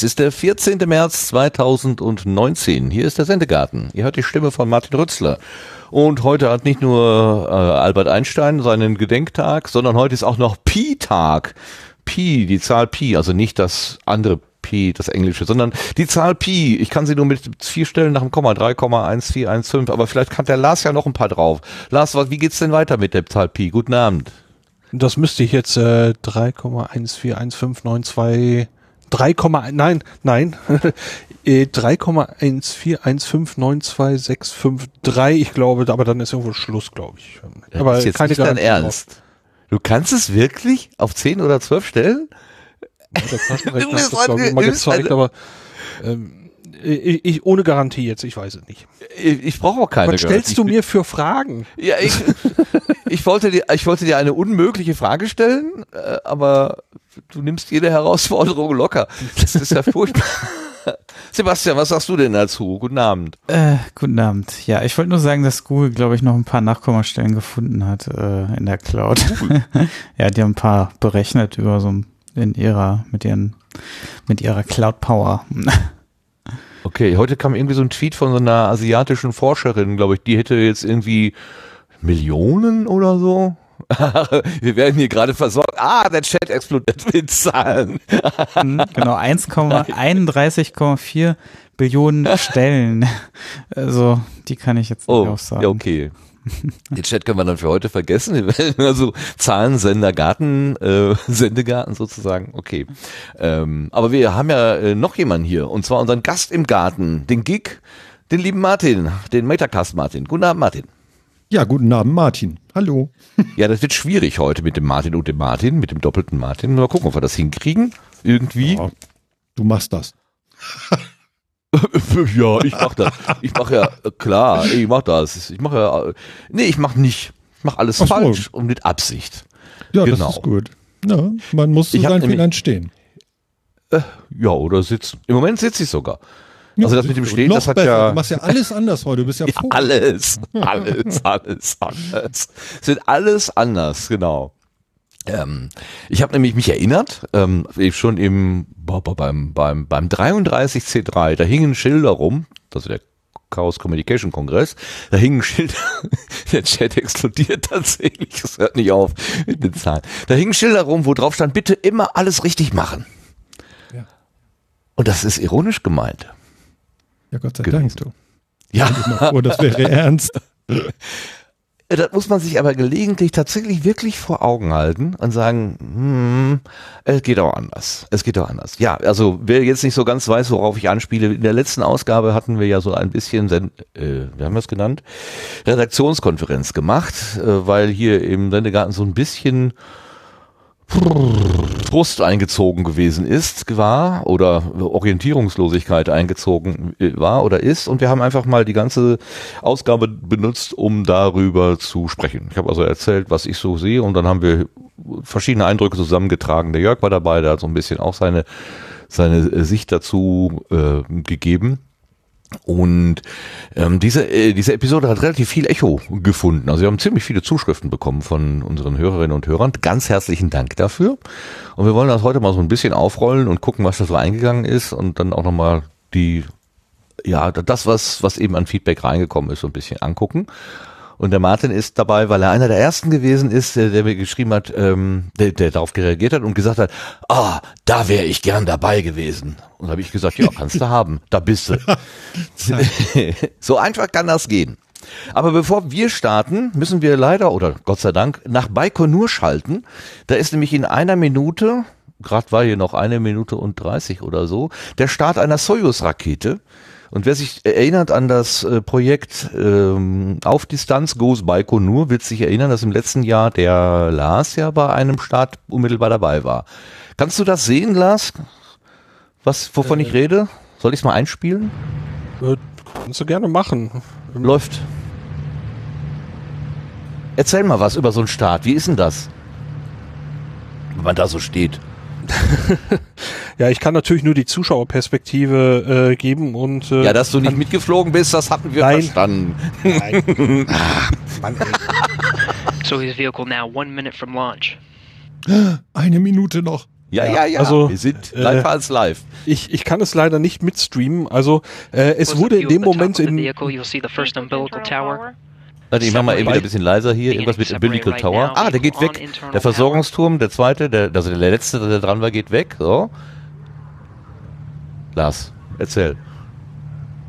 Es ist der 14. März 2019. Hier ist der Sendegarten. Ihr hört die Stimme von Martin Rützler. Und heute hat nicht nur äh, Albert Einstein seinen Gedenktag, sondern heute ist auch noch Pi-Tag. Pi, die Zahl Pi, also nicht das andere Pi, das englische, sondern die Zahl Pi. Ich kann sie nur mit vier Stellen nach dem Komma, 3,1415, aber vielleicht kann der Lars ja noch ein paar drauf. Lars, wie geht's denn weiter mit der Zahl Pi? Guten Abend. Das müsste ich jetzt äh, 3,141592 3, nein, nein, 3,1415926553. Äh, ich glaube, aber dann ist irgendwo Schluss, glaube ich. Aber ist jetzt keine nicht dein Ernst. Du kannst es wirklich auf 10 oder 12 stellen? Ja, der Taschenrechner hat das, glaube ich, mal gezeigt, aber ähm, ich, ich, ohne Garantie jetzt, ich weiß es nicht. Ich, ich brauche auch keine Was stellst du mir für Fragen? Ja, ich, ich, wollte dir, ich wollte dir eine unmögliche Frage stellen, äh, aber du nimmst jede Herausforderung locker. Das ist ja furchtbar. Sebastian, was sagst du denn dazu? Guten Abend. Äh, guten Abend. Ja, ich wollte nur sagen, dass Google, glaube ich, noch ein paar Nachkommastellen gefunden hat äh, in der Cloud. ja, die haben ein paar berechnet über so in ihrer mit ihren mit ihrer Cloud Power. okay, heute kam irgendwie so ein Tweet von so einer asiatischen Forscherin, glaube ich, die hätte jetzt irgendwie Millionen oder so Wir werden hier gerade versorgt. Ah, der Chat explodiert mit Zahlen. Mhm, genau, 1,31,4 Billionen Stellen. Also, die kann ich jetzt nicht oh, sagen. Ja, okay. Den Chat können wir dann für heute vergessen. Wir werden also Zahlen, Sender, Garten, äh, Sendegarten sozusagen. Okay. Ähm, aber wir haben ja äh, noch jemanden hier und zwar unseren Gast im Garten, den Gig, den lieben Martin, den Metacast Martin. Guten Abend, Martin. Ja, guten Abend, Martin. Hallo. Ja, das wird schwierig heute mit dem Martin und dem Martin, mit dem doppelten Martin. Mal gucken, ob wir das hinkriegen. Irgendwie. Ja, du machst das. ja, ich mach das. Ich mach ja, klar, ich mach das. Ich mach ja, nee, ich mach nicht. Ich mach alles Ach falsch so. und mit Absicht. Ja, genau. das ist gut. Ja, man muss zu seinen Fehlern stehen. Äh, ja, oder sitzen. Im Moment sitze ich sogar. Also das mit dem Stehen, das hat besser. ja. Du machst ja alles anders heute. Du bist ja, ja alles, alles, alles, alles. Es wird alles anders, genau. Ähm, ich habe nämlich mich erinnert, ähm, schon im beim beim beim 33C3, da hingen Schilder rum, also der Chaos Communication Kongress, da hingen Schilder, der Chat explodiert tatsächlich, es hört nicht auf mit den Zahlen. Da hingen Schilder rum, wo drauf stand, bitte immer alles richtig machen. Ja. Und das ist ironisch gemeint. Ja, Gott sei. Dank, du. Ja. Oh, das wäre ernst. Das muss man sich aber gelegentlich tatsächlich wirklich vor Augen halten und sagen, hm, es geht auch anders. Es geht auch anders. Ja, also wer jetzt nicht so ganz weiß, worauf ich anspiele, in der letzten Ausgabe hatten wir ja so ein bisschen, äh, wie haben wir es genannt, Redaktionskonferenz gemacht, äh, weil hier im Sendegarten so ein bisschen Frust eingezogen gewesen ist, war oder Orientierungslosigkeit eingezogen äh, war oder ist und wir haben einfach mal die ganze Ausgabe benutzt, um darüber zu sprechen. Ich habe also erzählt, was ich so sehe und dann haben wir verschiedene Eindrücke zusammengetragen. Der Jörg war dabei, der hat so ein bisschen auch seine seine Sicht dazu äh, gegeben. Und ähm, diese, äh, diese Episode hat relativ viel Echo gefunden. Also wir haben ziemlich viele Zuschriften bekommen von unseren Hörerinnen und Hörern. Ganz herzlichen Dank dafür. Und wir wollen das heute mal so ein bisschen aufrollen und gucken, was da so eingegangen ist und dann auch nochmal die, ja, das, was, was eben an Feedback reingekommen ist, so ein bisschen angucken. Und der Martin ist dabei, weil er einer der ersten gewesen ist, der, der mir geschrieben hat, ähm, der, der darauf reagiert hat und gesagt hat, ah, da wäre ich gern dabei gewesen. Und da habe ich gesagt, ja, kannst du haben, da bist du. so einfach kann das gehen. Aber bevor wir starten, müssen wir leider oder Gott sei Dank nach Baikonur schalten. Da ist nämlich in einer Minute, gerade war hier noch eine Minute und dreißig oder so, der Start einer Soyuz-Rakete. Und wer sich erinnert an das äh, Projekt ähm, Auf Distanz Goes Baikonur, wird sich erinnern, dass im letzten Jahr der Lars ja bei einem Start unmittelbar dabei war. Kannst du das sehen, Lars? Was, wovon äh, ich rede? Soll ich es mal einspielen? Äh, kannst du gerne machen. Läuft. Erzähl mal was über so einen Start. Wie ist denn das? Wenn man da so steht. ja, ich kann natürlich nur die Zuschauerperspektive äh, geben und äh, ja, dass du nicht mitgeflogen bist, das hatten wir nein. verstanden. Nein. ah, Mann, so his vehicle now one minute from launch. Eine Minute noch. Ja, ja, ja. Also, wir sind live äh, als live. Ich, ich kann es leider nicht mitstreamen. Also äh, es wurde in dem Moment in. Warte, ich mach mal eben wieder ein bisschen leiser hier. Irgendwas mit Umbilical Tower. Ah, der geht weg. Der Versorgungsturm, der zweite, der, also der letzte, der dran war, geht weg. So. Lars, erzähl.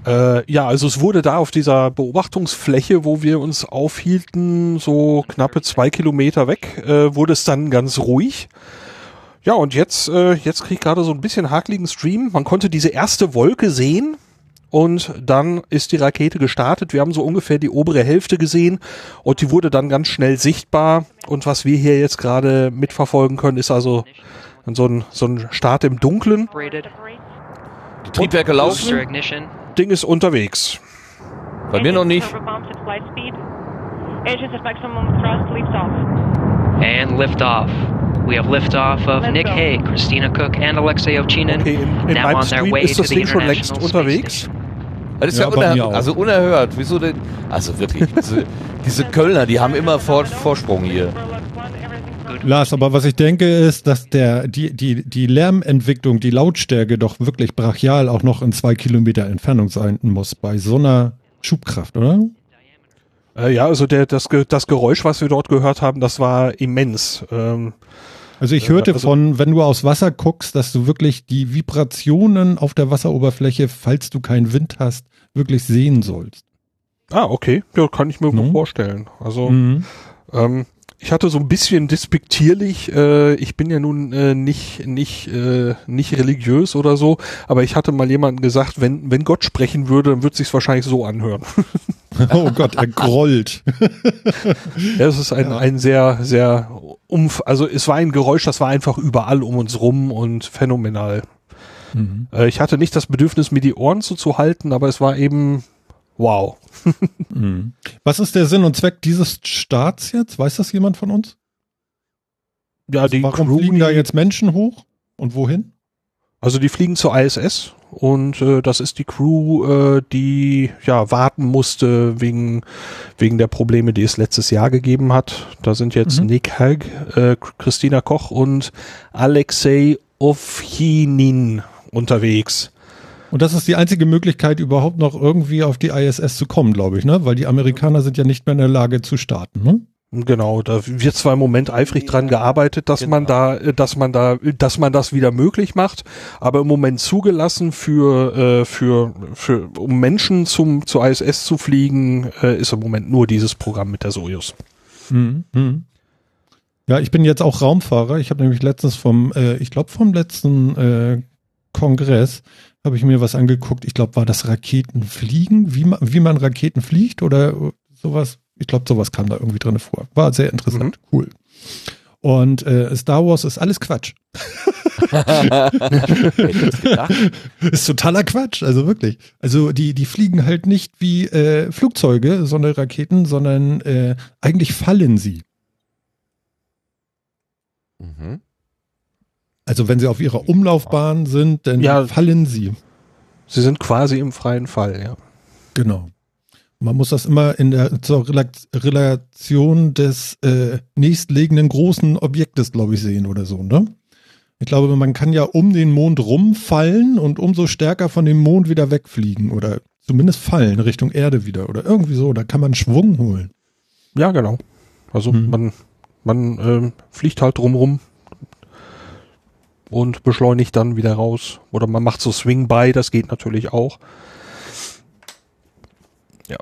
Äh, ja, also es wurde da auf dieser Beobachtungsfläche, wo wir uns aufhielten, so knappe zwei Kilometer weg, äh, wurde es dann ganz ruhig. Ja, und jetzt, äh, jetzt krieg ich gerade so ein bisschen hakeligen Stream. Man konnte diese erste Wolke sehen und dann ist die Rakete gestartet. Wir haben so ungefähr die obere Hälfte gesehen und die wurde dann ganz schnell sichtbar. Und was wir hier jetzt gerade mitverfolgen können, ist also so ein, so ein Start im Dunkeln. Die Triebwerke laufen. Ding ist unterwegs. Bei mir noch nicht. And lift off. We have liftoff of Nick Hague, Christina Cook and Alexei Ovchinin okay, in, in now on their way ist das to the Ding schon längst unterwegs. Das ist ja, ja unerhört, also unerhört. Wieso denn? Also wirklich, diese, diese Kölner, die haben immer Vor Vorsprung hier. Lars, aber was ich denke ist, dass der, die, die, die Lärmentwicklung, die Lautstärke doch wirklich brachial auch noch in zwei Kilometer Entfernung sein muss bei so einer Schubkraft, oder? Äh, ja, also der, das, das Geräusch, was wir dort gehört haben, das war immens. Ähm, also ich hörte also, von, wenn du aus Wasser guckst, dass du wirklich die Vibrationen auf der Wasseroberfläche, falls du keinen Wind hast, wirklich sehen sollst. Ah, okay. Ja, kann ich mir mhm. vorstellen. Also mhm. ähm, ich hatte so ein bisschen despektierlich, äh, ich bin ja nun äh, nicht nicht äh, nicht religiös oder so, aber ich hatte mal jemanden gesagt, wenn wenn Gott sprechen würde, dann würde sich's wahrscheinlich so anhören. oh Gott, er grollt. ja, es ist ein ja. ein sehr sehr umf also es war ein Geräusch, das war einfach überall um uns rum und phänomenal. Mhm. Äh, ich hatte nicht das Bedürfnis, mir die Ohren zuzuhalten, aber es war eben wow. mhm. Was ist der Sinn und Zweck dieses Starts jetzt? Weiß das jemand von uns? Ja, also die warum Crew, fliegen da jetzt Menschen hoch und wohin? Also die fliegen zur ISS und äh, das ist die Crew, äh, die ja warten musste wegen wegen der Probleme, die es letztes Jahr gegeben hat. Da sind jetzt mhm. Nick Hag, äh, Christina Koch und Alexei Ovchinin unterwegs. Und das ist die einzige Möglichkeit, überhaupt noch irgendwie auf die ISS zu kommen, glaube ich, ne? Weil die Amerikaner sind ja nicht mehr in der Lage zu starten, ne? Genau, da wird zwar im Moment eifrig dran gearbeitet, dass genau. man da, dass man da, dass man das wieder möglich macht, aber im Moment zugelassen für, äh, für, für um Menschen zum zur ISS zu fliegen, äh, ist im Moment nur dieses Programm mit der Sojus. Mhm. Mhm. Ja, ich bin jetzt auch Raumfahrer. Ich habe nämlich letztens vom, äh, ich glaube vom letzten äh, Kongress habe ich mir was angeguckt. Ich glaube, war das Raketenfliegen, wie man, wie man Raketen fliegt oder sowas. Ich glaube, sowas kam da irgendwie drin vor. War sehr interessant, mhm. cool. Und äh, Star Wars ist alles Quatsch. ist totaler Quatsch, also wirklich. Also die, die fliegen halt nicht wie äh, Flugzeuge, sondern Raketen, sondern äh, eigentlich fallen sie. Mhm. Also wenn sie auf ihrer Umlaufbahn sind, dann ja, fallen sie. Sie sind quasi im freien Fall, ja. Genau. Man muss das immer in der zur Relation des äh, nächstliegenden großen Objektes, glaube ich, sehen oder so, ne? Ich glaube, man kann ja um den Mond rumfallen und umso stärker von dem Mond wieder wegfliegen oder zumindest fallen Richtung Erde wieder oder irgendwie so. Da kann man Schwung holen. Ja, genau. Also hm. man, man äh, fliegt halt drumrum und beschleunigt dann wieder raus. Oder man macht so Swing by, das geht natürlich auch. Ja.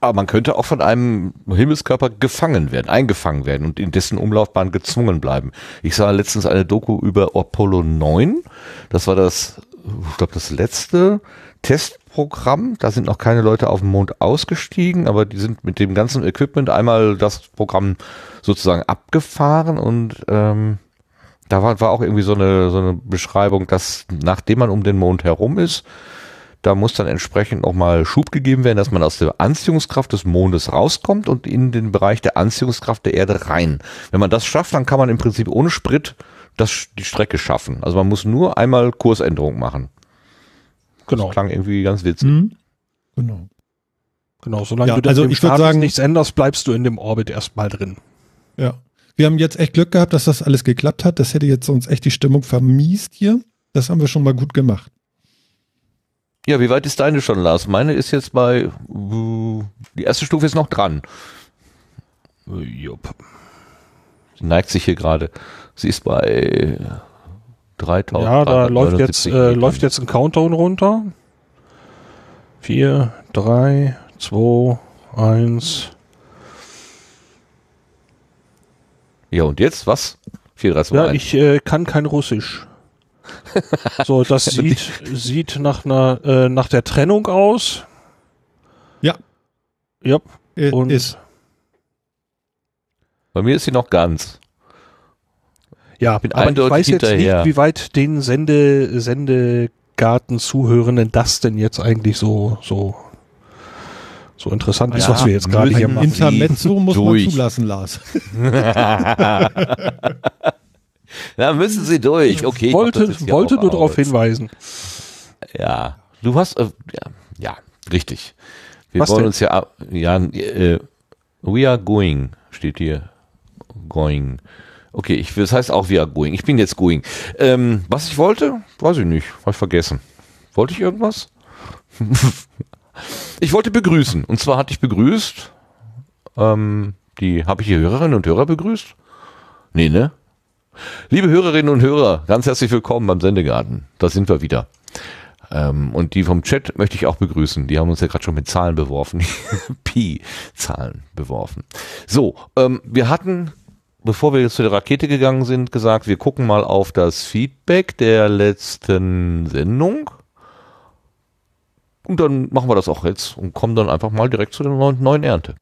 Aber man könnte auch von einem Himmelskörper gefangen werden, eingefangen werden und in dessen Umlaufbahn gezwungen bleiben. Ich sah letztens eine Doku über Apollo 9. Das war das, ich glaube, das letzte Testprogramm. Da sind noch keine Leute auf dem Mond ausgestiegen, aber die sind mit dem ganzen Equipment einmal das Programm sozusagen abgefahren und ähm, da war, war auch irgendwie so eine, so eine Beschreibung, dass nachdem man um den Mond herum ist, da muss dann entsprechend nochmal Schub gegeben werden, dass man aus der Anziehungskraft des Mondes rauskommt und in den Bereich der Anziehungskraft der Erde rein. Wenn man das schafft, dann kann man im Prinzip ohne Sprit das, die Strecke schaffen. Also man muss nur einmal Kursänderung machen. Genau. Das klang irgendwie ganz witzig. Mhm. Genau. Genau, solange ja, du also ich würde sagen, nichts änderst, bleibst du in dem Orbit erstmal drin. Ja. Wir haben jetzt echt Glück gehabt, dass das alles geklappt hat. Das hätte jetzt sonst echt die Stimmung vermiest hier. Das haben wir schon mal gut gemacht. Ja, wie weit ist deine schon, Lars? Meine ist jetzt bei, die erste Stufe ist noch dran. Jupp. Sie neigt sich hier gerade. Sie ist bei 3000. Ja, da läuft jetzt, 379 äh, läuft jetzt ein Countdown runter. Vier, drei, zwei, eins. Ja, und jetzt was? 4, 3, 2, Ja, 1. ich äh, kann kein Russisch. So, das sieht, sieht nach einer, äh, nach der Trennung aus. Ja. Ja, Äh, und ist. Bei mir ist sie noch ganz. ja, bin aber ich weiß jetzt hinterher. nicht, wie weit den Sende, Sendegarten-Zuhörenden das denn jetzt eigentlich so, so, so interessant ist, Ja, was wir jetzt gerade hier machen. Intermezzo muss durch. man zulassen, Lars. Da müssen sie durch. Okay. ich wollte, wollte nur darauf hinweisen. Ja, du hast, äh, ja, ja, richtig. Wir Was wollen denn? uns ja, ja, äh, we are going, steht hier. Going. Okay, ich, das heißt auch we are going. Ich bin jetzt going. Ähm, was ich wollte, weiß ich nicht, habe ich vergessen. Wollte ich irgendwas? ich wollte begrüßen. Und zwar hatte ich begrüßt, ähm, die, habe ich die Hörerinnen und Hörer begrüßt? Nee, ne? Liebe Hörerinnen und Hörer, ganz herzlich willkommen beim Sendegarten. Da sind wir wieder. Ähm, und die vom Chat möchte ich auch begrüßen. Die haben uns ja gerade schon mit Zahlen beworfen. Pi-Zahlen beworfen. So, ähm, wir hatten, bevor wir jetzt zu der Rakete gegangen sind, gesagt, wir gucken mal auf das Feedback der letzten Sendung. Und dann machen wir das auch jetzt und kommen dann einfach mal direkt zu der neuen, Ernte.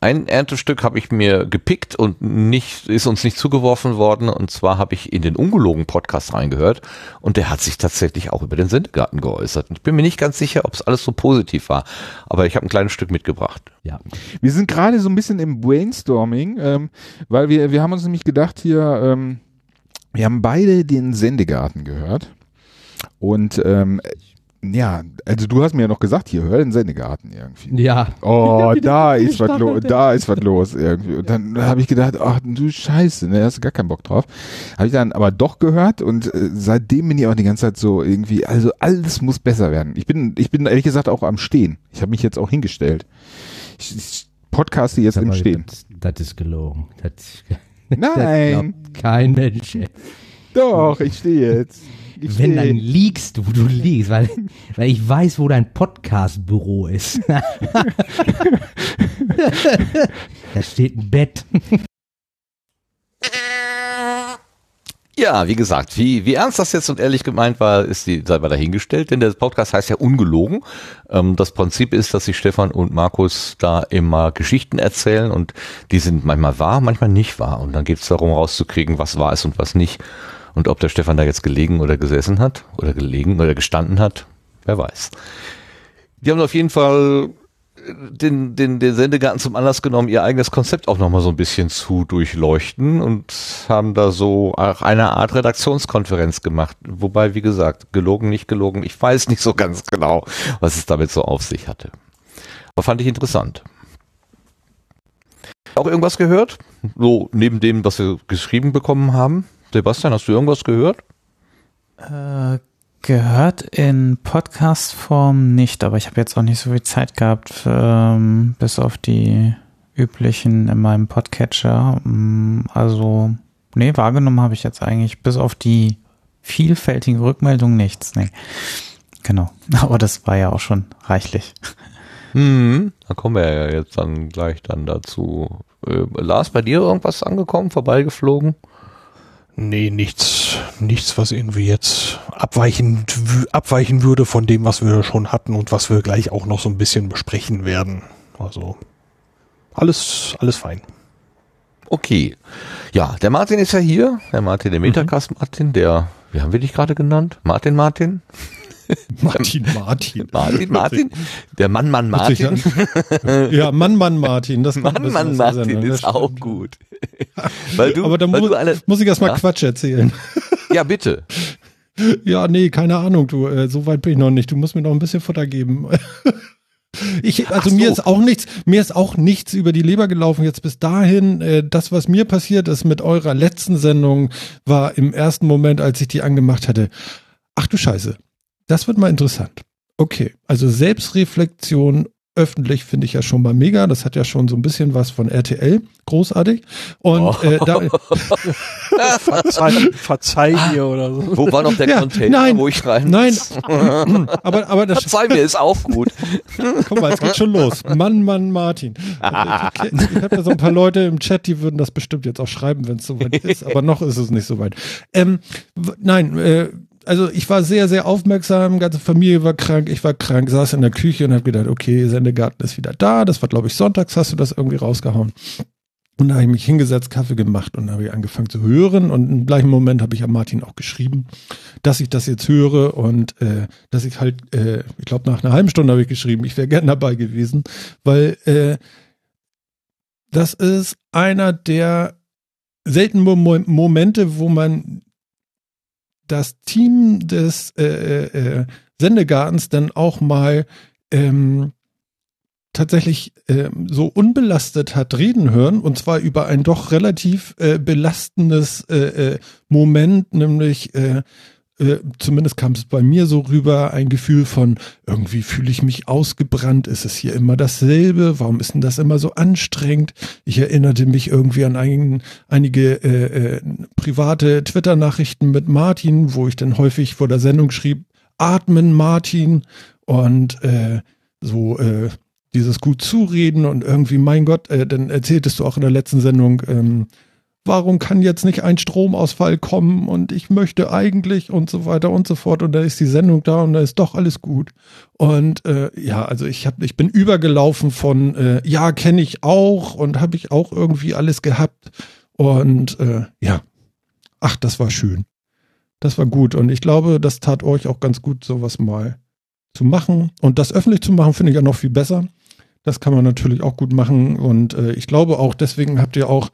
Ein Erntestück habe ich mir gepickt und nicht, ist uns nicht zugeworfen worden. Und zwar habe ich in den ungelogen Podcast reingehört und der hat sich tatsächlich auch über den Sendegarten geäußert. Und ich bin mir nicht ganz sicher, ob es alles so positiv war. Aber ich habe ein kleines Stück mitgebracht. Ja. Wir sind gerade so ein bisschen im Brainstorming, ähm, weil wir, wir haben uns nämlich gedacht hier, ähm, wir haben beide den Sendegarten gehört. Und ähm, ja, also du hast mir ja noch gesagt, hier, hör den Sendegarten irgendwie. Ja. Oh, da ist was los, da ist was los irgendwie. Und dann habe ich gedacht, ach du Scheiße, ne, hast du gar keinen Bock drauf. Habe ich dann aber doch gehört und äh, seitdem bin ich auch die ganze Zeit so irgendwie, also alles muss besser werden. Ich bin, ich bin ehrlich gesagt auch am Stehen. Ich habe mich jetzt auch hingestellt. Ich, ich podcaste jetzt im Stehen. Das, ist gelogen. Das, Nein, das kein Mensch. ey. doch, ich stehe jetzt. Ich Wenn, dann liegst du, du liegst, weil, weil ich weiß, wo dein Podcast-Büro ist. da steht ein Bett. Ja, wie gesagt, wie, wie ernst das jetzt und ehrlich gemeint war, ist die, sei mal dahingestellt, denn der Podcast heißt ja ungelogen. Ähm, das Prinzip ist, dass sich Stefan und Markus da immer Geschichten erzählen und die sind manchmal wahr, manchmal nicht wahr. Und dann geht es darum rauszukriegen, was wahr ist und was nicht. Und ob der Stefan da jetzt gelegen oder gesessen hat oder gelegen oder gestanden hat, wer weiß. Die haben auf jeden Fall den, den, den Sendegarten zum Anlass genommen, ihr eigenes Konzept auch nochmal so ein bisschen zu durchleuchten und haben da so auch eine Art Redaktionskonferenz gemacht. Wobei, wie gesagt, gelogen, nicht gelogen, ich weiß nicht so ganz genau, was es damit so auf sich hatte. Aber fand ich interessant. Auch irgendwas gehört? So, neben dem, was wir geschrieben bekommen haben? Sebastian, hast du irgendwas gehört? Äh, gehört in Podcast-Form nicht, aber ich habe jetzt auch nicht so viel Zeit gehabt, ähm, bis auf die üblichen in meinem Podcatcher. Mm, Also, nee, wahrgenommen habe ich jetzt eigentlich bis auf die vielfältigen Rückmeldungen nichts. Nee. Genau. Aber das war ja auch schon reichlich. Hm, da kommen wir ja jetzt dann gleich dann dazu. Äh, Lars, bei dir irgendwas angekommen, vorbeigeflogen? Nee, nichts, nichts, was irgendwie jetzt abweichend, abweichen würde von dem, was wir schon hatten und was wir gleich auch noch so ein bisschen besprechen werden. Also, alles, alles fein. Okay. Ja, der Martin ist ja hier. Der Martin, der Metacast Martin, der, wie haben wir dich gerade genannt? Martin Martin? Martin Martin. Martin Martin? Der Mann Mann Martin? Ja, Mann, Mann, Martin. Das Mann Mann Martin ist auch gut. weil du, Aber da weil mu du eine, muss ich erst mal Ja? Quatsch erzählen. ja bitte. Ja, nee, keine Ahnung, du, äh, so weit bin ich noch nicht. Du musst mir noch ein bisschen Futter geben. Ich, also so. mir ist auch nichts, mir ist auch nichts über die Leber gelaufen jetzt bis dahin. Äh, das, was mir passiert ist mit eurer letzten Sendung, war im ersten Moment, als ich die angemacht hatte. Ach du Scheiße, das wird mal interessant. Okay, also Selbstreflexion öffentlich finde ich ja schon mal mega. Das hat ja schon so ein bisschen was von RTL. Großartig. Und Oh. äh, da, Verzeih, verzeih mir oder so. Wo war noch der Ja, Container, nein, wo ich rein nein, aber, aber das Verzeih mir, ist auch gut. Guck mal, es geht schon los. Mann, Mann, Martin. Ich, ich habe da so ein paar Leute im Chat, die würden das bestimmt jetzt auch schreiben, wenn es soweit ist, aber noch ist es nicht soweit. Ähm, nein, äh, also ich war sehr, sehr aufmerksam, ganze Familie war krank, ich war krank, saß in der Küche und habe gedacht, okay, Sendegarten ist wieder da. Das war, glaube ich, sonntags hast du das irgendwie rausgehauen. Und da habe ich mich hingesetzt, Kaffee gemacht und habe angefangen zu hören. Und im gleichen Moment habe ich an Martin auch geschrieben, dass ich das jetzt höre und äh, dass ich halt, äh, ich glaube, nach einer halben Stunde habe ich geschrieben, ich wäre gern dabei gewesen, weil äh, das ist einer der seltenen Mo Momente, wo man das Team des äh, äh, Sendegartens dann auch mal ähm, tatsächlich ähm, so unbelastet hat reden hören. Und zwar über ein doch relativ äh, belastendes äh, äh, Moment, nämlich äh, äh, zumindest kam es bei mir so rüber, ein Gefühl von irgendwie fühle ich mich ausgebrannt, ist es hier immer dasselbe, warum ist denn das immer so anstrengend? Ich erinnerte mich irgendwie an ein, einige äh, äh, private Twitter-Nachrichten mit Martin, wo ich dann häufig vor der Sendung schrieb, atmen Martin und äh, so äh, dieses gut zureden und irgendwie, mein Gott, äh, dann erzähltest du auch in der letzten Sendung, ähm, warum kann jetzt nicht ein Stromausfall kommen und ich möchte eigentlich und so weiter und so fort und da ist die Sendung da und da ist doch alles gut. Und äh, ja, also ich habe, ich bin übergelaufen von äh, ja, kenne ich auch und habe ich auch irgendwie alles gehabt. Und äh, ja, ach, das war schön. Das war gut. Und ich glaube, das tat euch auch ganz gut, sowas mal zu machen. Und das öffentlich zu machen, finde ich ja noch viel besser. Das kann man natürlich auch gut machen. Und äh, ich glaube auch, deswegen habt ihr auch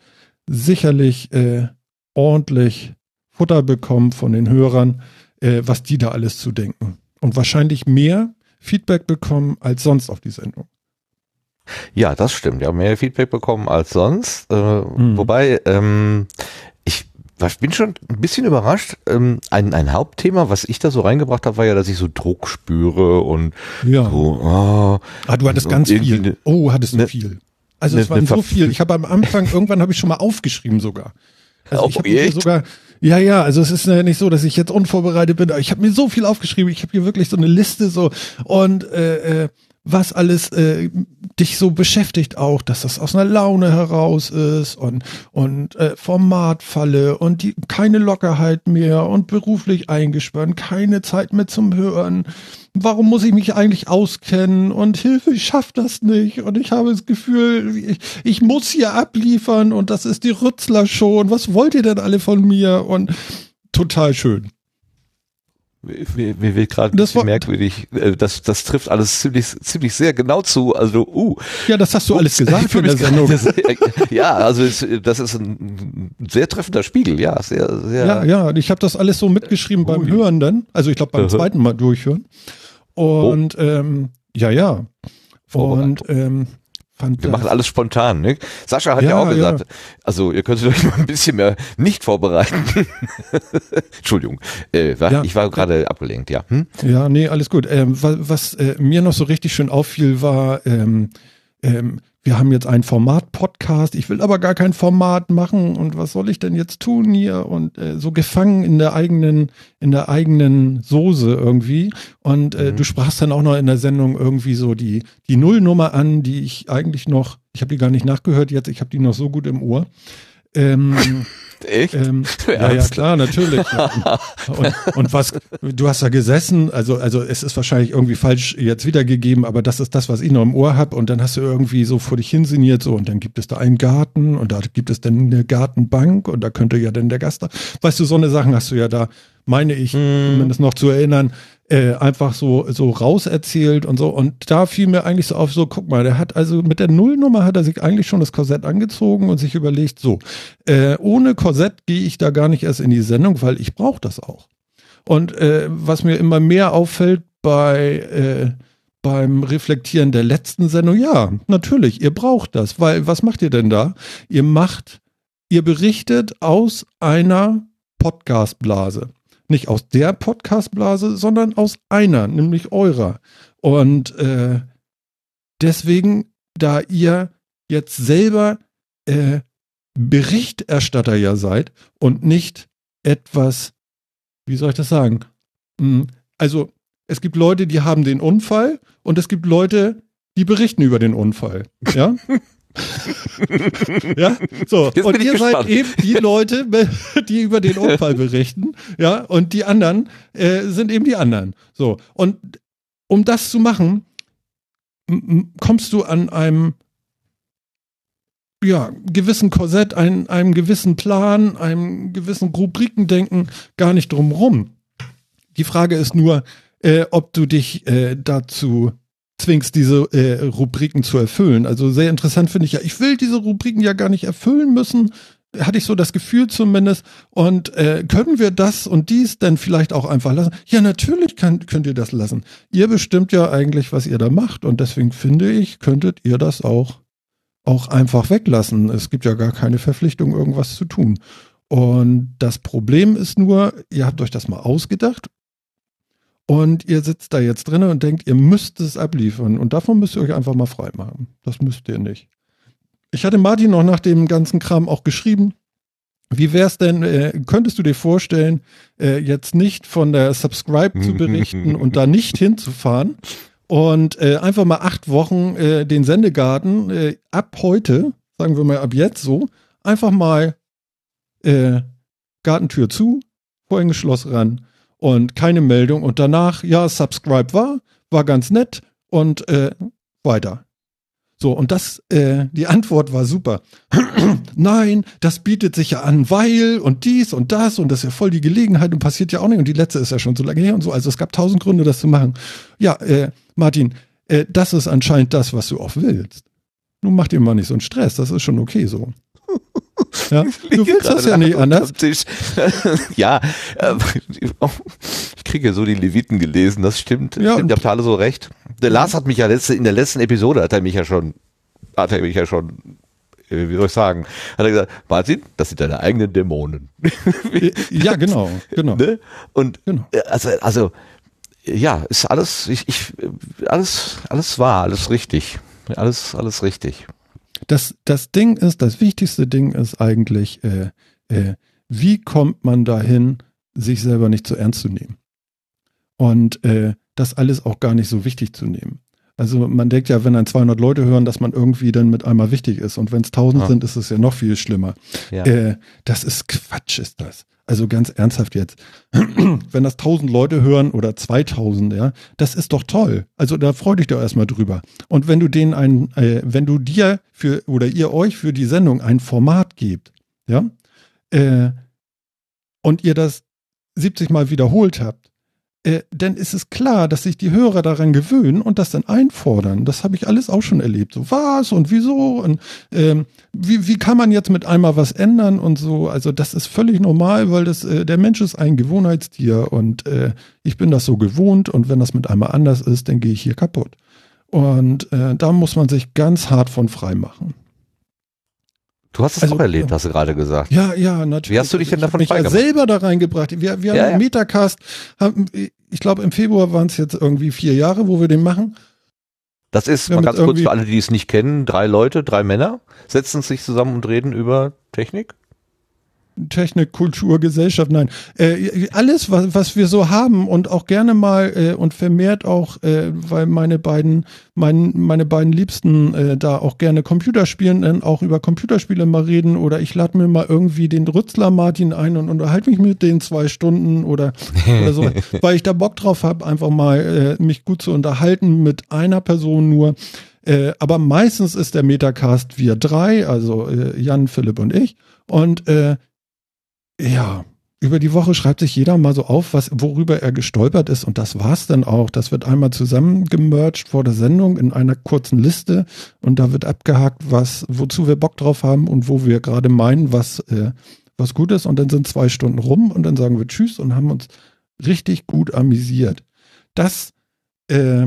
sicherlich äh, ordentlich Futter bekommen von den Hörern, äh, was die da alles zu denken. Und wahrscheinlich mehr Feedback bekommen als sonst auf die Sendung. Ja, das stimmt. Wir haben mehr Feedback bekommen als sonst. Äh, Mhm. Wobei, ähm, ich war- bin schon ein bisschen überrascht. Ähm, ein, ein Hauptthema, was ich da so reingebracht habe, war ja, dass ich so Druck spüre und Ja. so, ah, Ah, du hattest ganz viel. ne- oh, hattest du ne- viel. Also ne- es waren ne so viel. Ich habe am Anfang, irgendwann habe ich schon mal aufgeschrieben sogar. Also Oh, ich habe mir sogar, ja, ja, also es ist ja nicht so, dass ich jetzt unvorbereitet bin, aber ich habe mir so viel aufgeschrieben. Ich habe hier wirklich so eine Liste so und äh, äh, was alles äh, dich so beschäftigt auch, dass das aus einer Laune heraus ist und und äh, Formatfalle und die keine Lockerheit mehr und beruflich eingespannt, keine Zeit mehr zum Hören. Warum muss ich mich eigentlich auskennen und Hilfe, ich schaff das nicht und ich habe das Gefühl, ich, ich muss hier abliefern und das ist die Rützler Show und was wollt ihr denn alle von mir und total schön. Mir, mir wird gerade ein Das bisschen merkwürdig. Äh, Das, das trifft alles ziemlich, ziemlich sehr genau zu. Also, uh. Ja, das hast du alles Ups, gesagt ich fühl in der Sendung. Ja, also das ist ein sehr treffender Spiegel, ja, sehr, sehr. Ja, ja, ich habe das alles so mitgeschrieben beim Ui. Hören dann. Also ich glaube beim Aha. zweiten Mal durchhören. Und ähm, ja, ja. Und ähm, Wir machen alles spontan, ne? Sascha hat ja, Ja, auch gesagt, ja. also ihr könntet euch mal ein bisschen mehr nicht vorbereiten. Entschuldigung, äh, war, Ja. ich war gerade abgelenkt, ja. Hm? Ja, nee, alles gut. Ähm, wa- was äh, mir noch so richtig schön auffiel, war, ähm, ähm, wir haben jetzt ein Format-Podcast, ich will aber gar kein Format machen und was soll ich denn jetzt tun hier? Und äh, so gefangen in der eigenen, in der eigenen Soße irgendwie. Und äh, Mhm. du sprachst dann auch noch in der Sendung irgendwie so die, die Nullnummer an, die ich eigentlich noch, ich habe die gar nicht nachgehört jetzt, ich habe die noch so gut im Ohr. Ähm, Echt? ähm, ja, ja, klar, natürlich. Ja. Und, und was, du hast da gesessen, also, also es ist wahrscheinlich irgendwie falsch jetzt wiedergegeben, aber das ist das, was ich noch im Ohr habe. Und dann hast du irgendwie so vor dich hinsinniert, so, und dann gibt es da einen Garten und da gibt es dann eine Gartenbank und da könnte ja dann der Gast da. Weißt du, so eine Sachen hast du ja da, meine ich, zumindest noch zu erinnern, äh, einfach so, so rauserzählt und so. Und da fiel mir eigentlich so auf, so, guck mal, der hat also mit der Nullnummer hat er sich eigentlich schon das Korsett angezogen und sich überlegt, so, äh, ohne Korsett gehe ich da gar nicht erst in die Sendung, weil ich brauche das auch. Und äh, was mir immer mehr auffällt bei äh, beim Reflektieren der letzten Sendung, ja, natürlich, ihr braucht das, weil was macht ihr denn da? Ihr macht, ihr berichtet aus einer Podcastblase. Nicht aus der Podcastblase, sondern aus einer, nämlich eurer. Und äh, deswegen, da ihr jetzt selber äh, Berichterstatter ja seid und nicht etwas, wie soll ich das sagen? Hm, Also es gibt Leute, die haben den Unfall und es gibt Leute, die berichten über den Unfall. Ja? ja, so. Jetzt und ihr seid gespannt. eben die Leute, die über den Unfall berichten. Ja, und die anderen äh, sind eben die anderen. So. Und um das zu machen, kommst du an einem ja, gewissen Korsett, ein, einem gewissen Plan, einem gewissen Rubrikendenken gar nicht drum rum. Die Frage ist nur, äh, ob du dich äh, dazu zwingst, diese äh, Rubriken zu erfüllen. Also sehr interessant finde ich ja, ich will diese Rubriken ja gar nicht erfüllen müssen, hatte ich so das Gefühl zumindest. Und äh, können wir das und dies dann vielleicht auch einfach lassen? Ja, natürlich kann, könnt ihr das lassen. Ihr bestimmt ja eigentlich, was ihr da macht. Und deswegen finde ich, könntet ihr das auch, auch einfach weglassen. Es gibt ja gar keine Verpflichtung, irgendwas zu tun. Und das Problem ist nur, ihr habt euch das mal ausgedacht und ihr sitzt da jetzt drin und denkt, ihr müsst es abliefern. Und davon müsst ihr euch einfach mal frei machen. Das müsst ihr nicht. Ich hatte Martin noch nach dem ganzen Kram auch geschrieben. Wie wär's denn, äh, könntest du dir vorstellen, äh, jetzt nicht von der Subscribe zu berichten und da nicht hinzufahren und äh, einfach mal acht Wochen äh, den Sendegarten äh, ab heute, sagen wir mal ab jetzt so, einfach mal äh, Gartentür zu, Vorhängeschloss ran und keine Meldung und danach, ja, Subscribe war, war ganz nett und äh, weiter. So, und das, äh, die Antwort war super. Nein, das bietet sich ja an, weil und dies und das und das ist ja voll die Gelegenheit und passiert ja auch nicht und die letzte ist ja schon so lange her und so. Also es gab tausend Gründe, das zu machen. Ja, äh, Martin, äh, das ist anscheinend das, was du auch willst. Nun mach dir mal nicht so einen Stress, das ist schon okay so. Ja, du willst das ja nicht anders. Ja, äh, ich kriege ja so die Leviten gelesen, das stimmt. Ja, stimmt, ihr habt alle so recht. Der Lars hat mich ja letzte, in der letzten Episode hat er mich ja schon, hat er mich ja schon, äh, wie soll ich sagen, hat er gesagt, Martin, das sind deine eigenen Dämonen. Ja, genau, genau. ne? Und Genau. äh, also, also, ja, ist alles, ich, ich, äh, alles, alles wahr, alles richtig. Alles, alles richtig. Das, das Ding ist, das wichtigste Ding ist eigentlich, äh, äh, wie kommt man dahin, sich selber nicht zu ernst zu nehmen? Und äh, das alles auch gar nicht so wichtig zu nehmen. Also man denkt ja, wenn dann 200 Leute hören, dass man irgendwie dann mit einmal wichtig ist. Und wenn es 1000 Ja. sind, ist es ja noch viel schlimmer. Ja. Äh, das ist Quatsch, ist das. Also ganz ernsthaft jetzt. Wenn das 1000 Leute hören oder 2000, ja, das ist doch toll. Also da freu dich doch erstmal drüber. Und wenn du denen ein, äh, wenn du dir für oder ihr euch für die Sendung ein Format gebt, ja, äh, und ihr das 70 Mal wiederholt habt, äh, dann ist es klar, dass sich die Hörer daran gewöhnen und das dann einfordern. Das habe ich alles auch schon erlebt. So was und wieso und ähm, wie, wie kann man jetzt mit einmal was ändern und so. Also das ist völlig normal, weil das äh, der Mensch ist ein Gewohnheitstier und äh, ich bin das so gewohnt und wenn das mit einmal anders ist, dann gehe ich hier kaputt. Und äh, da muss man sich ganz hart von frei machen. Du hast es Also, auch erlebt, hast du gerade gesagt. Ja, ja, natürlich. Wie hast du dich denn Ich davon mich ja selber da reingebracht. Wir, wir Ja, haben ja. Metacast, haben, ich glaube im Februar waren es jetzt irgendwie vier Jahre, wo wir den machen. Das ist, Wir mal ganz kurz für alle, die es nicht kennen, drei Leute, drei Männer, setzen sich zusammen und reden über Technik. Technik, Kultur, Gesellschaft, nein. Äh, alles, was, was wir so haben und auch gerne mal äh, und vermehrt auch, äh, weil meine beiden, mein, meine beiden Liebsten äh, da auch gerne Computer spielen, dann auch über Computerspiele mal reden oder ich lade mir mal irgendwie den Rützler Martin ein und unterhalte mich mit den zwei Stunden oder, oder so, weil ich da Bock drauf habe, einfach mal äh, mich gut zu unterhalten mit einer Person nur. Äh, aber meistens ist der Metacast wir drei, also äh, Jan, Philipp und ich. Und äh, ja, über die Woche schreibt sich jeder mal so auf, was, worüber er gestolpert ist. Und das war's dann auch. Das wird einmal zusammengemerged vor der Sendung in einer kurzen Liste. Und da wird abgehakt, was, wozu wir Bock drauf haben und wo wir gerade meinen, was, äh, was gut ist. Und dann sind zwei Stunden rum und dann sagen wir Tschüss und haben uns richtig gut amüsiert. Das, äh,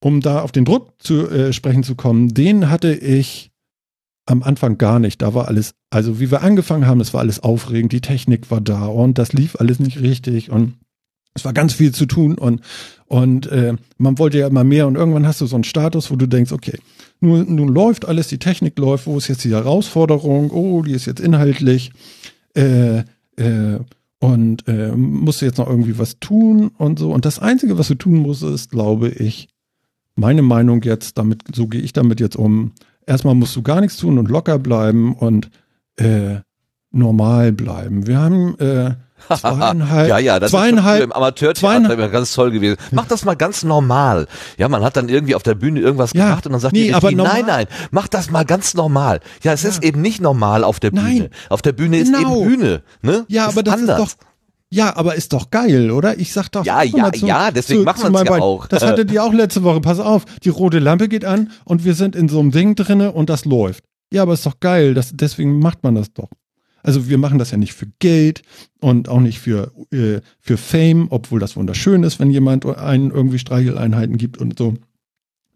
um da auf den Druck zu äh, sprechen zu kommen, den hatte ich am Anfang gar nicht. Da war alles, also wie wir angefangen haben, es war alles aufregend, die Technik war da und das lief alles nicht richtig und es war ganz viel zu tun und, und äh, man wollte ja immer mehr und irgendwann hast du so einen Status, wo du denkst, okay, nun, nun läuft alles, die Technik läuft, wo ist jetzt die Herausforderung? Oh, die ist jetzt inhaltlich äh, äh, und äh, musst du jetzt noch irgendwie was tun und so. Und das Einzige, was du tun musst, ist, glaube ich, meine Meinung jetzt, damit, so gehe ich damit jetzt um. Erstmal musst du gar nichts tun und locker bleiben und äh, normal bleiben. Wir haben äh, zweieinhalb, ja, ja, das zweieinhalb, ist im Amateurtheater ganz toll gewesen. Mach das mal ganz normal. Ja, man hat dann irgendwie auf der Bühne irgendwas Ja, gemacht und dann sagt nee, die aber normal- nein, nein, mach das mal ganz normal. Ja, es ist eben nicht normal auf der Bühne. Nein. Auf der Bühne ist Genau. eben Bühne. Ne? Ja, aber das anders. ist doch. Ja, aber ist doch geil, oder? Ich sag doch. Ja, guck mal ja, ja, deswegen machen wir's meinem ja Bein. auch. Das hattet ihr auch letzte Woche. Pass auf, die rote Lampe geht an und wir sind in so einem Ding drinne und das läuft. Ja, aber ist doch geil. Das, deswegen macht man das doch. Also wir machen das ja nicht für Geld und auch nicht für, äh, für Fame, obwohl das wunderschön ist, wenn jemand einen irgendwie Streicheleinheiten gibt und so.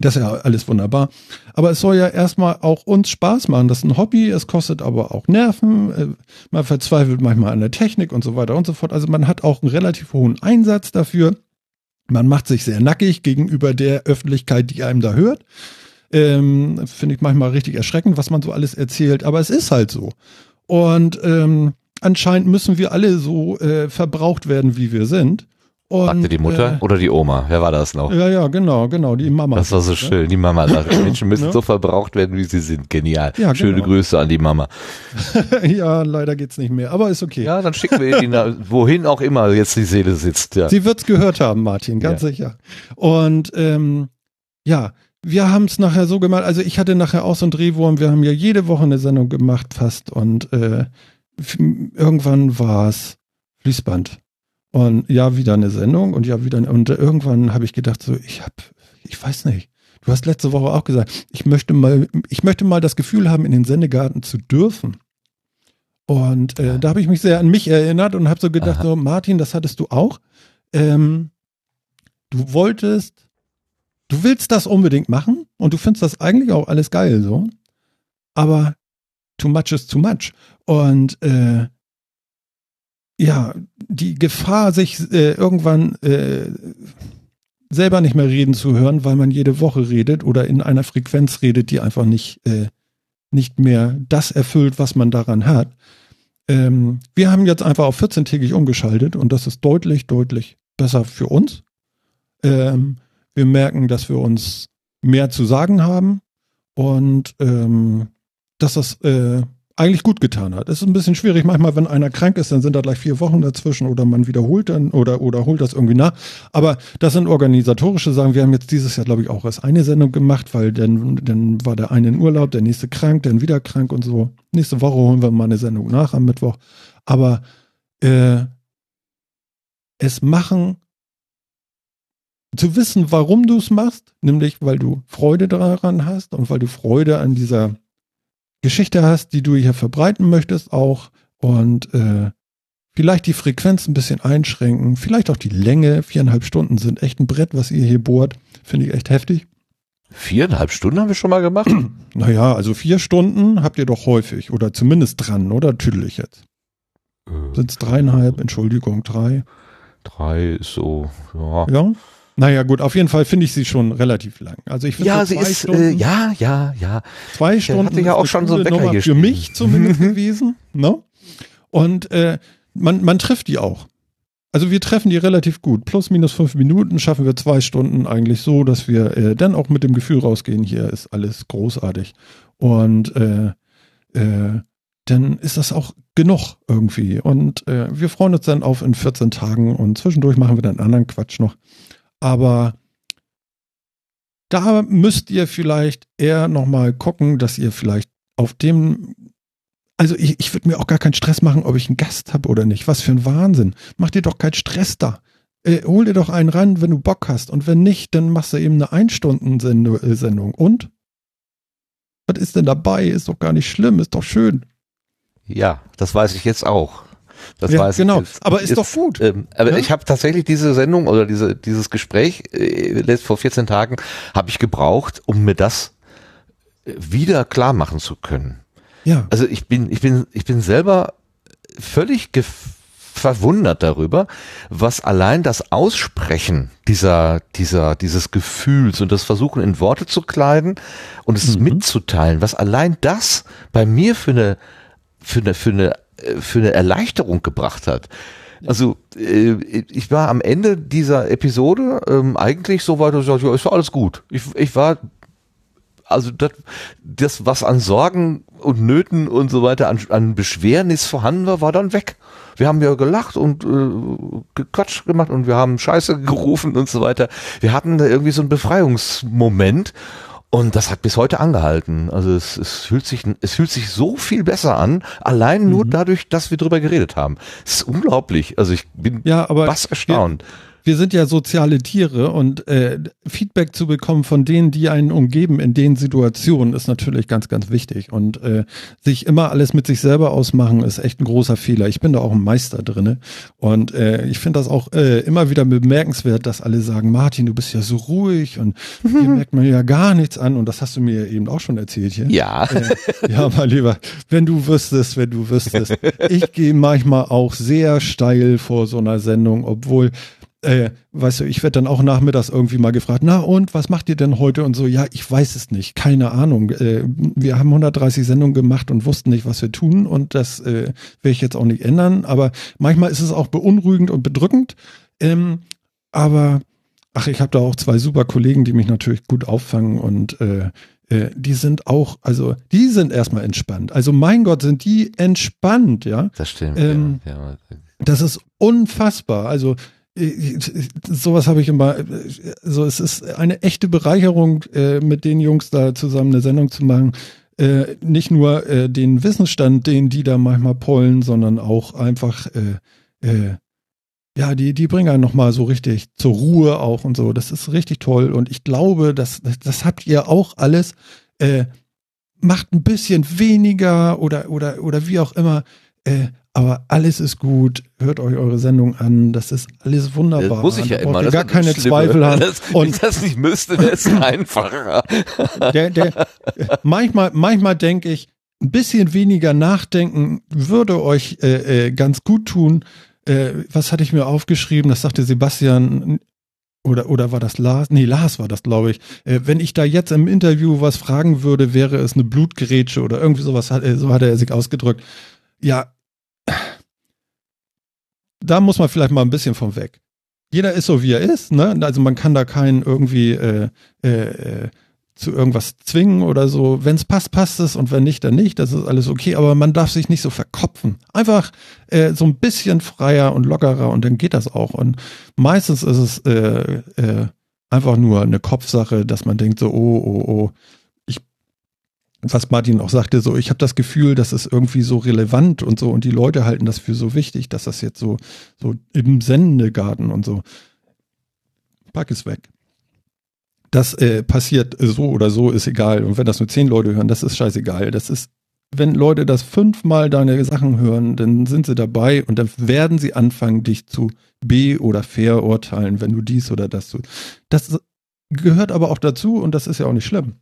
Das ist ja alles wunderbar. Aber es soll ja erstmal auch uns Spaß machen. Das ist ein Hobby, es kostet aber auch Nerven. äh, Man verzweifelt manchmal an der Technik und so weiter und so fort. Also man hat auch einen relativ hohen Einsatz dafür. Man macht sich sehr nackig gegenüber der Öffentlichkeit, die einem da hört. Ähm, Finde ich manchmal richtig erschreckend, was man so alles erzählt. Aber es ist halt so. Und ähm, anscheinend müssen wir alle so äh, verbraucht werden, wie wir sind. Und, Sagte die Mutter Äh, oder die Oma? Wer war das noch? ja, ja, genau, genau, die Mama. Das war so schön. Die Mama sagt, Menschen müssen Ne? so verbraucht werden, wie sie sind. Genial. Ja, Schöne genau. Grüße an die Mama. ja, leider geht's nicht mehr, aber ist okay. Ja, dann schicken wir ihn nach, wohin auch immer jetzt die Seele sitzt. Ja. Sie wird's gehört haben, Martin, ganz Ja. sicher. Und ähm, ja, wir haben es nachher so gemacht. Also ich hatte nachher auch so einen Drehwurm. Wir haben ja jede Woche eine Sendung gemacht fast und äh, irgendwann war's Fließband. Und ja, wieder eine Sendung und ja, wieder eine, und irgendwann habe ich gedacht so, ich hab, ich weiß nicht. Du hast letzte Woche auch gesagt, ich möchte mal, ich möchte mal das Gefühl haben, in den Sendegarten zu dürfen. Und äh, da habe ich mich sehr an mich erinnert und habe so gedacht, Aha. so Martin, das hattest du auch. Ähm, du wolltest, du willst das unbedingt machen und du findest das eigentlich auch alles geil so, aber too much is too much. Und äh, ja, die Gefahr, sich äh, irgendwann äh, selber nicht mehr reden zu hören, weil man jede Woche redet oder in einer Frequenz redet, die einfach nicht, äh, nicht mehr das erfüllt, was man daran hat. Ähm, wir haben jetzt einfach auf 14-tägig umgeschaltet und das ist deutlich, deutlich besser für uns. Ähm, wir merken, dass wir uns mehr zu sagen haben und ähm, dass das äh, eigentlich gut getan hat. Es ist ein bisschen schwierig manchmal, wenn einer krank ist, dann sind da gleich vier Wochen dazwischen oder man wiederholt dann oder, oder holt das irgendwie nach. Aber das sind organisatorische Sachen. Wir haben jetzt dieses Jahr, glaube ich, auch erst eine Sendung gemacht, weil dann, dann war der eine in Urlaub, der nächste krank, dann wieder krank und so. Nächste Woche holen wir mal eine Sendung nach am Mittwoch. Aber äh, es machen zu wissen, warum du es machst, nämlich weil du Freude daran hast und weil du Freude an dieser Geschichte hast, die du hier verbreiten möchtest auch und äh, vielleicht die Frequenz ein bisschen einschränken, vielleicht auch die Länge, viereinhalb Stunden sind echt ein Brett, was ihr hier bohrt, finde ich echt heftig. Viereinhalb Stunden haben wir schon mal gemacht. Naja, also vier Stunden habt ihr doch häufig oder zumindest dran, oder tüdelig jetzt? Sind es dreieinhalb, Entschuldigung, drei? Drei ist so, ja. Ja? Naja, gut, auf jeden Fall finde ich sie schon relativ lang. Also ich finde Ja, so sie ist, Stunden, äh, ja, ja, ja. zwei Ich Stunden hatte ja auch schon so coole Wecker Nummer hier für mich zumindest gewesen. Ne? Und äh, man, man trifft die auch. Also wir treffen die relativ gut. Plus minus fünf Minuten schaffen wir zwei Stunden eigentlich so, dass wir äh, dann auch mit dem Gefühl rausgehen, hier ist alles großartig. Und äh, äh, dann ist das auch genug irgendwie. Und äh, wir freuen uns dann auf in 14 Tagen und zwischendurch machen wir dann anderen Quatsch noch. Aber da müsst ihr vielleicht eher nochmal gucken, dass ihr vielleicht auf dem, also ich, ich würde mir auch gar keinen Stress machen, ob ich einen Gast habe oder nicht. Was für ein Wahnsinn. Mach dir doch keinen Stress da. Äh, hol dir doch einen ran, wenn du Bock hast. Und wenn nicht, dann machst du eben eine Ein-Stunden-Sendung. Und? Was ist denn dabei? Ist doch gar nicht schlimm, ist doch schön. Ja, das weiß ich jetzt auch. Das Ja, weiß genau. ich. jetzt. Aber ist doch gut. Ähm, aber Ja? ich habe tatsächlich diese Sendung oder diese, dieses Gespräch äh, vor 14 Tagen habe ich gebraucht, um mir das äh, wieder klar machen zu können. Ja. Also ich bin, ich bin, ich bin selber völlig verwundert darüber, was allein das Aussprechen dieser, dieser, dieses Gefühls und das Versuchen in Worte zu kleiden und es mitzuteilen, was allein das bei mir für eine, für eine, für eine, für eine Erleichterung gebracht hat. Also äh, ich war am Ende dieser Episode ähm, eigentlich so weit, dass ich sagte, ja, ist alles gut. Ich, ich war also das, das, was an Sorgen und Nöten und so weiter, an, an Beschwernis vorhanden war, war dann weg. Wir haben ja gelacht und äh, gequatscht gemacht und wir haben Scheiße gerufen und so weiter. Wir hatten da irgendwie so einen Befreiungsmoment und das hat bis heute angehalten. Also es, es fühlt sich, es fühlt sich so viel besser an, allein nur dadurch, dass wir drüber geredet haben. Es ist unglaublich. Also ich bin Ja, aber was erstaunt. Wir sind ja soziale Tiere und äh, Feedback zu bekommen von denen, die einen umgeben in den Situationen, ist natürlich ganz, ganz wichtig. Und äh, sich immer alles mit sich selber ausmachen, ist echt ein großer Fehler. Ich bin da auch ein Meister drinne. Und äh, ich finde das auch äh, immer wieder bemerkenswert, dass alle sagen, Martin, du bist ja so ruhig und hier merkt man ja gar nichts an. Und das hast du mir eben auch schon erzählt hier. Ja. Äh, ja, mein Lieber, wenn du wüsstest, wenn du wüsstest. Ich gehe manchmal auch sehr steil vor so einer Sendung, obwohl, äh, weißt du, ich werde dann auch nachmittags irgendwie mal gefragt, na und, was macht ihr denn heute? Und so, ja, ich weiß es nicht, keine Ahnung. Äh, wir haben 130 Sendungen gemacht und wussten nicht, was wir tun und das äh, werde ich jetzt auch nicht ändern. Aber manchmal ist es auch beunruhigend und bedrückend. Ähm, aber, ach, ich habe da auch zwei super Kollegen, die mich natürlich gut auffangen und äh, äh, die sind auch, also die sind erstmal entspannt. Also mein Gott, sind die entspannt, ja. Das stimmt. Ähm, ja, ja. Das ist unfassbar. Also sowas habe ich immer, äh, so es ist eine echte Bereicherung, äh, mit den Jungs da zusammen eine Sendung zu machen. Äh, nicht nur äh, den Wissensstand, den die da manchmal pollen, sondern auch einfach äh, äh, ja, die, die bringen einen nochmal so richtig zur Ruhe auch und so. Das ist richtig toll. Und ich glaube, das, das, das habt ihr auch alles. Äh, macht ein bisschen weniger oder, oder, oder wie auch immer. Aber alles ist gut. Hört euch eure Sendung an. Das ist alles wunderbar. Das muss ich ja immer. Das gar keine Schlimme. Zweifel haben. Das, wenn ich Und das nicht müsste, wäre es einfacher. der, der, manchmal, manchmal denke ich, ein bisschen weniger nachdenken würde euch äh, äh, ganz gut tun. Äh, was hatte ich mir aufgeschrieben? Das sagte Sebastian. Oder, oder war das Lars? Nee, Lars war das, glaube ich. Äh, wenn ich da jetzt im Interview was fragen würde, wäre es eine Blutgerätsche oder irgendwie sowas, hat, äh, so hat er sich ausgedrückt. Ja, da muss man vielleicht mal ein bisschen von weg. Jeder ist so, wie er ist, ne? Also man kann da keinen irgendwie äh, äh, zu irgendwas zwingen oder so. Wenn es passt, passt es und wenn nicht, dann nicht. Das ist alles okay, aber man darf sich nicht so verkopfen. Einfach äh, so ein bisschen freier und lockerer und dann geht das auch. Und meistens ist es äh, äh, einfach nur eine Kopfsache, dass man denkt so, oh, oh, oh. Was Martin auch sagte, so, ich habe das Gefühl, das ist irgendwie so relevant und so und die Leute halten das für so wichtig, dass das jetzt so, so im Sendegarten und so. Pack es weg das äh, passiert so oder so, ist egal. Und wenn das nur zehn Leute hören, das ist scheißegal. Das ist, wenn Leute das fünfmal deine Sachen hören, dann sind sie dabei und dann werden sie anfangen, dich zu be- oder verurteilen, wenn du dies oder das tust. Das gehört aber auch dazu und das ist ja auch nicht schlimm.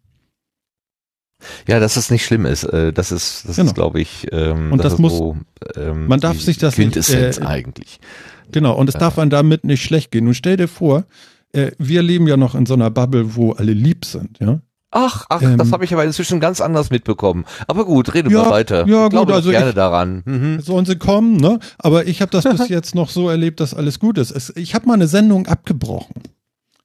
Ja, dass es nicht schlimm ist. äh, Das ist, das Genau. ist, glaube ich, ähm, Und das ist muss- so, ähm, man darf sich das nicht, äh, eigentlich. Genau, und es darf man damit nicht schlecht gehen. Nun stell dir vor, äh, wir leben ja noch in so einer Bubble, wo alle lieb sind, ja. Ach, ach, Ähm, das habe ich aber inzwischen ganz anders mitbekommen. Aber gut, rede Ja, mal weiter. ja, ich glaube gut, also gerne ich- daran. Mhm. Sollen sie kommen, ne? Aber ich habe das bis jetzt noch so erlebt, dass alles gut ist. Es, ich habe mal eine Sendung abgebrochen.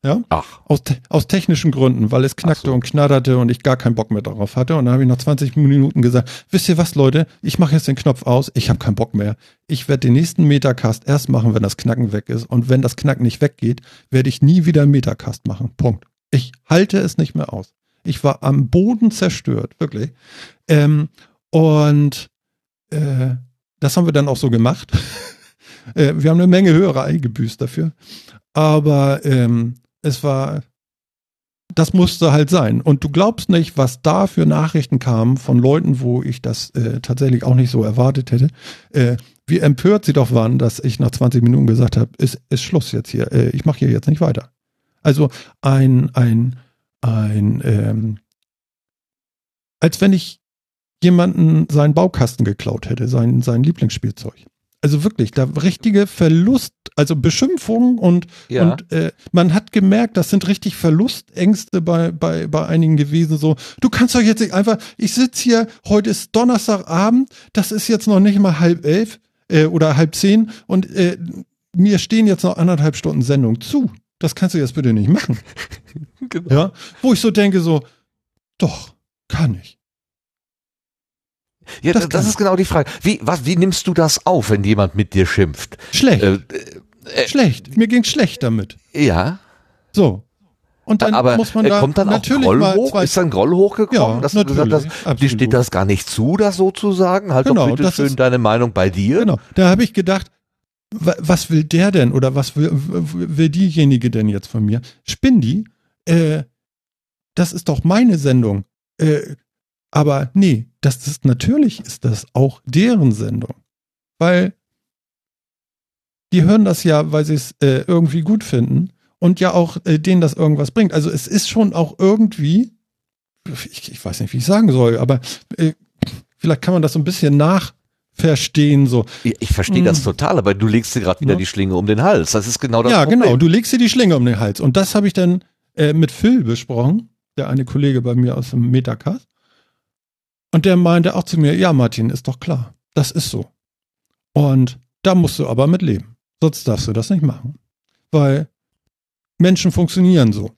Ja? Ach, Aus, aus technischen Gründen, weil es knackte so. und knatterte und ich gar keinen Bock mehr darauf hatte. Und dann habe ich nach 20 Minuten gesagt, wisst ihr was, Leute, ich mache jetzt den Knopf aus, ich habe keinen Bock mehr. Ich werde den nächsten Metacast erst machen, wenn das Knacken weg ist. Und wenn das Knacken nicht weggeht, werde ich nie wieder einen Metacast machen. Punkt. Ich halte es nicht mehr aus. Ich war am Boden zerstört, wirklich. Ähm, und äh, das haben wir dann auch so gemacht. äh, wir haben eine Menge Hörer eingebüßt dafür. Aber ähm, es war das musste halt sein. Und du glaubst nicht, was da für Nachrichten kamen von Leuten, wo ich das äh, tatsächlich auch nicht so erwartet hätte. Äh, wie empört sie doch waren, dass ich nach 20 Minuten gesagt habe, ist, ist Schluss jetzt hier. Äh, ich mache hier jetzt nicht weiter. Also ein, ein, ein, ähm, als wenn ich jemanden seinen Baukasten geklaut hätte, sein, sein Lieblingsspielzeug. Also wirklich, da richtige Verlust, also Beschimpfungen und, Ja. und äh, man hat gemerkt, das sind richtig Verlustängste bei, bei, bei einigen gewesen. So, du kannst doch jetzt nicht einfach, ich sitze hier, heute ist Donnerstagabend, das ist jetzt noch nicht mal halb elf äh, oder halb zehn und äh, mir stehen jetzt noch anderthalb Stunden Sendung zu. Das kannst du jetzt bitte nicht machen. Genau. Ja, wo ich so denke, so, doch, kann ich. Ja, Das das, ist genau die Frage. Wie, was, wie nimmst du das auf, wenn jemand mit dir schimpft? Schlecht, Äh, äh, schlecht. Mir ging schlecht damit. ja, So. Und dann aber muss man äh, da kommt dann auch natürlich Groll hoch? Ist dann Groll hochgekommen, Ja, dass du gesagt hast, dir steht das gar nicht zu, das so zu sagen? Halt Genau, doch bitte das schön ist- deine Meinung bei dir. Genau. Da habe ich gedacht, wa- was will der denn oder was will, will diejenige denn jetzt von mir? Spinn die? Äh, das ist doch meine Sendung. Äh, aber nee, das ist natürlich ist das auch deren Sendung. Weil die hören das ja, weil sie es äh, irgendwie gut finden und ja auch äh, denen das irgendwas bringt. Also es ist schon auch irgendwie, ich, ich weiß nicht, wie ich sagen soll, aber äh, vielleicht kann man das so ein bisschen nachverstehen, so. Ich, ich verstehe das Mm. total, aber du legst dir gerade wieder Ja. die Schlinge um den Hals. Das ist genau das ja, Problem. genau. Du legst dir die Schlinge um den Hals. Und das habe ich dann äh, mit Phil besprochen, der eine Kollege bei mir aus dem Metacast. Und der meinte auch zu mir, ja, Martin, ist doch klar. Das ist so. Und da musst du aber mit leben. Sonst darfst du das nicht machen. Weil Menschen funktionieren so.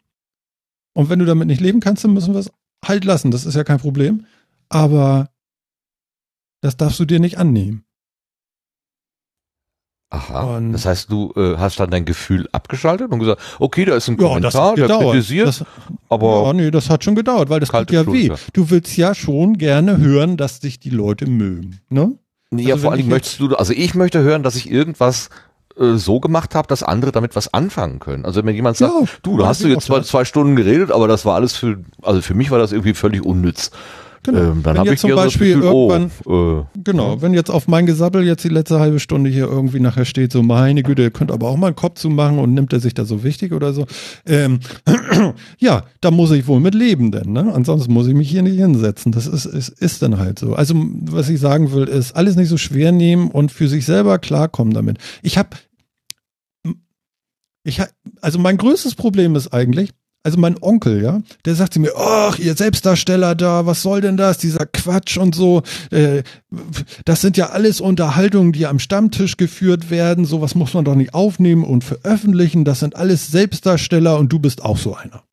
Und wenn du damit nicht leben kannst, dann müssen wir es halt lassen. Das ist ja kein Problem. Aber das darfst du dir nicht annehmen. Aha. Und- das heißt, du äh, hast dann dein Gefühl abgeschaltet und gesagt, okay, da ist ein Ja, das Kommentar, hat der gedauert. kritisiert, Das, aber ja, nee, das hat schon gedauert, weil das tut ja weh. Schulter. Du willst ja schon gerne hören, dass dich die Leute mögen, ne? ja, also vor allem möchtest du, also ich möchte hören, dass ich irgendwas äh, so gemacht habe, dass andere damit was anfangen können. Also wenn jemand sagt, Ja, du, da hast du jetzt zwei, zwei Stunden geredet, aber das war alles für, also für mich war das irgendwie völlig unnütz. Genau. Ähm, dann Wenn habe jetzt ich zum Beispiel Gefühl, irgendwann, oh, äh, genau, wenn jetzt auf mein Gesabbel jetzt die letzte halbe Stunde hier irgendwie nachher steht, so meine Güte, ihr könnt aber auch mal einen Kopf zu machen und nimmt er sich da so wichtig oder so. Ähm, ja, da muss ich wohl mit leben denn, ne? Ansonsten muss ich mich hier nicht hinsetzen. Das ist, ist, ist dann halt so. Also, was ich sagen will, ist, alles nicht so schwer nehmen und für sich selber klarkommen damit. Ich habe ich hab, also mein größtes Problem ist eigentlich, also mein Onkel, ja, der sagt zu mir, ach, ihr Selbstdarsteller da, was soll denn das, dieser Quatsch und so, äh, das sind ja alles Unterhaltungen, die am Stammtisch geführt werden, sowas muss man doch nicht aufnehmen und veröffentlichen, das sind alles Selbstdarsteller und du bist auch so einer.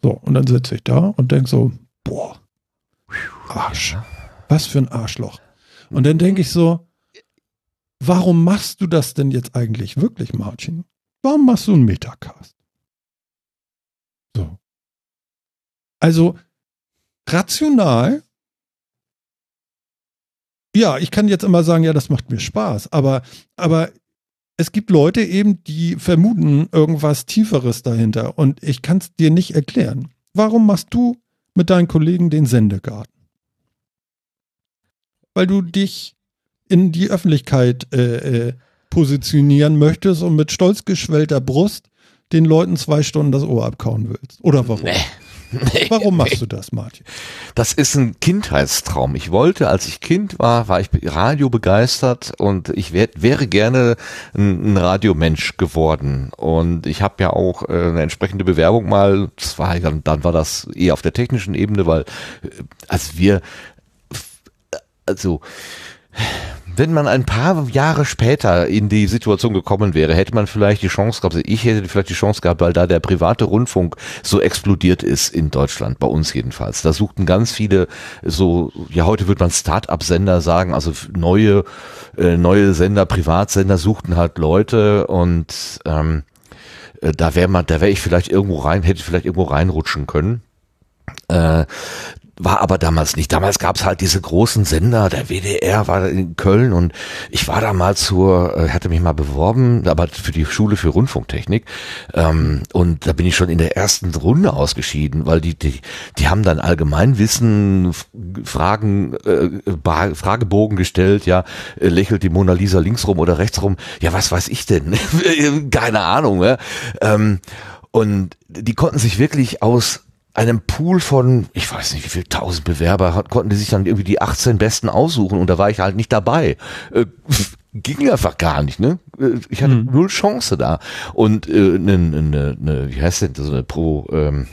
So, und dann sitze ich da und denk so, boah, Arsch, was für ein Arschloch. Und dann denke ich so, warum machst du das denn jetzt eigentlich wirklich, Martin? Warum machst du einen Metacast? So. Also, rational, ja, ich kann jetzt immer sagen, ja, das macht mir Spaß, aber, aber es gibt Leute eben, die vermuten irgendwas Tieferes dahinter und ich kann es dir nicht erklären. Warum machst du mit deinen Kollegen den Sendegarten? Weil du dich in die Öffentlichkeit äh, äh, positionieren möchtest und mit stolz geschwellter Brust den Leuten zwei Stunden das Ohr abkauen willst. Oder warum? Warum machst du das, Martin? Das ist ein Kindheitstraum. Ich wollte, als ich Kind war, war ich Radio begeistert und ich wär, wäre gerne ein, ein Radiomensch geworden. Und ich habe ja auch äh, eine entsprechende Bewerbung mal, war, dann, dann war das eher auf der technischen Ebene, weil äh, als wir, also wenn man ein paar Jahre später in die Situation gekommen wäre, hätte man vielleicht die Chance gehabt, also ich hätte vielleicht die Chance gehabt, weil da der private Rundfunk so explodiert ist in Deutschland, bei uns jedenfalls. Da suchten ganz viele so, ja heute würde man Start-up-Sender sagen, also neue, äh, neue Sender, Privatsender suchten halt Leute und ähm, äh, da wäre man, da wäre ich vielleicht irgendwo rein, hätte ich vielleicht irgendwo reinrutschen können. Äh, war aber damals nicht. Damals gab's halt diese großen Sender, der WDR war in Köln und ich war da mal zur, äh, hatte mich mal beworben, aber für die Schule für Rundfunktechnik ähm, und da bin ich schon in der ersten Runde ausgeschieden, weil die die, die haben dann Allgemeinwissen, Fragen, äh, Fragebogen gestellt, ja, lächelt die Mona Lisa links rum oder rechts rum, ja, was weiß ich denn? Keine Ahnung, ja. Ähm, und die konnten sich wirklich aus einem Pool von, ich weiß nicht wie viel, tausend Bewerber, hat- konnten die sich dann irgendwie die 18 Besten aussuchen und da war ich halt nicht dabei. Äh, ging einfach gar nicht, ne? Äh, Ich hatte null Chance da. Und äh, ne, ne, ne, ne, wie heißt denn, so eine Pro, ähm,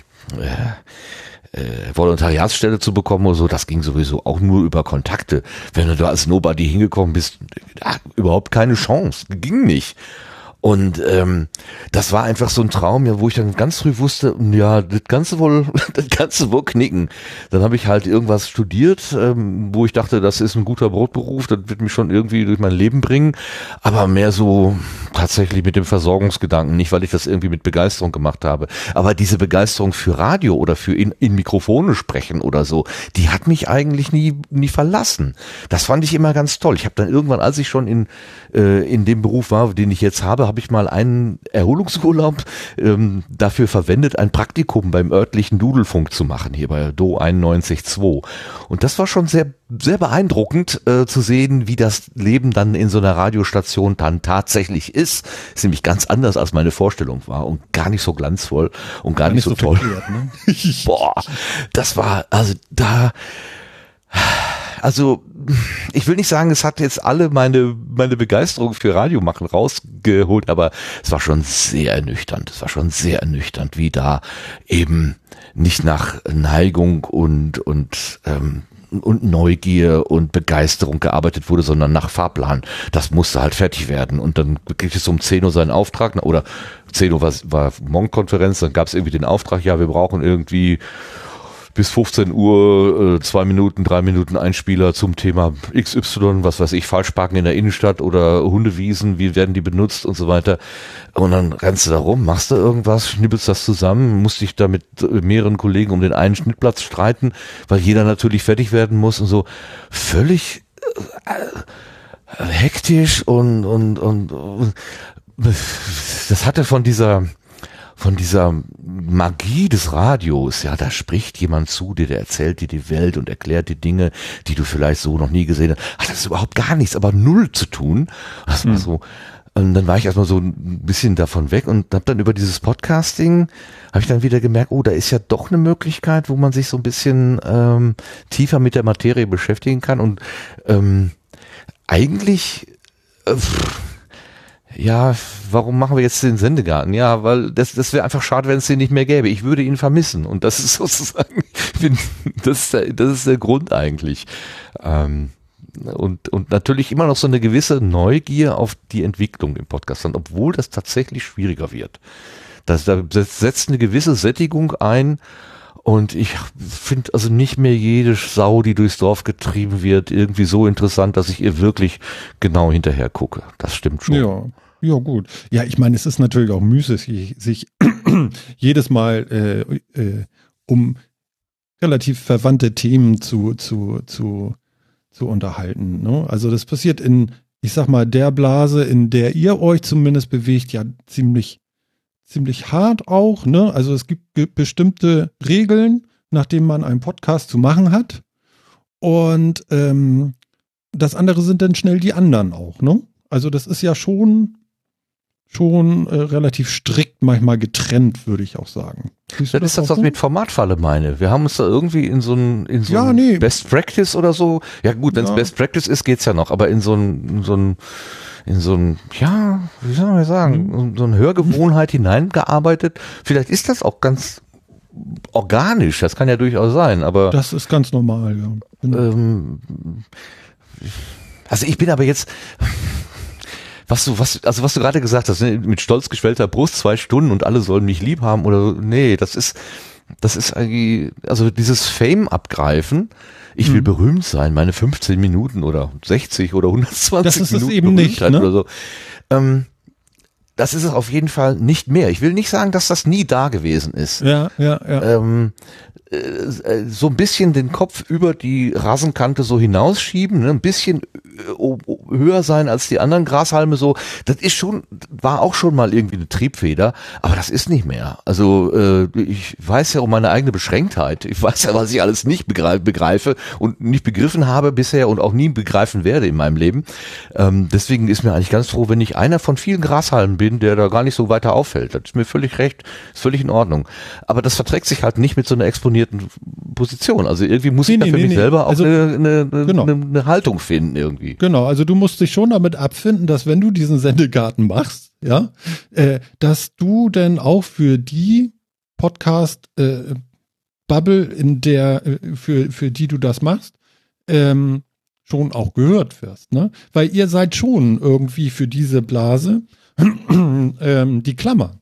äh, Volontariatsstelle zu bekommen oder so, das ging sowieso auch nur über Kontakte. Wenn du da als Nobody hingekommen bist, ja, überhaupt keine Chance. Ging nicht. Und ähm, das war einfach so ein Traum, ja, wo ich dann ganz früh wusste, ja, das Ganze wohl, das Ganze wohl knicken. Dann habe ich halt irgendwas studiert, ähm, wo ich dachte, das ist ein guter Brotberuf, das wird mich schon irgendwie durch mein Leben bringen, aber mehr so tatsächlich mit dem Versorgungsgedanken, nicht weil ich das irgendwie mit Begeisterung gemacht habe. Aber diese Begeisterung für Radio oder für in, in Mikrofone sprechen oder so, die hat mich eigentlich nie, nie verlassen. Das fand ich immer ganz toll. Ich habe dann irgendwann, als ich schon in, äh, in dem Beruf war, den ich jetzt habe, habe ich mal einen Erholungsurlaub ähm, dafür verwendet, ein Praktikum beim örtlichen Dudelfunk zu machen, hier bei Do 91.2. Und das war schon sehr, sehr beeindruckend äh, zu sehen, wie das Leben dann in so einer Radiostation dann tatsächlich ist. Ist nämlich ganz anders, als meine Vorstellung war und gar nicht so glanzvoll und gar, nicht so, toll. verkehrt, ne? Boah, das war, also da, also ich will nicht sagen, es hat jetzt alle meine, meine Begeisterung für Radiomachen rausgeholt, aber es war schon sehr ernüchternd. Es war schon sehr ernüchternd, wie da eben nicht nach Neigung und, und, ähm, und Neugier und Begeisterung gearbeitet wurde, sondern nach Fahrplan. Das musste halt fertig werden. Und dann kriegt es um 10 Uhr seinen Auftrag, oder 10 Uhr war, war Monk-Konferenz, dann gab es irgendwie den Auftrag, ja, wir brauchen irgendwie bis 15 Uhr äh, zwei Minuten, drei Minuten Einspieler zum Thema XY, was weiß ich, Falschparken in der Innenstadt oder Hundewiesen, wie werden die benutzt und so weiter. Und dann rennst du da rum, machst du irgendwas, schnippelst das zusammen, musst dich da mit äh, mehreren Kollegen um den einen Schnittplatz streiten, weil jeder natürlich fertig werden muss und so. Völlig äh, hektisch und, und, und, und das hatte von dieser von dieser Magie des Radios, ja, da spricht jemand zu dir, der erzählt dir die Welt und erklärt dir Dinge, die du vielleicht so noch nie gesehen hast. Hat das überhaupt gar nichts, aber null zu tun. Das war so. Und dann war ich erstmal so ein bisschen davon weg und habe dann über dieses Podcasting, habe ich dann wieder gemerkt, oh, da ist ja doch eine Möglichkeit, wo man sich so ein bisschen ähm, tiefer mit der Materie beschäftigen kann und ähm, eigentlich äh, pff, ja, warum machen wir jetzt den Sendegarten? Ja, weil das, das wäre einfach schade, wenn es den nicht mehr gäbe. Ich würde ihn vermissen. Und das ist sozusagen, das, ist der, das ist der Grund eigentlich. Ähm, und, und natürlich immer noch so eine gewisse Neugier auf die Entwicklung im Podcast, obwohl das tatsächlich schwieriger wird. Das, da setzt eine gewisse Sättigung ein. Und ich finde also nicht mehr jede Sau, die durchs Dorf getrieben wird, irgendwie so interessant, dass ich ihr wirklich genau hinterher gucke. Das stimmt schon. Ja, ja gut. Ja, ich meine, es ist natürlich auch müßig, sich jedes Mal äh, äh, um relativ verwandte Themen zu, zu, zu, zu unterhalten. Ne? Also das passiert in, ich sag mal, der Blase, in der ihr euch zumindest bewegt, ja ziemlich, ziemlich hart auch. Ne? Also es gibt bestimmte Regeln, nach denen man einen Podcast zu machen hat. Und ähm, das andere sind dann schnell die anderen auch. Ne? Also das ist ja schon schon äh, relativ strikt manchmal getrennt, würde ich auch sagen. Du Das ist das, was ich mit Formatfalle meine. Wir haben uns da irgendwie in so ein, in so Ja, nee. Best Practice oder so. Ja gut, wenn es Ja. Best Practice ist, geht's ja noch. Aber in so ein, in so ein, in so ein, ja, wie soll man sagen, so eine Hörgewohnheit hineingearbeitet. Vielleicht ist das auch ganz organisch. Das kann ja durchaus sein. Aber Das ist ganz normal, ja. Genau. ähm, also ich bin aber jetzt, was du, was, also was du gerade gesagt hast, ne, mit stolz geschwellter Brust zwei Stunden und alle sollen mich lieb haben oder so, nee, das ist, das ist irgendwie, also dieses Fame abgreifen, ich Mhm. will berühmt sein, meine 15 Minuten oder 60 oder 120 Das ist es Minuten eben nicht, ne? oder so. Ähm, das ist es auf jeden Fall nicht mehr. Ich will nicht sagen, dass das nie da gewesen ist. ja, ja, ja. Ähm, äh, so ein bisschen den Kopf über die Rasenkante so hinausschieben, ne? ein bisschen äh, höher sein als die anderen Grashalme so. Das ist schon, war auch schon mal irgendwie eine Triebfeder, aber das ist nicht mehr. Also äh, ich weiß ja um meine eigene Beschränktheit. Ich weiß ja, was ich alles nicht begreif, begreife und nicht begriffen habe bisher und auch nie begreifen werde in meinem Leben. Ähm, deswegen ist mir eigentlich ganz froh, wenn ich einer von vielen Grashalmen bin, der da gar nicht so weiter auffällt. Das ist mir völlig recht, ist völlig in Ordnung. Aber das verträgt sich halt nicht mit so einer exponierten Position. Also irgendwie muss Nee, ich da nee, für nee, mich selber auch Also- eine, eine, eine, Genau. eine, eine Haltung finden irgendwie. Genau, also du musst dich schon damit abfinden, dass wenn du diesen Sendegarten machst, ja, äh, dass du denn auch für die Podcast äh, Bubble, in der äh, für für die du das machst, ähm, schon auch gehört wirst, ne? Weil ihr seid schon irgendwie für diese Blase ähm, die Klammer.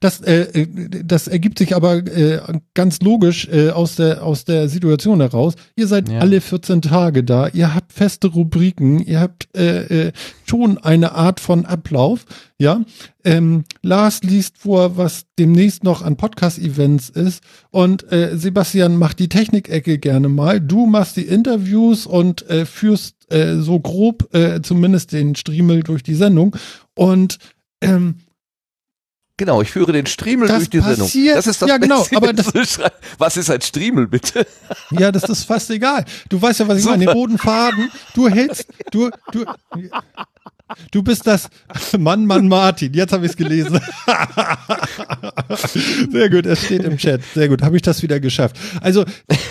Das, äh, äh, das ergibt sich aber äh, ganz logisch äh, aus, der, aus der Situation heraus. Ihr seid Ja. alle 14 Tage da, ihr habt feste Rubriken, ihr habt äh, äh, schon eine Art von Ablauf. Ja, ähm, Lars liest vor, was demnächst noch an Podcast-Events ist und äh, Sebastian macht die Technikecke gerne mal. Du machst die Interviews und äh, führst äh, so grob äh, zumindest den Striemel durch die Sendung und ähm, Genau, ich führe den Striemel Das durch die Sendung. passiert- Das ist das ja, genau, Beste, aber das-. Was ist ein Striemel, bitte? Ja, das ist fast egal. Du weißt ja, was ich Super. meine. Den roten Faden. Du hältst, du, du, du bist das Mann, Mann, Martin. Jetzt habe ich es gelesen. Sehr gut, es steht im Chat. Sehr gut, habe ich das wieder geschafft. Also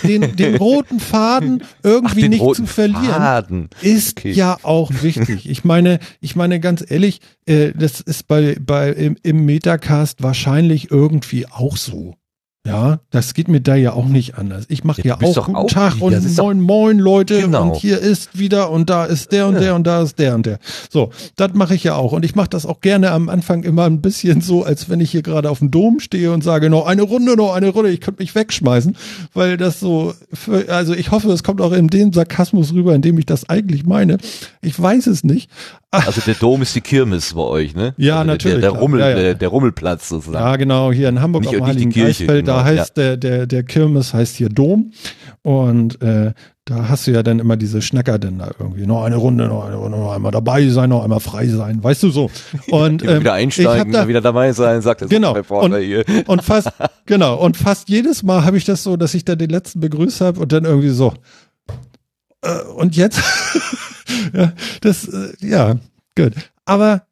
den, den roten Faden irgendwie den nicht zu verlieren Faden. ist Okay. ja auch wichtig. Ich meine, ich meine ganz ehrlich, äh, das ist bei, bei im, im Metacast wahrscheinlich irgendwie auch so. Ja, das geht mir da ja auch nicht anders. Ich mache Ja, auch guten auch Tag wieder. und moin moin Leute Genau. und hier ist wieder und da ist der und Ja. der und da ist der und der. So, das mache ich ja auch und ich mache das auch gerne am Anfang immer ein bisschen so, als wenn ich hier gerade auf dem Dom stehe und sage noch eine Runde, noch eine Runde. Ich könnte mich wegschmeißen, weil das so, für, also ich hoffe, es kommt auch in dem Sarkasmus rüber, in dem ich das eigentlich meine. Ich weiß es nicht. Also der Dom ist die Kirmes bei euch, ne? Ja, also natürlich, Der, der. Rummel, Ja. Der, der Rummelplatz sozusagen. Ja, genau, hier in Hamburg Nicht- am Heiligen Kirche, Geistfeld, da genau, heißt der, der, der Kirmes heißt hier Dom. Und äh, da hast du ja dann immer diese Schnacker denn da irgendwie. Noch eine Runde, noch eine Runde, noch einmal dabei sein, noch einmal frei sein, weißt du so. Und ähm, wieder einsteigen, da, wieder dabei sein, sagt der Genau. Reporter Und- hier. und fast, genau, und fast jedes Mal habe ich das so, dass ich da den letzten begrüßt habe und dann irgendwie so. Äh, und jetzt? ja, das, äh, ja, gut. Aber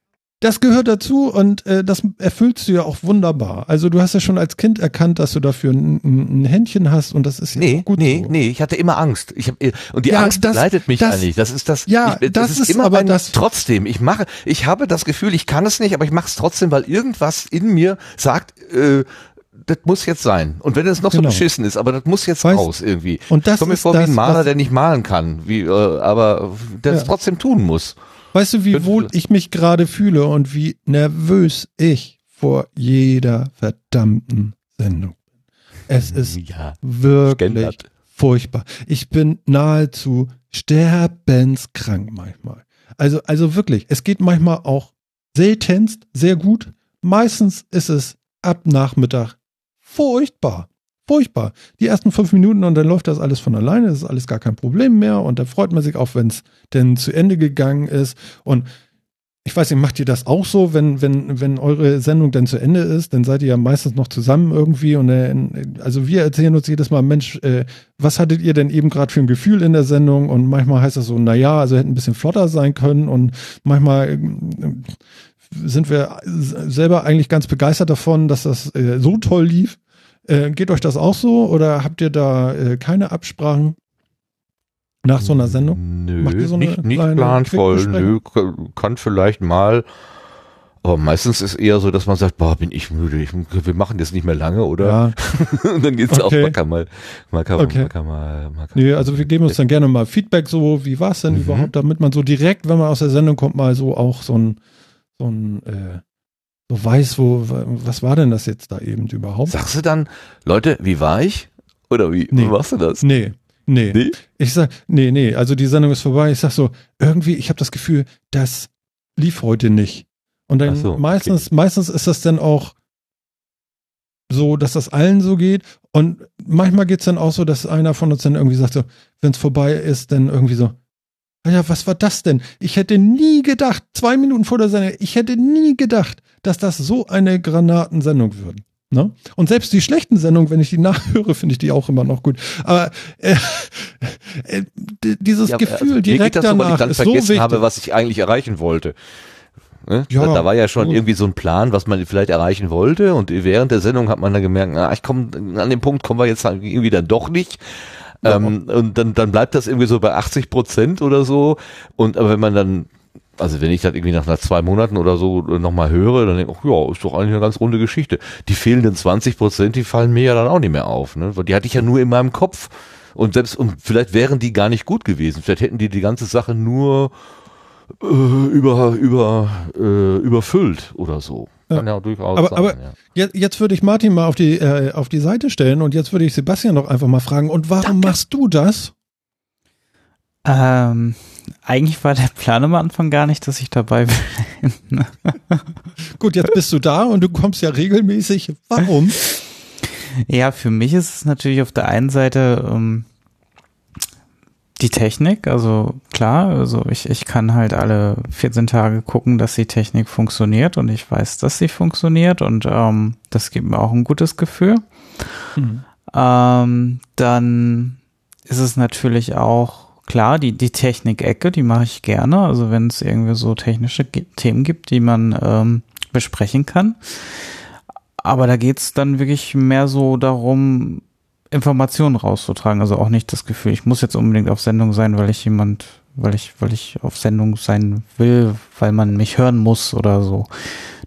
das gehört dazu und äh, das erfüllst du ja auch wunderbar. Also du hast ja schon als Kind erkannt, dass du dafür ein, ein Händchen hast und das ist ja Nee, auch gut nee, so. nee, ich hatte immer Angst. Ich hab, und die Ja, Angst das- begleitet mich das- eigentlich. Das ist das. Ja, ich, das ist immer aber das- Trotzdem, ich mache, ich habe das Gefühl, ich kann es nicht, aber ich mache es trotzdem, weil irgendwas in mir sagt, äh, das muss jetzt sein. Und wenn es noch Genau. so beschissen ist, aber das muss jetzt Weißt- raus irgendwie. und das ich komme mir ist vor wie das, ein Maler, der nicht malen kann, wie, äh, aber der es Ja. trotzdem tun muss. Weißt du, wie wohl ich mich gerade fühle und wie nervös ich vor jeder verdammten Sendung bin. Es ist Ja. wirklich Gendert. furchtbar. Ich bin nahezu sterbenskrank manchmal. Also, also wirklich, es geht manchmal auch seltenst sehr gut. Meistens ist es ab Nachmittag furchtbar. Furchtbar. Die ersten fünf Minuten und dann läuft das alles von alleine, das ist alles gar kein Problem mehr und da freut man sich auch, wenn es denn zu Ende gegangen ist. Und ich weiß nicht, macht ihr das auch so, wenn, wenn, wenn eure Sendung dann zu Ende ist, dann seid ihr ja meistens noch zusammen irgendwie und äh, also wir erzählen uns jedes Mal, Mensch, äh, was hattet ihr denn eben gerade für ein Gefühl in der Sendung? Und manchmal heißt das so, naja, also hätte ein bisschen flotter sein können und manchmal äh, sind wir selber eigentlich ganz begeistert davon, dass das äh, so toll lief. Äh, geht euch das auch so oder habt ihr da äh, keine Absprachen nach so einer Sendung? Nö, so eine nicht, nicht planvoll. Nö, kann vielleicht mal. Aber meistens ist eher so, dass man sagt, boah, bin ich müde. Ich, wir machen das nicht mehr lange, oder? Ja, Und dann geht's auch, Okay. man kann mal, kann, Okay. kann mal, kann nee, also wir geben uns dann gerne mal Feedback, so wie war es denn Mhm. überhaupt, damit man so direkt, wenn man aus der Sendung kommt, mal so auch so ein, so ein, äh, so weiß, wo, was war denn das jetzt da eben überhaupt? Sagst du dann, Leute, wie war ich? Oder wie, Nee. wie machst du das? Nee, nee. Nee? Ich sag, nee, nee, also die Sendung ist vorbei. Ich sag so, irgendwie, ich habe das Gefühl, das lief heute nicht. Und dann so, meistens, meistens ist das dann auch so, dass das allen so geht. Und manchmal geht's dann auch so, dass einer von uns dann irgendwie sagt, so, wenn es vorbei ist, dann irgendwie so, "Ah ja, was war das denn? Ich hätte nie gedacht, zwei Minuten vor der Sendung, ich hätte nie gedacht, dass das so eine Granatensendung wird. Ne? Und selbst die schlechten Sendungen, wenn ich die nachhöre, finde ich die auch immer noch gut. Aber äh, äh, dieses Ja, Gefühl also direkt geht das so, danach ich dann ist so wichtig. habe, was ich eigentlich erreichen wollte. Ne? Ja, da, da war ja schon gut. irgendwie so ein Plan, was man vielleicht erreichen wollte und während der Sendung hat man dann gemerkt, na, ich komme an dem Punkt kommen wir jetzt halt irgendwie dann doch nicht. Ähm, und dann, dann bleibt das irgendwie so bei 80 Prozent oder so. Und aber wenn man dann, also wenn ich das irgendwie nach, nach zwei Monaten oder so nochmal höre, dann denke ich, ach ja, ist doch eigentlich eine ganz runde Geschichte. Die fehlenden 20 Prozent, die fallen mir ja dann auch nicht mehr auf, ne? Weil die hatte ich ja nur in meinem Kopf. Und selbst, und vielleicht wären die gar nicht gut gewesen. Vielleicht hätten die die ganze Sache nur äh, über, über, äh, überfüllt oder so. Kann ja, durchaus Aber- sein. aber- ja. Jetzt, jetzt würde ich Martin mal auf die, äh, auf die Seite stellen und jetzt würde ich Sebastian doch einfach mal fragen, und warum machst du das? Ähm, eigentlich war der Plan am Anfang gar nicht, dass ich dabei bin. Gut, jetzt bist du da und du kommst ja regelmäßig. Warum? Ja, für mich ist es natürlich auf der einen Seite ähm, die Technik, also klar, also ich, ich kann halt alle 14 Tage gucken, dass die Technik funktioniert und ich weiß, dass sie funktioniert und ähm, das gibt mir auch ein gutes Gefühl. Ähm, dann ist es natürlich auch klar, die, die Technik-Ecke, die mache ich gerne. Also wenn es irgendwie so technische Themen gibt, die man ähm, besprechen kann. Aber da geht's dann wirklich mehr so darum, Informationen rauszutragen. Also auch nicht das Gefühl, ich muss jetzt unbedingt auf Sendung sein, weil ich jemand, weil ich, weil ich auf Sendung sein will, weil man mich hören muss oder so.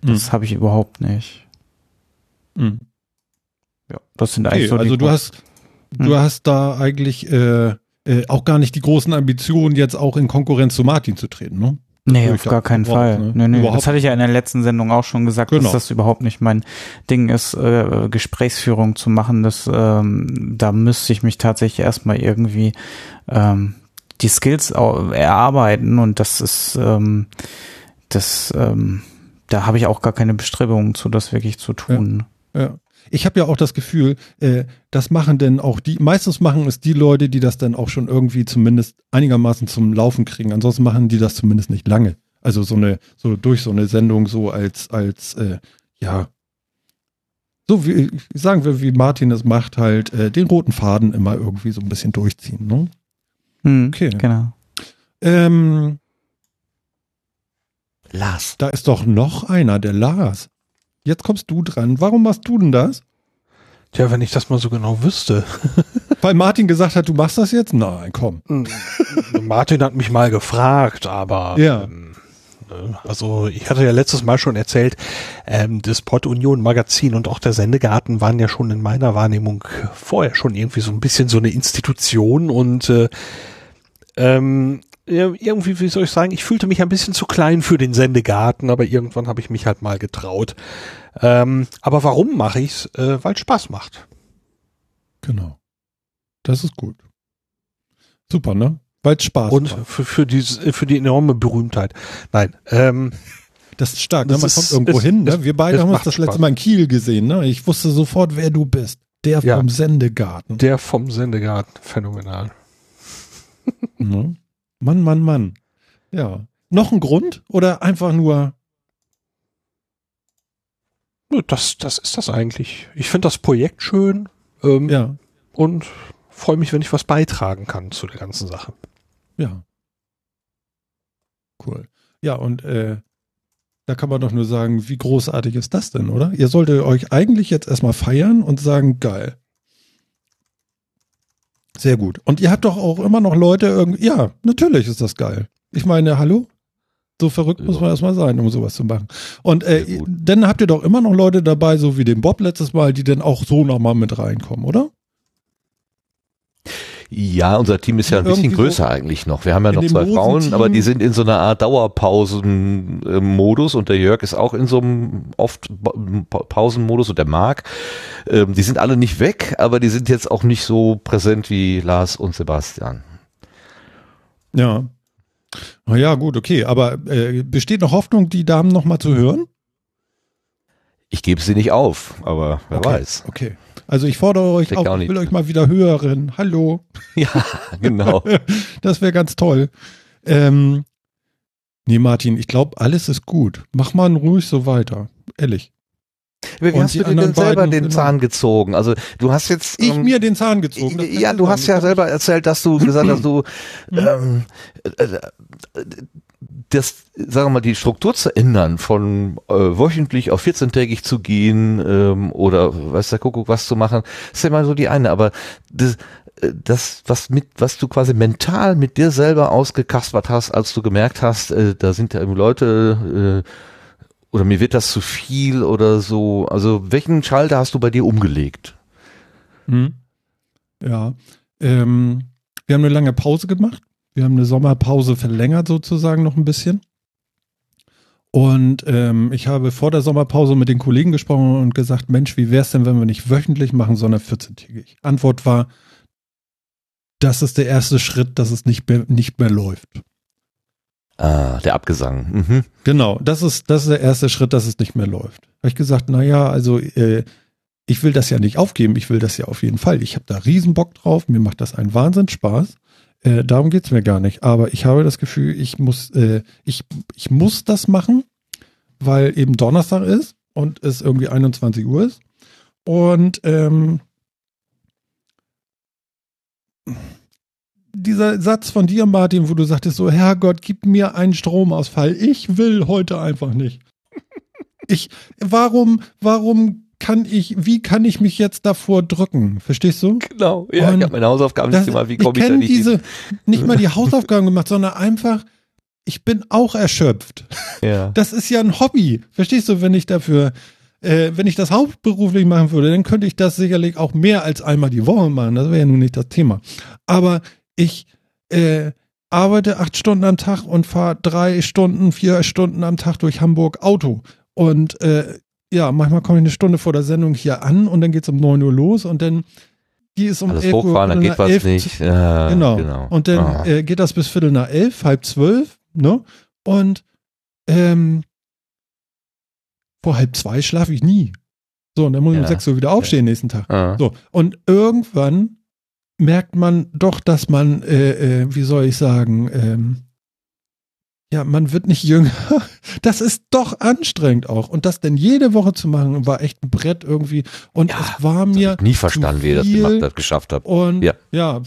Das habe ich überhaupt nicht. Mhm. Ja, das sind eigentlich Okay, so die also du hast, du Hm. hast da eigentlich äh, äh, auch gar nicht die großen Ambitionen, jetzt auch in Konkurrenz zu Martin zu treten, ne? Nee, auf gar keinen Fall. ne? Nee, nee. Überhaupt Das hatte ich ja in der letzten Sendung auch schon gesagt, Genau. dass das überhaupt nicht mein Ding ist, äh, Gesprächsführung zu machen. Das, ähm, da müsste ich mich tatsächlich erstmal irgendwie ähm, die Skills erarbeiten und das ist ähm, das ähm, da habe ich auch gar keine Bestrebungen zu, das wirklich zu tun. Ja. Ich habe ja auch das Gefühl, äh, das machen denn auch die, meistens machen es die Leute, die das dann auch schon irgendwie zumindest einigermaßen zum Laufen kriegen. Ansonsten machen die das zumindest nicht lange. Also so eine, so durch so eine Sendung so als, als, äh, ja, so wie, sagen wir, wie Martin es macht, halt äh, den roten Faden immer irgendwie so ein bisschen durchziehen. Ne? Hm, Okay. Genau. Ähm, Lars. da ist doch noch einer, der Lars. Jetzt kommst du dran. Warum machst du denn das? Tja, wenn ich das mal so genau wüsste. Weil Martin gesagt hat, du machst das jetzt? Nein, komm. Martin hat mich mal gefragt, aber Ja. ähm, ne, also ich hatte ja letztes Mal schon erzählt, ähm, das Pott Union Magazin und auch der Sendegarten waren ja schon in meiner Wahrnehmung vorher schon irgendwie so ein bisschen so eine Institution und äh, ähm, irgendwie, wie soll ich sagen, ich fühlte mich ein bisschen zu klein für den Sendegarten, aber irgendwann habe ich mich halt mal getraut. Ähm, aber warum mache ich's? Äh, Weil es Spaß macht. Genau. Das ist gut. Super, ne? Weil es Spaß Und macht. für, für, die, für die enorme Berühmtheit. Nein, ähm, Das ist stark. Ne? das Man ist- kommt irgendwo es- hin. Ne? Wir beide haben uns das letzte Spaß. Mal in Kiel gesehen. Ne? Ich wusste sofort, wer du bist. Der Ja. vom Sendegarten. Der vom Sendegarten, phänomenal. Ne? Mann, Mann, Mann. Ja. Noch ein Grund oder einfach nur, Das, das ist das eigentlich. Ich finde das Projekt schön ähm, ja, und freue mich, wenn ich was beitragen kann zu der ganzen Sache. ja. Cool. Ja, und äh, da kann man doch nur sagen, wie großartig ist das denn, oder? Ihr solltet euch eigentlich jetzt erstmal feiern und sagen, geil. Sehr gut. Und ihr habt doch auch immer noch Leute irgendwie, ja, natürlich ist das geil. Ich meine, hallo? So verrückt muss Ja. man erstmal sein, um sowas zu machen. Und äh, dann habt ihr doch immer noch Leute dabei, so wie den Bob letztes Mal, die dann auch so nochmal mit reinkommen, oder? Ja, unser Team ist ja ein bisschen Irgendwie so größer eigentlich noch. Wir haben ja noch zwei Frauen, aber die sind in so einer Art Dauerpausen-Modus und der Jörg ist auch in so einem oft Pa- Pa- Pausenmodus und der Marc. Ähm, die sind alle nicht weg, aber die sind jetzt auch nicht so präsent wie Lars und Sebastian. Ja. Ja, gut, okay. Aber äh, besteht noch Hoffnung, die Damen nochmal zu hören? Ich gebe sie nicht auf, aber wer Okay. weiß. Okay. Also ich fordere euch auf, ich will euch mal wieder hören. Hallo. Ja, genau. Das wäre ganz toll. Ähm, nee, Martin, ich glaube, alles ist gut. Mach mal ruhig so weiter. Ehrlich. Wie Und hast du dir denn selber den genau. Zahn gezogen? Also du hast jetzt Ich ähm, mir den Zahn gezogen. Ja, du hast ja selber erzählt, dass du gesagt hast, du ähm, äh, äh, das, sagen wir mal, die Struktur zu ändern, von äh, wöchentlich auf 14-tägig zu gehen ähm, oder weiß der Kuckuck was zu machen, ist ja immer so die eine. Aber das, äh, das was mit, was du quasi mental mit dir selber ausgekaspert hast, als du gemerkt hast, äh, da sind ja irgendwie Leute äh, oder mir wird das zu viel oder so. Also welchen Schalter hast du bei dir umgelegt? Hm. Ja. Ähm, wir haben eine lange Pause gemacht. Wir haben eine Sommerpause verlängert sozusagen noch ein bisschen. Und ähm, ich habe vor der Sommerpause mit den Kollegen gesprochen und gesagt, Mensch, wie wäre es denn, wenn wir nicht wöchentlich machen, sondern 14-tägig? Antwort war, das ist der erste Schritt, dass es nicht mehr, nicht mehr läuft. Ah, der Abgesang. Mhm. Genau, das ist, das ist der erste Schritt, dass es nicht mehr läuft. Habe ich gesagt, naja, also äh, ich will das ja nicht aufgeben, ich will das ja auf jeden Fall. Ich habe da riesen Bock drauf, mir macht das einen Wahnsinn Spaß. Äh, darum geht's mir gar nicht. Aber ich habe das Gefühl, ich muss, äh, ich, ich muss das machen, weil eben Donnerstag ist und es irgendwie 21 Uhr ist. Und ähm, dieser Satz von dir, Martin, wo du sagtest so, Herrgott, gib mir einen Stromausfall. Ich will heute einfach nicht. Ich, warum, warum kann ich, wie kann ich mich jetzt davor drücken? Verstehst du? Genau, ja, Und ich habe meine Hausaufgaben nicht Das, gemacht. Wie ich komme ich da kenne nicht diese, nicht mal die Hausaufgaben gemacht, sondern einfach, ich bin auch erschöpft. Ja. Das ist ja ein Hobby. Verstehst du, wenn ich dafür, äh, wenn ich das hauptberuflich machen würde, dann könnte ich das sicherlich auch mehr als einmal die Woche machen. Das wäre ja nun nicht das Thema. Aber ich äh, arbeite acht Stunden am Tag und fahre drei Stunden, vier Stunden am Tag durch Hamburg Auto. Und äh, ja, manchmal komme ich eine Stunde vor der Sendung hier an und dann geht's um 9 Uhr los und dann die ist um Alles 11 Uhr. hochfahren, dann geht was elf nicht. Ja, Genau. genau. Und dann Ah. äh, geht das bis Viertel nach elf, halb zwölf, ne? Und ähm, vor halb zwei schlafe ich nie. So, und dann muss ich um Ja. sechs Uhr wieder aufstehen nächsten Tag. Ah. So, und irgendwann merkt man doch, dass man, äh, äh, wie soll ich sagen, ähm, ja, man wird nicht jünger. Das ist doch anstrengend auch. Und das denn jede Woche zu machen, war echt ein Brett irgendwie. Und Ja, es war mir nie verstanden, wie ihr das gemacht habt, geschafft habt. und Ja. ja.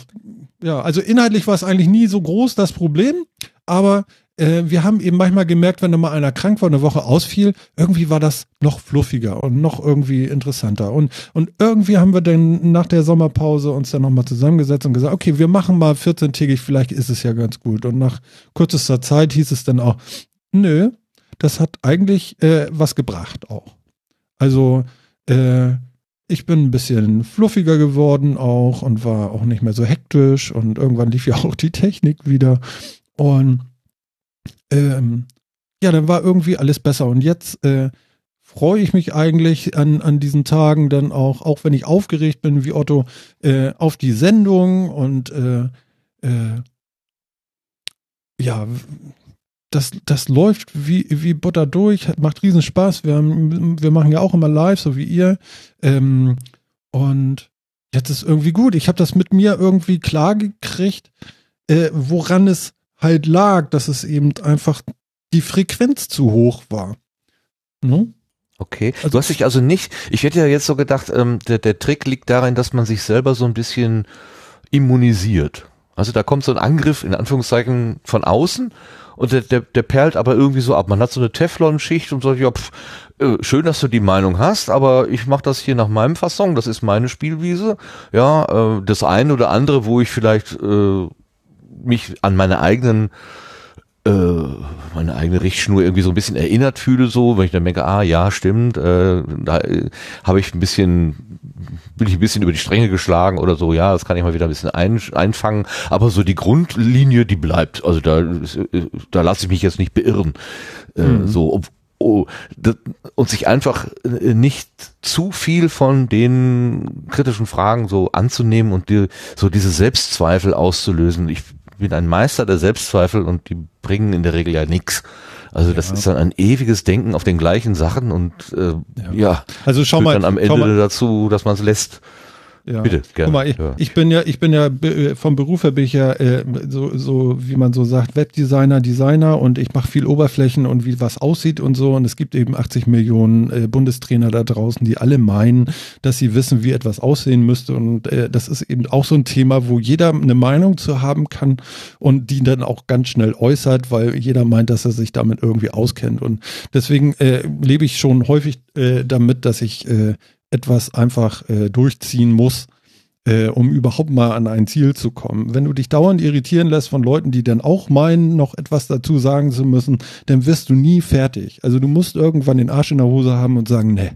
ja, also inhaltlich war es eigentlich nie so groß das Problem, aber äh, wir haben eben manchmal gemerkt, wenn da mal einer krank war, eine Woche ausfiel, irgendwie war das noch fluffiger und noch irgendwie interessanter. Und, und irgendwie haben wir dann nach der Sommerpause uns dann nochmal zusammengesetzt und gesagt, okay, wir machen mal 14-tägig, vielleicht ist es ja ganz gut. Und nach kürzester Zeit hieß es dann auch, nö, das hat eigentlich äh, was gebracht auch. Also äh, ich bin ein bisschen fluffiger geworden auch und war auch nicht mehr so hektisch und irgendwann lief ja auch die Technik wieder und ähm, ja, dann war irgendwie alles besser und jetzt äh, freue ich mich eigentlich an, an diesen Tagen dann auch, auch wenn ich aufgeregt bin wie Otto, äh, auf die Sendung und äh, äh, ja, das, das läuft wie, wie Butter durch, macht riesen Spaß. Wir, wir machen ja auch immer live, so wie ihr. Ähm, und jetzt ist irgendwie gut. Ich habe das mit mir irgendwie klar gekriegt, äh, woran es halt lag, dass es eben einfach die Frequenz zu hoch war. Ne? Okay. Also- du hast dich also nicht, ich hätte ja jetzt so gedacht, ähm, der, der Trick liegt darin, dass man sich selber so ein bisschen immunisiert. Also da kommt so ein Angriff, in Anführungszeichen, von außen und der, der, der perlt aber irgendwie so ab. Man hat so eine Teflon-Schicht und sagt, ja, pff, äh, schön, dass du die Meinung hast, aber ich mache das hier nach meinem Fasson, das ist meine Spielwiese. Ja, äh, das eine oder andere, wo ich vielleicht äh, mich an meine eigenen äh, meine eigene Richtschnur irgendwie so ein bisschen erinnert fühle, so, wenn ich dann denke, ah ja, stimmt, äh, da äh, habe ich ein bisschen, bin ich ein bisschen über die Stränge geschlagen oder so, ja, das kann ich mal wieder ein bisschen ein, einfangen, aber so die Grundlinie, die bleibt, also da, da lasse ich mich jetzt nicht beirren, äh, so, ob, oh, das, und sich einfach äh, nicht zu viel von den kritischen Fragen so anzunehmen und dir so diese Selbstzweifel auszulösen. Ich bin ein Meister der Selbstzweifel und die bringen in der Regel ja nichts. Also das Ja. ist dann ein ewiges Denken auf den gleichen Sachen und äh, ja, Also schau mal, dann am schau Ende mal, dazu, dass man es lässt. Ja. Bitte, gerne. Guck mal, ich, Ja. ich bin ja, ich bin ja äh, vom Beruf her bin ich ja äh, so, so, wie man so sagt, Webdesigner, Designer und ich mache viel Oberflächen und wie was aussieht und so. Und es gibt eben 80 Millionen äh, Bundestrainer da draußen, die alle meinen, dass sie wissen, wie etwas aussehen müsste. Und äh, das ist eben auch so ein Thema, wo jeder eine Meinung zu haben kann und die dann auch ganz schnell äußert, weil jeder meint, dass er sich damit irgendwie auskennt. Und deswegen äh, lebe ich schon häufig äh, damit, dass ich äh, etwas einfach äh, durchziehen muss, äh, um überhaupt mal an ein Ziel zu kommen. Wenn du dich dauernd irritieren lässt von Leuten, die dann auch meinen, noch etwas dazu sagen zu müssen, dann wirst du nie fertig. Also du musst irgendwann den Arsch in der Hose haben und sagen, nee,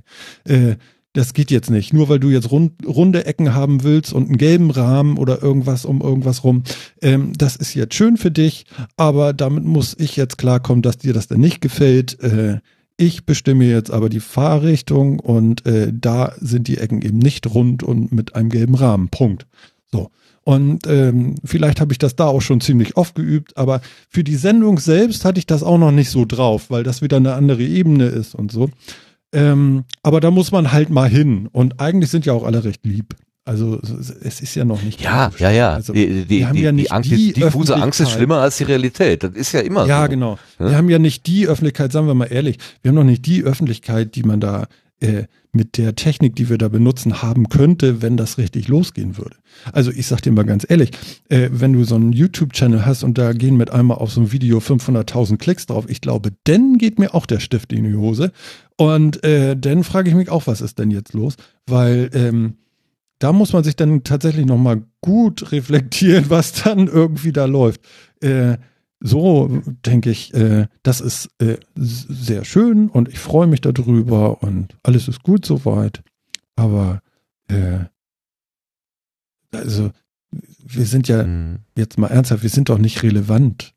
äh, das geht jetzt nicht. Nur weil du jetzt rund, runde Ecken haben willst und einen gelben Rahmen oder irgendwas um irgendwas rum, ähm, das ist jetzt schön für dich, aber damit muss ich jetzt klarkommen, dass dir das dann nicht gefällt. Äh, ich bestimme jetzt aber die Fahrrichtung und äh, da sind die Ecken eben nicht rund und mit einem gelben Rahmen. Punkt. So. Und ähm, vielleicht habe ich das da auch schon ziemlich oft geübt, aber für die Sendung selbst hatte ich das auch noch nicht so drauf, weil das wieder eine andere Ebene ist und so. Ähm, aber da muss man halt mal hin. Und eigentlich sind ja auch alle recht lieb. Also es ist ja noch nicht. Ja, ja, ja. Also, die die, wir haben die, ja die, nicht Angst, die die diffuse Angst ist schlimmer als die Realität. Das ist ja immer Ja, so. genau. Ja? Wir haben ja nicht die Öffentlichkeit, sagen wir mal ehrlich, wir haben noch nicht die Öffentlichkeit, die man da äh, mit der Technik, die wir da benutzen, haben könnte, wenn das richtig losgehen würde. Also ich sag dir mal ganz ehrlich, äh, wenn du so einen YouTube-Channel hast und da gehen mit einmal auf so ein Video 500.000 Klicks drauf, ich glaube, dann geht mir auch der Stift in die Hose. Und äh, dann frage ich mich auch, was ist denn jetzt los? Weil ähm, da muss man sich dann tatsächlich nochmal gut reflektieren, was dann irgendwie da läuft. Äh, so denke ich, äh, das ist äh, sehr schön und ich freue mich darüber und alles ist gut soweit. Aber äh, also wir sind ja Mhm. jetzt mal ernsthaft, wir sind doch nicht relevant.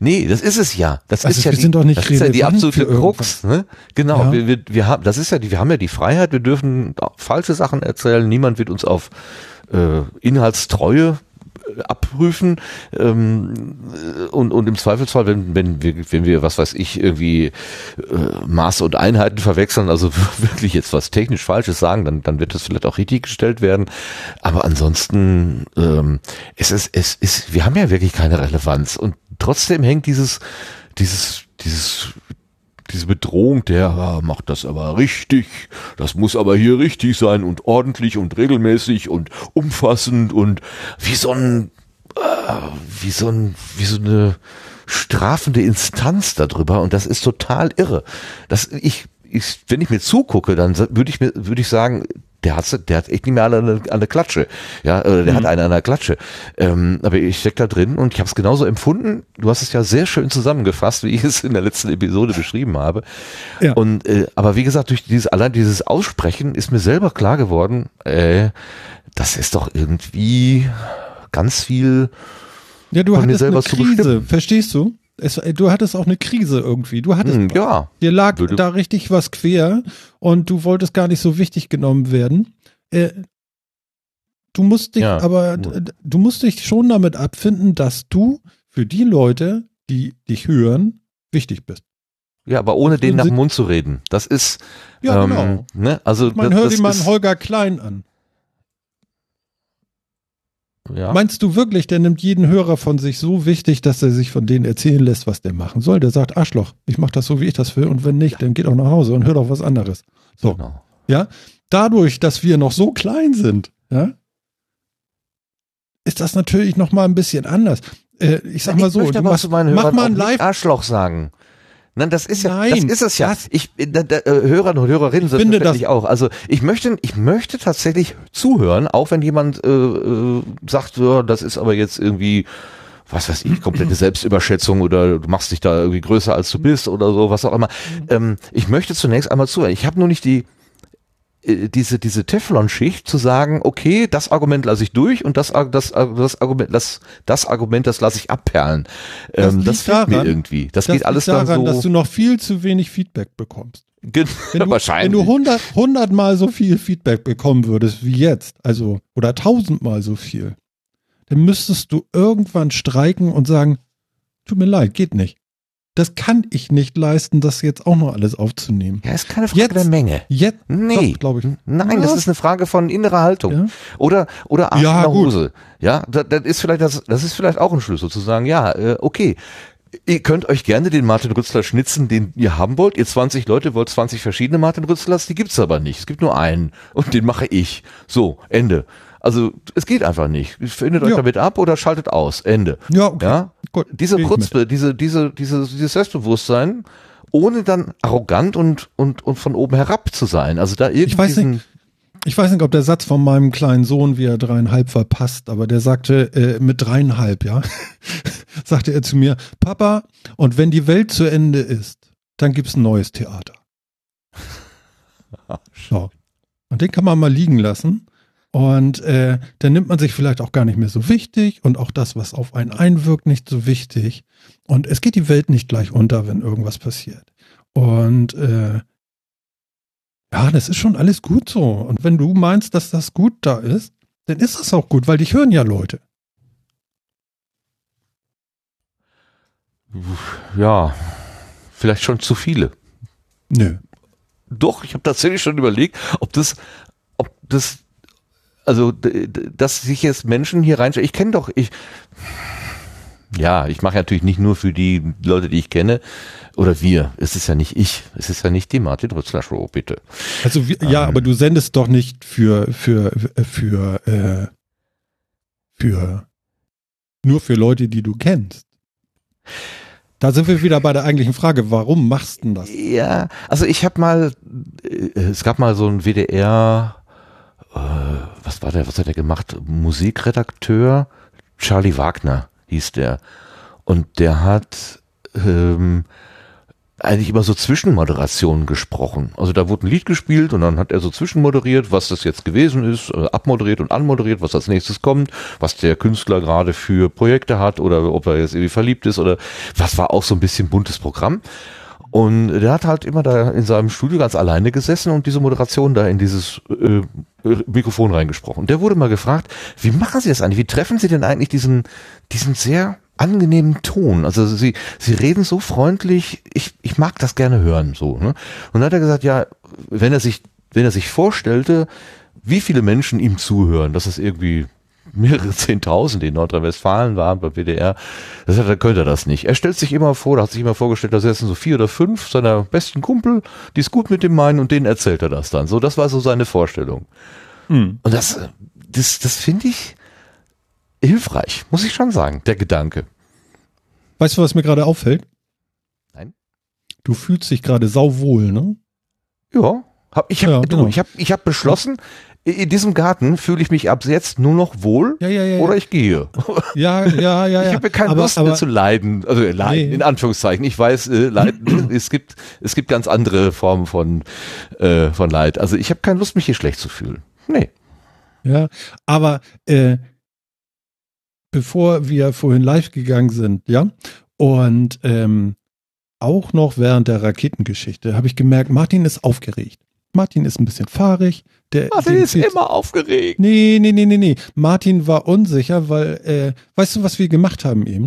Nee, das ist es ja. Das Also ist ja wir die, sind doch nicht das ist ja die absolute Krux, ne? Genau, Ja. wir, wir, wir haben, das ist ja die, wir haben ja die Freiheit, wir dürfen falsche Sachen erzählen, niemand wird uns auf äh, Inhaltstreue äh, abprüfen ähm, äh, und, und im Zweifelsfall, wenn, wenn wir, wenn wir, was weiß ich, irgendwie äh, Maße und Einheiten verwechseln, also wirklich jetzt was technisch Falsches sagen, dann, dann wird das vielleicht auch richtig gestellt werden. Aber ansonsten, ähm, es ist, es ist, wir haben ja wirklich keine Relevanz und trotzdem hängt dieses, dieses, dieses diese Bedrohung, der ah, macht das aber richtig, das muss aber hier richtig sein und ordentlich und regelmäßig und umfassend und wie so ein, äh, wie so ein, wie so eine strafende Instanz darüber und das ist total irre. Das, ich, ich, wenn ich mir zugucke, dann würde ich mir, würde ich sagen, der hat, der hat echt nicht mehr alle eine, eine Klatsche. Ja, oder der hat eine an der Klatsche. Ähm, aber ich steck da drin und ich habe es genauso empfunden. Du hast es ja sehr schön zusammengefasst, wie ich es in der letzten Episode beschrieben habe. Ja. Und äh, aber wie gesagt, durch dieses allein dieses Aussprechen ist mir selber klar geworden, äh, das ist doch irgendwie ganz viel. Ja, du Von mir selber eine zu Krise, bestimmen. verstehst du? Es, äh, du hattest auch eine Krise irgendwie. Du hattest Hm, ja, Dir lag Würde- da richtig was quer und du wolltest gar nicht so wichtig genommen werden. Äh, du musst dich Ja. aber, du musst dich schon damit abfinden, dass du für die Leute, die dich hören, wichtig bist. ja, aber ohne denen nach dem Mund zu reden. Das ist, Ja, ähm, genau. ne, also Man hört dir mal einen Holger Klein an. Ja. Meinst du wirklich, der nimmt jeden Hörer von sich so wichtig, dass er sich von denen erzählen lässt, was der machen soll? Der sagt, Arschloch, ich mach das so, wie ich das will und wenn nicht, dann geht auch nach Hause und hört auch was anderes. So. Genau. Ja, dadurch, dass wir noch so klein sind, ja, ist das natürlich noch mal ein bisschen anders. Äh, ich sag mal so, ich du aber machst, zu meinen mach Hörern mal auch ein Live. Arschloch sagen. Nein, das ist ja, Nein, das ist es ja. das- Ich, äh, da, da, äh, Hörer und Hörerinnen sind natürlich auch. Also ich möchte, ich möchte tatsächlich zuhören, auch wenn jemand äh, äh, sagt, ja, das ist aber jetzt irgendwie was weiß ich, komplette Selbstüberschätzung oder du machst dich da irgendwie größer als du bist oder so, was auch immer. Ähm, ich möchte zunächst einmal zuhören. Ich habe nur nicht die diese diese Teflon-Schicht zu sagen, okay, das Argument lasse ich durch und das das das Argument das das Argument das lasse ich abperlen. Das Ähm, das fehlt mir irgendwie. Das, Das geht alles daran, dann dass so. du noch viel zu wenig Feedback bekommst. Wenn du, wahrscheinlich. wenn du 100, 100 Mal so viel Feedback bekommen würdest wie jetzt, also oder 1000 Mal so viel, dann müsstest du irgendwann streiken und sagen, tut mir leid, geht nicht. Das kann ich nicht leisten, das jetzt auch noch alles aufzunehmen. Ja, ist keine Frage Jetzt- der Menge. Jetzt, Nee, glaube ich. Nein, das Was? ist eine Frage von innerer Haltung. Ja. Oder, oder Ja, in der. Hose. Ja, das, das ist vielleicht das, das ist vielleicht auch ein Schlüssel zu sagen, ja, äh, okay. Ihr könnt euch gerne den Martin Rützler schnitzen, den ihr haben wollt. Ihr 20 Leute wollt 20 verschiedene Martin Rützlers, die gibt's aber nicht. Es gibt nur einen und den mache ich. So, Ende. Also, es geht einfach nicht. Findet euch Ja. damit ab oder schaltet aus. Ende. Ja, okay. Ja? Gut, Diese ich. Chutzpe, diese, diese, diese, dieses Selbstbewusstsein, ohne dann arrogant und, und, und von oben herab zu sein. Also da irgendwie weiß diesen, nicht. Ich weiß nicht, ob der Satz von meinem kleinen Sohn, wie er dreieinhalb verpasst, aber der sagte äh, mit dreieinhalb, ja, sagte er zu mir, Papa, und wenn die Welt zu Ende ist, dann gibt's ein neues Theater. So. Und den kann man mal liegen lassen. Und äh, dann nimmt man sich vielleicht auch gar nicht mehr so wichtig und auch das, was auf einen einwirkt, nicht so wichtig. Und es geht die Welt nicht gleich unter, wenn irgendwas passiert. Und äh, ja, das ist schon alles gut so. Und wenn du meinst, dass das gut da ist, dann ist das auch gut, weil dich hören ja Leute. ja, vielleicht schon zu viele. Nö. Doch, ich habe tatsächlich schon überlegt, ob das, ob das, also, dass sich jetzt Menschen hier reinstellen. Ich kenne doch, ich, ja, ich mache natürlich nicht nur für die Leute, die ich kenne, oder wir. Es ist ja nicht ich. Es ist ja nicht die Martin Rützler Show, bitte. Also ja, aber du sendest doch nicht für für für äh, für nur für Leute, die du kennst. Da sind wir wieder bei der eigentlichen Frage, warum machst du das? Ja, also ich habe mal, äh, es gab mal so ein WDR, äh, was war der, was hat er gemacht? Musikredakteur, Charlie Wagner hieß der. Und der hat ähm, eigentlich immer so Zwischenmoderationen gesprochen. Also da wurde ein Lied gespielt und dann hat er so zwischenmoderiert, was das jetzt gewesen ist, äh, abmoderiert und anmoderiert, was als nächstes kommt, was der Künstler gerade für Projekte hat oder ob er jetzt irgendwie verliebt ist oder was war auch so ein bisschen buntes Programm. Und der hat halt immer da in seinem Studio ganz alleine gesessen und diese Moderation da in dieses äh, Mikrofon reingesprochen. Und der wurde mal gefragt, wie machen Sie das eigentlich? Wie treffen Sie denn eigentlich diesen, diesen sehr angenehmen Ton? Also Sie, Sie reden so freundlich, ich, ich mag das gerne hören, so, ne? Und dann hat er gesagt, ja, wenn er sich, wenn er sich vorstellte, wie viele Menschen ihm zuhören, dass es irgendwie mehrere Zehntausend in Nordrhein-Westfalen waren beim WDR, das hat, dann könnte er das nicht. Er stellt sich immer vor, da hat sich immer vorgestellt, da sitzen so vier oder fünf seiner besten Kumpel, die es gut mit dem meinen und denen erzählt er das dann. So, das war so seine Vorstellung. Hm. Und das, das, das finde ich hilfreich, muss ich schon sagen, der Gedanke. Weißt du, was mir gerade auffällt? Nein. Du fühlst dich gerade sauwohl, ne? Ja, hab, ich habe Ja, genau. ich hab, ich hab beschlossen, in diesem Garten fühle ich mich ab jetzt nur noch wohl Ja, ja, ja. oder ich gehe. ja, ja, ja, ja. Ich habe keine aber, Lust aber, mehr zu leiden, also äh, leiden Nee. in Anführungszeichen. Ich weiß, äh, leiden, es gibt es gibt ganz andere Formen von äh, von Leid. Also ich habe keine Lust, mich hier schlecht zu fühlen. Nee. Ja, aber äh, bevor wir vorhin live gegangen sind, ja, und ähm, auch noch während der Raketengeschichte habe ich gemerkt, Martin ist aufgeregt. Martin ist ein bisschen fahrig. Der, Martin dem ist immer aufgeregt. Nee, nee, nee, nee, nee. Martin war unsicher, weil, äh, weißt du, was wir gemacht haben eben?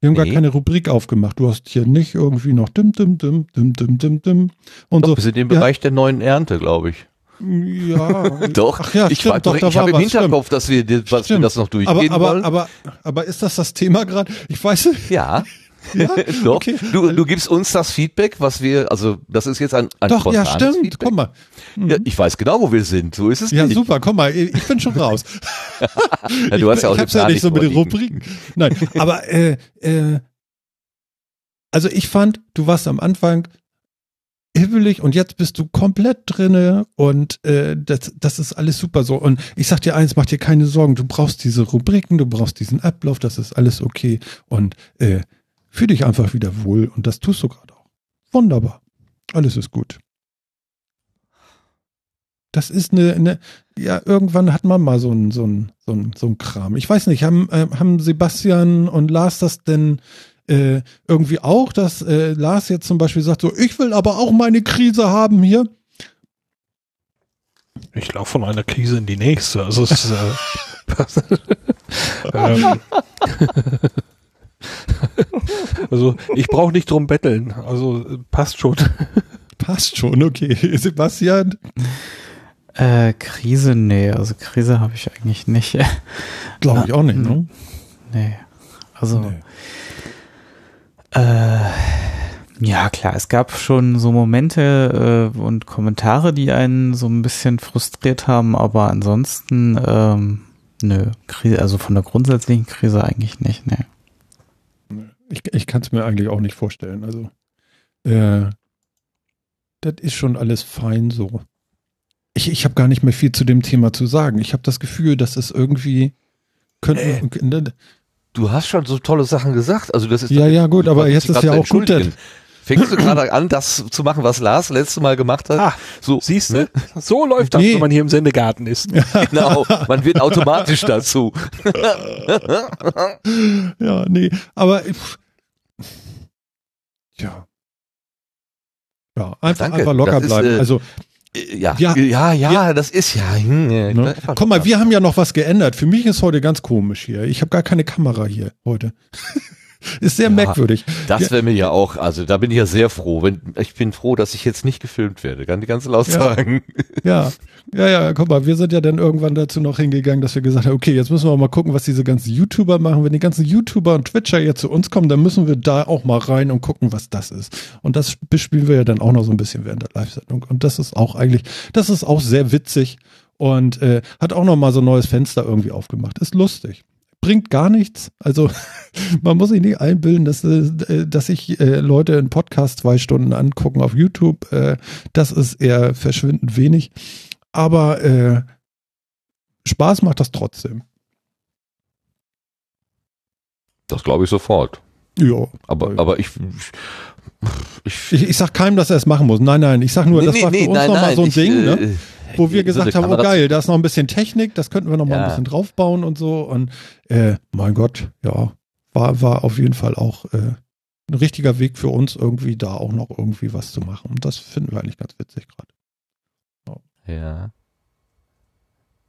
Wir haben gar Nee. keine Rubrik aufgemacht. Du hast hier nicht irgendwie noch dim, dim, dim, dim, dim, dim, dim. Und Doch, so. wir sind im Ja. Bereich der neuen Ernte, glaube ich. Ja. Doch, Ach ja, ich, stimmt, weiß doch, ich war habe im Hinterkopf, dass wir, dass wir Stimmt. das noch aber, durchgehen aber, wollen. aber, aber ist das das Thema gerade? Ich weiß ja, ja, doch. okay. Du, du gibst uns das Feedback, was wir, also das ist jetzt ein, ein Doch, ja, stimmt. Feedback. Komm mal. Mhm. Ja, ich weiß genau, wo wir sind. So ist es Ja, nicht. super, komm mal, ich bin schon raus. Ja, du hast ja auch ich hab's ja nicht so mit den. Rubriken. Nein, aber äh, äh, also ich fand, du warst am Anfang hibbelig und jetzt bist du komplett drinne und äh, das, das ist alles super so. Und ich sag dir eins, mach dir keine Sorgen, du brauchst diese Rubriken, du brauchst diesen Ablauf, das ist alles okay und äh, fühl dich einfach wieder wohl und das tust du gerade auch. Wunderbar. Alles ist gut. Das ist eine, eine, ja, irgendwann hat man mal so ein, so ein, so ein, so ein Kram. Ich weiß nicht, haben, äh, haben Sebastian und Lars das denn äh, irgendwie auch, dass äh, Lars jetzt zum Beispiel sagt, so, ich will aber auch meine Krise haben hier? Ich laufe von einer Krise in die nächste. Also es ist, äh, ähm, Also ich brauche nicht drum betteln. Also passt schon. Passt schon, okay. Sebastian? Äh, Krise, nee, also Krise habe ich eigentlich nicht. Glaube ich auch nicht, ne? nee. Also, Nee. äh, ja klar, es gab schon so Momente äh, und Kommentare, die einen so ein bisschen frustriert haben, aber ansonsten, ähm, nö, Krise, also von der grundsätzlichen Krise eigentlich nicht, nee. Ich, ich kann es mir eigentlich auch nicht vorstellen. Also, äh, das ist schon alles fein so. Ich, ich habe gar nicht mehr viel zu dem Thema zu sagen. Ich habe das Gefühl, dass es irgendwie könnten. ne, Du hast schon so tolle Sachen gesagt. Also das ist Ja, ja, gut, aber jetzt ist ja auch gut. Fängst du gerade an, das zu machen, was Lars letztes Mal gemacht hat? Ah, so, Siehst du? ne? So läuft das, Nee. wenn man hier im Sendegarten ist. Genau, man wird automatisch dazu. Ja, nee, aber ich- ja. Ja, einfach, Danke, einfach locker ist, bleiben. äh, also, Ja, Ja. ja, ja, das ist ja. hm, ne? Guck mal, wir haben ja noch was geändert. Für mich ist heute ganz komisch hier. Ich habe gar keine Kamera hier heute. Ist sehr Ja. merkwürdig. Das wäre mir ja auch, also da bin ich ja sehr froh. Wenn, ich bin froh, dass ich jetzt nicht gefilmt werde, kann ich ganz laut Ja. sagen. Ja, ja, ja, guck mal, wir sind ja dann irgendwann dazu noch hingegangen, dass wir gesagt haben, okay, jetzt müssen wir mal gucken, was diese ganzen YouTuber machen. Wenn die ganzen YouTuber und Twitcher jetzt zu uns kommen, dann müssen wir da auch mal rein und gucken, was das ist. Und das bespielen wir ja dann auch noch so ein bisschen während der Live-Sendung. Und das ist auch eigentlich, das ist auch sehr witzig und äh, hat auch noch mal so ein neues Fenster irgendwie aufgemacht. Ist lustig. Bringt gar nichts. Also man muss sich nicht einbilden, dass, äh, dass sich äh, Leute einen Podcast zwei Stunden angucken auf YouTube. Äh, das ist eher verschwindend wenig. Aber äh, Spaß macht das trotzdem. Das glaube ich sofort. Ja. Aber, aber ich, ich, Ich, ich sag keinem, dass er es machen muss. Nein, nein. Ich sag nur, das war für uns nochmal so ein ich, Ding, ne? wo wir gesagt haben, oh geil, da ist noch ein bisschen Technik, das könnten wir noch mal Ja. ein bisschen draufbauen und so. Und äh, mein Gott, ja, war, war auf jeden Fall auch äh, ein richtiger Weg für uns, irgendwie da auch noch irgendwie was zu machen. Und das finden wir eigentlich ganz witzig gerade. Ja. Ja,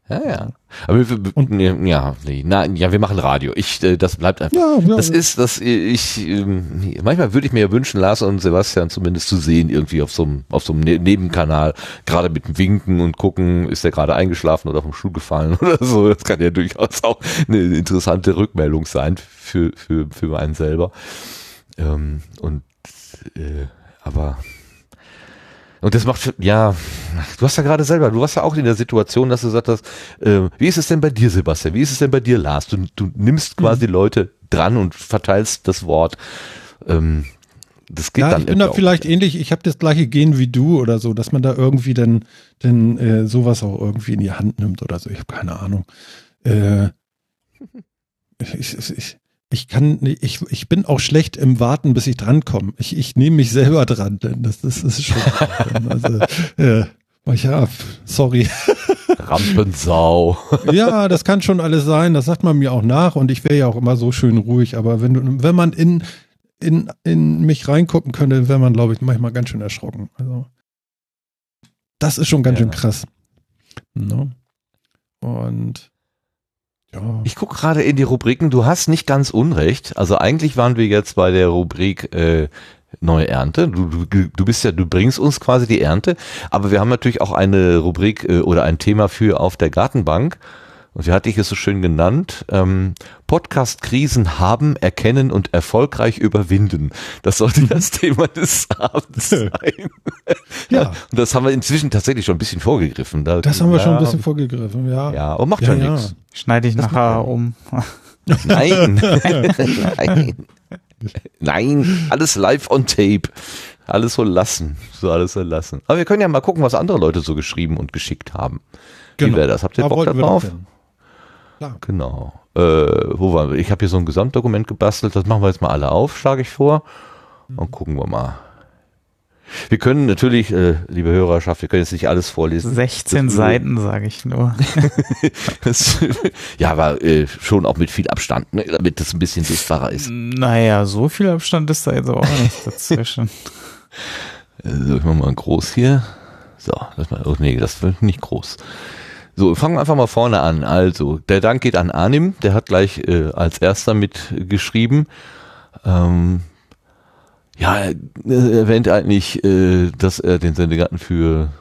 ja. Aber wir, Und- ja, nee, nein, ja, wir machen Radio. Ich, äh, das bleibt einfach. Ja, ja. Das ist, das ich, ähm, manchmal würde ich mir ja wünschen, Lars und Sebastian zumindest zu sehen, irgendwie auf so einem, auf so einem Ne- Nebenkanal, gerade mit dem Winken und gucken, ist der gerade eingeschlafen oder vom Stuhl gefallen oder so. Das kann ja durchaus auch eine interessante Rückmeldung sein für, für, für einen selber. Ähm, und, äh, aber, und das macht, ja, du hast ja gerade selber, du warst ja auch in der Situation, dass du gesagt hast, äh, wie ist es denn bei dir, Sebastian? Wie ist es denn bei dir, Lars? Du, du nimmst quasi Leute dran und verteilst das Wort. Ähm, das geht ja, dann ich bin da vielleicht ähnlich, ich habe das gleiche Gen wie du oder so, dass man da irgendwie dann, dann äh, sowas auch irgendwie in die Hand nimmt oder so. Ich habe keine Ahnung. Äh, ich, ich, ich, ich kann, ich, ich bin auch schlecht im Warten, bis ich drankomme. Ich, ich nehme mich selber dran, denn das, das ist schon. also, äh, ja, sorry. Rampensau. Ja, das kann schon alles sein, das sagt man mir auch nach und ich wäre ja auch immer so schön ruhig, aber wenn, du, wenn man in, in, in mich reingucken könnte, wäre man, glaube ich, manchmal ganz schön erschrocken. Also, das ist schon ganz Ja. schön krass. Ne? Und ja. Ich gucke gerade in die Rubriken, du hast nicht ganz unrecht. Also eigentlich waren wir jetzt bei der Rubrik äh, Neue Ernte. Du, du, du bist ja, du bringst uns quasi die Ernte, aber wir haben natürlich auch eine Rubrik äh, oder ein Thema für auf der Gartenbank. Und wie hatte ich es so schön genannt? Ähm, Podcast-Krisen haben, erkennen und erfolgreich überwinden. Das sollte das Thema des Abends sein. Ja. Und das haben wir inzwischen tatsächlich schon ein bisschen vorgegriffen. Da, Das haben wir schon ein ja, bisschen vorgegriffen, ja. Ja, aber macht Ja, ja, ja. nichts. Schneide ich nachher um. Nein. Nein. Nein. Alles live on tape. Alles so lassen. So alles so lassen. Aber wir können ja mal gucken, was andere Leute so geschrieben und geschickt haben. Wie wäre das? Habt ihr Da Bock darauf? Klar. Genau. Äh, wo waren wir? Ich habe hier so ein Gesamtdokument gebastelt. Das machen wir jetzt mal alle auf, schlage ich vor. Und gucken wir mal. Wir können natürlich, äh, liebe Hörerschaft, wir können jetzt nicht alles vorlesen. 16 Das- Seiten, sage ich nur. Das, ja, aber äh, schon auch mit viel Abstand, ne, damit das ein bisschen sichtbarer ist. naja, so viel Abstand ist da jetzt auch nicht dazwischen. So, ich mach mal groß hier. So, das mal, oh nee, das wird nicht groß. So, fangen wir einfach mal vorne an. Also, der Dank geht an Anim, der hat gleich äh, als erster mitgeschrieben. Ähm, ja, er äh, erwähnt eigentlich, äh, dass er den Sendegarten für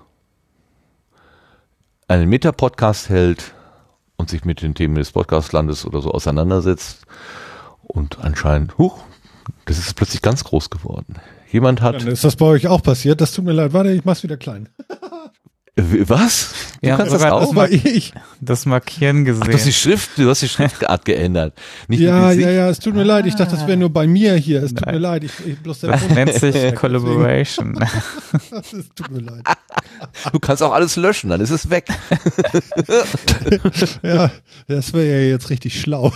einen Meta-Podcast hält und sich mit den Themen des Podcastlandes oder so auseinandersetzt. Und anscheinend, huch, das ist plötzlich ganz groß geworden. Jemand hat. Dann ist das bei euch auch passiert. Das tut mir leid. Warte, ich mach's wieder klein. Was? Du Ja, kannst das sogar auch? das war ich. Das Markieren gesehen. Ach, du hast die Schrift, du hast die Schriftart geändert. Nicht Ja, nur die ja, ja, es tut mir leid. Ich dachte, das wäre nur bei mir hier. Es tut Nein. mir leid. Ich, ich bloß der das nennt sich Collaboration. Es tut mir leid. Du kannst auch alles löschen, dann ist es weg. Ja, das wäre ja jetzt richtig schlau.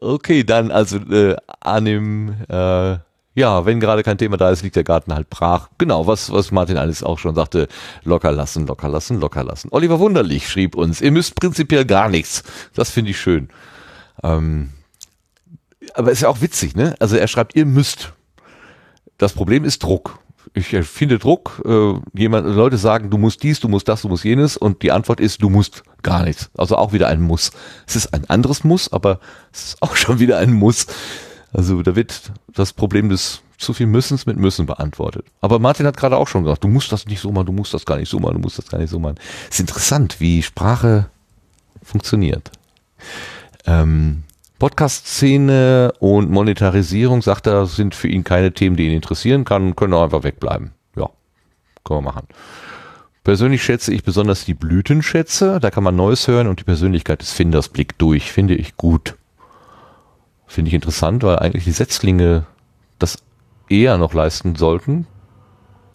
Okay, dann also äh, annehmen, äh, ja, wenn gerade kein Thema da ist, liegt der Garten halt brach. Genau, was, was Martin alles auch schon sagte, locker lassen, locker lassen, locker lassen. Oliver Wunderlich schrieb uns, ihr müsst prinzipiell gar nichts. Das finde ich schön. Ähm, aber ist ja auch witzig, ne? Also er schreibt, ihr müsst. Das Problem ist Druck. Ich finde Druck, äh, jemand, Leute sagen, du musst dies, du musst das, du musst jenes und die Antwort ist, du musst gar nichts. Also auch wieder ein Muss. Es ist ein anderes Muss, aber es ist auch schon wieder ein Muss. Also da wird das Problem des zu viel Müssens mit Müssen beantwortet. Aber Martin hat gerade auch schon gesagt, du musst das nicht so machen, du musst das gar nicht so machen, du musst das gar nicht so machen. Es ist interessant, wie Sprache funktioniert. Ähm, Podcast-Szene und Monetarisierung, sagt er, sind für ihn keine Themen, die ihn interessieren kann, können auch einfach wegbleiben. Ja, können wir machen. Persönlich schätze ich besonders die Blütenschätze, da kann man Neues hören und die Persönlichkeit des Finders blickt durch, finde ich gut. Finde ich interessant, weil eigentlich die Setzlinge das eher noch leisten sollten.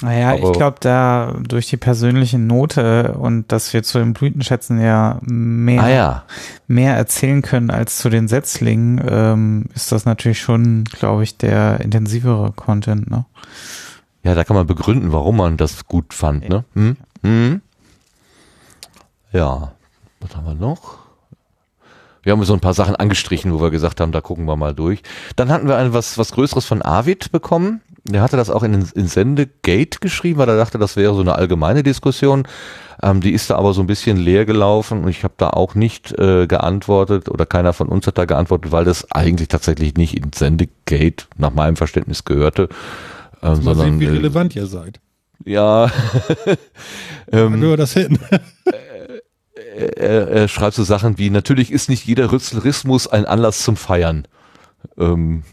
Naja, ich Aber- glaube, da durch die persönliche Note und dass wir zu den Blütenschätzen ja mehr, Ah ja, mehr erzählen können als zu den Setzlingen, ähm, ist das natürlich schon, glaube ich, der intensivere Content. Ne? ja, da kann man begründen, warum man das gut fand. Ne? Hm? Hm? Ja, was haben wir noch? Wir haben so ein paar Sachen angestrichen, wo wir gesagt haben, da gucken wir mal durch. Dann hatten wir ein was, was Größeres von Arvid bekommen. Der hatte das auch in, in Sendegate geschrieben, weil er dachte, das wäre so eine allgemeine Diskussion. Ähm, die ist da aber so ein bisschen leer gelaufen und ich habe da auch nicht äh, geantwortet oder keiner von uns hat da geantwortet, weil das eigentlich tatsächlich nicht in Sendegate nach meinem Verständnis gehörte. Ähm, Mal sondern sehen, wie äh, relevant ihr seid. ja, Da ähm, gehört das hin. er, er schreibt so Sachen wie, natürlich ist nicht jeder Rützlerismus ein Anlass zum Feiern. Ähm,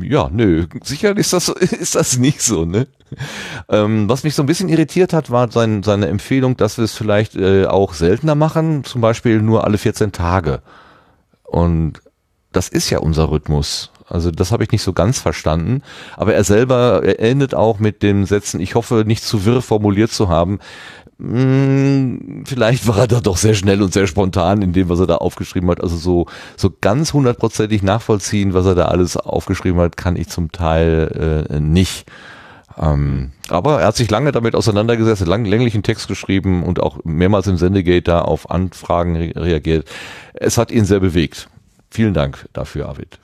ja, nö, sicher ist das, ist das nicht so, ne? Ähm, was mich so ein bisschen irritiert hat, war sein, seine Empfehlung, dass wir es vielleicht äh, auch seltener machen, zum Beispiel nur alle 14 Tage. Und das ist ja unser Rhythmus. Also das habe ich nicht so ganz verstanden. Aber er selber er endet auch mit den Sätzen, ich hoffe nicht zu wirr formuliert zu haben. Hm, vielleicht war er da doch sehr schnell und sehr spontan in dem, was er da aufgeschrieben hat. Also so, so ganz hundertprozentig nachvollziehen, was er da alles aufgeschrieben hat, kann ich zum Teil äh, nicht. Ähm, aber er hat sich lange damit auseinandergesetzt, lang, länglichen Text geschrieben und auch mehrmals im Sendegate da auf Anfragen re reagiert. Es hat ihn sehr bewegt. Vielen Dank dafür, Arvid.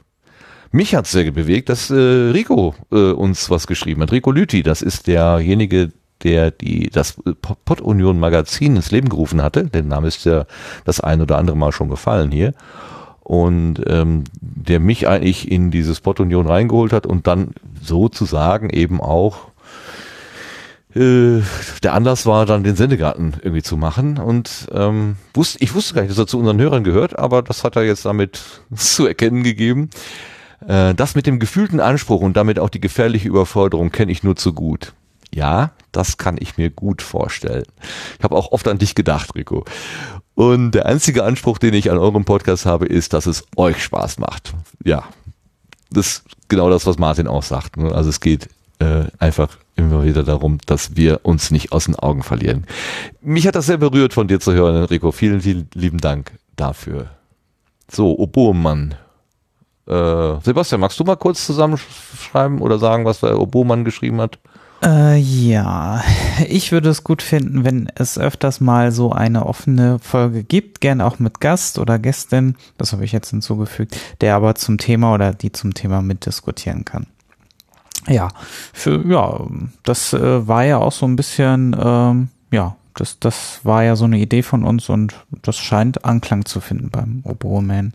Mich hat sehr bewegt, dass äh, Rico äh, uns was geschrieben hat. Rico Lüthi, das ist derjenige, der die das Pod Union Magazin ins Leben gerufen hatte. Der Name ist ja das ein oder andere Mal schon gefallen hier. Und ähm, der mich eigentlich in dieses Pod Union reingeholt hat und dann sozusagen eben auch äh, der Anlass war, dann den Sendegarten irgendwie zu machen. Und ähm, wusste, ich wusste gar nicht, dass er zu unseren Hörern gehört, aber das hat er jetzt damit zu erkennen gegeben. Äh, das mit dem gefühlten Anspruch und damit auch die gefährliche Überforderung kenne ich nur zu gut. Ja, das kann ich mir gut vorstellen. Ich habe auch oft an dich gedacht, Rico. Und der einzige Anspruch, den ich an eurem Podcast habe, ist, dass es euch Spaß macht. Ja, das ist genau das, was Martin auch sagt. Ne? Also es geht äh, einfach immer wieder darum, dass wir uns nicht aus den Augen verlieren. Mich hat das sehr berührt, von dir zu hören, Rico. Vielen, vielen lieben Dank dafür. So, Oboemann. Äh, Sebastian, magst du mal kurz zusammenschreiben oder sagen, was der Oboemann geschrieben hat? Äh, ja, ich würde es gut finden, wenn es öfters mal so eine offene Folge gibt, gern auch mit Gast oder Gästin, das habe ich jetzt hinzugefügt, der aber zum Thema oder die zum Thema mitdiskutieren kann. Ja, für, ja, das äh, war ja auch so ein bisschen, ähm, ja, das, das war ja so eine Idee von uns und das scheint Anklang zu finden beim Oboe-Man.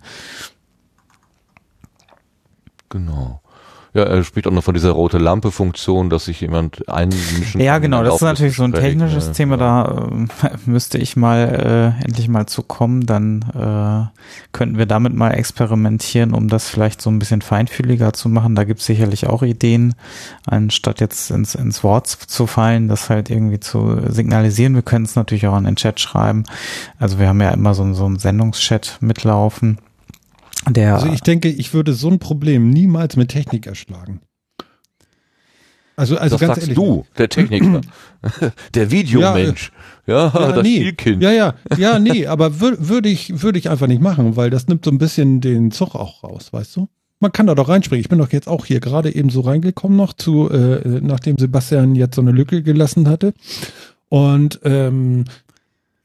Genau. Ja, er spricht auch noch von dieser rote Lampe-Funktion, dass sich jemand einmischen Ja, genau, das ist natürlich so ein technisches Gespräch, Thema, ne? da äh, müsste ich mal äh, endlich mal zu kommen, dann äh, könnten wir damit mal experimentieren, um das vielleicht so ein bisschen feinfühliger zu machen. Da gibt es sicherlich auch Ideen, anstatt jetzt ins, ins Wort zu fallen, das halt irgendwie zu signalisieren. Wir können es natürlich auch in den Chat schreiben. Also wir haben ja immer so, so einen Sendungschat mitlaufen. Der, Also ich denke, ich würde so ein Problem niemals mit Technik erschlagen. Also, also das ganz sagst ehrlich. du, der Techniker, der Videomensch, ja, Ja, das nee. Spielkind. Ja, ja, ja, nee, aber würde würd ich, würde ich einfach nicht machen, weil das nimmt so ein bisschen den Zug auch raus, weißt du? Man kann da doch reinspringen. Ich bin doch jetzt auch hier gerade eben so reingekommen noch zu, äh, nachdem Sebastian jetzt so eine Lücke gelassen hatte. Und ähm,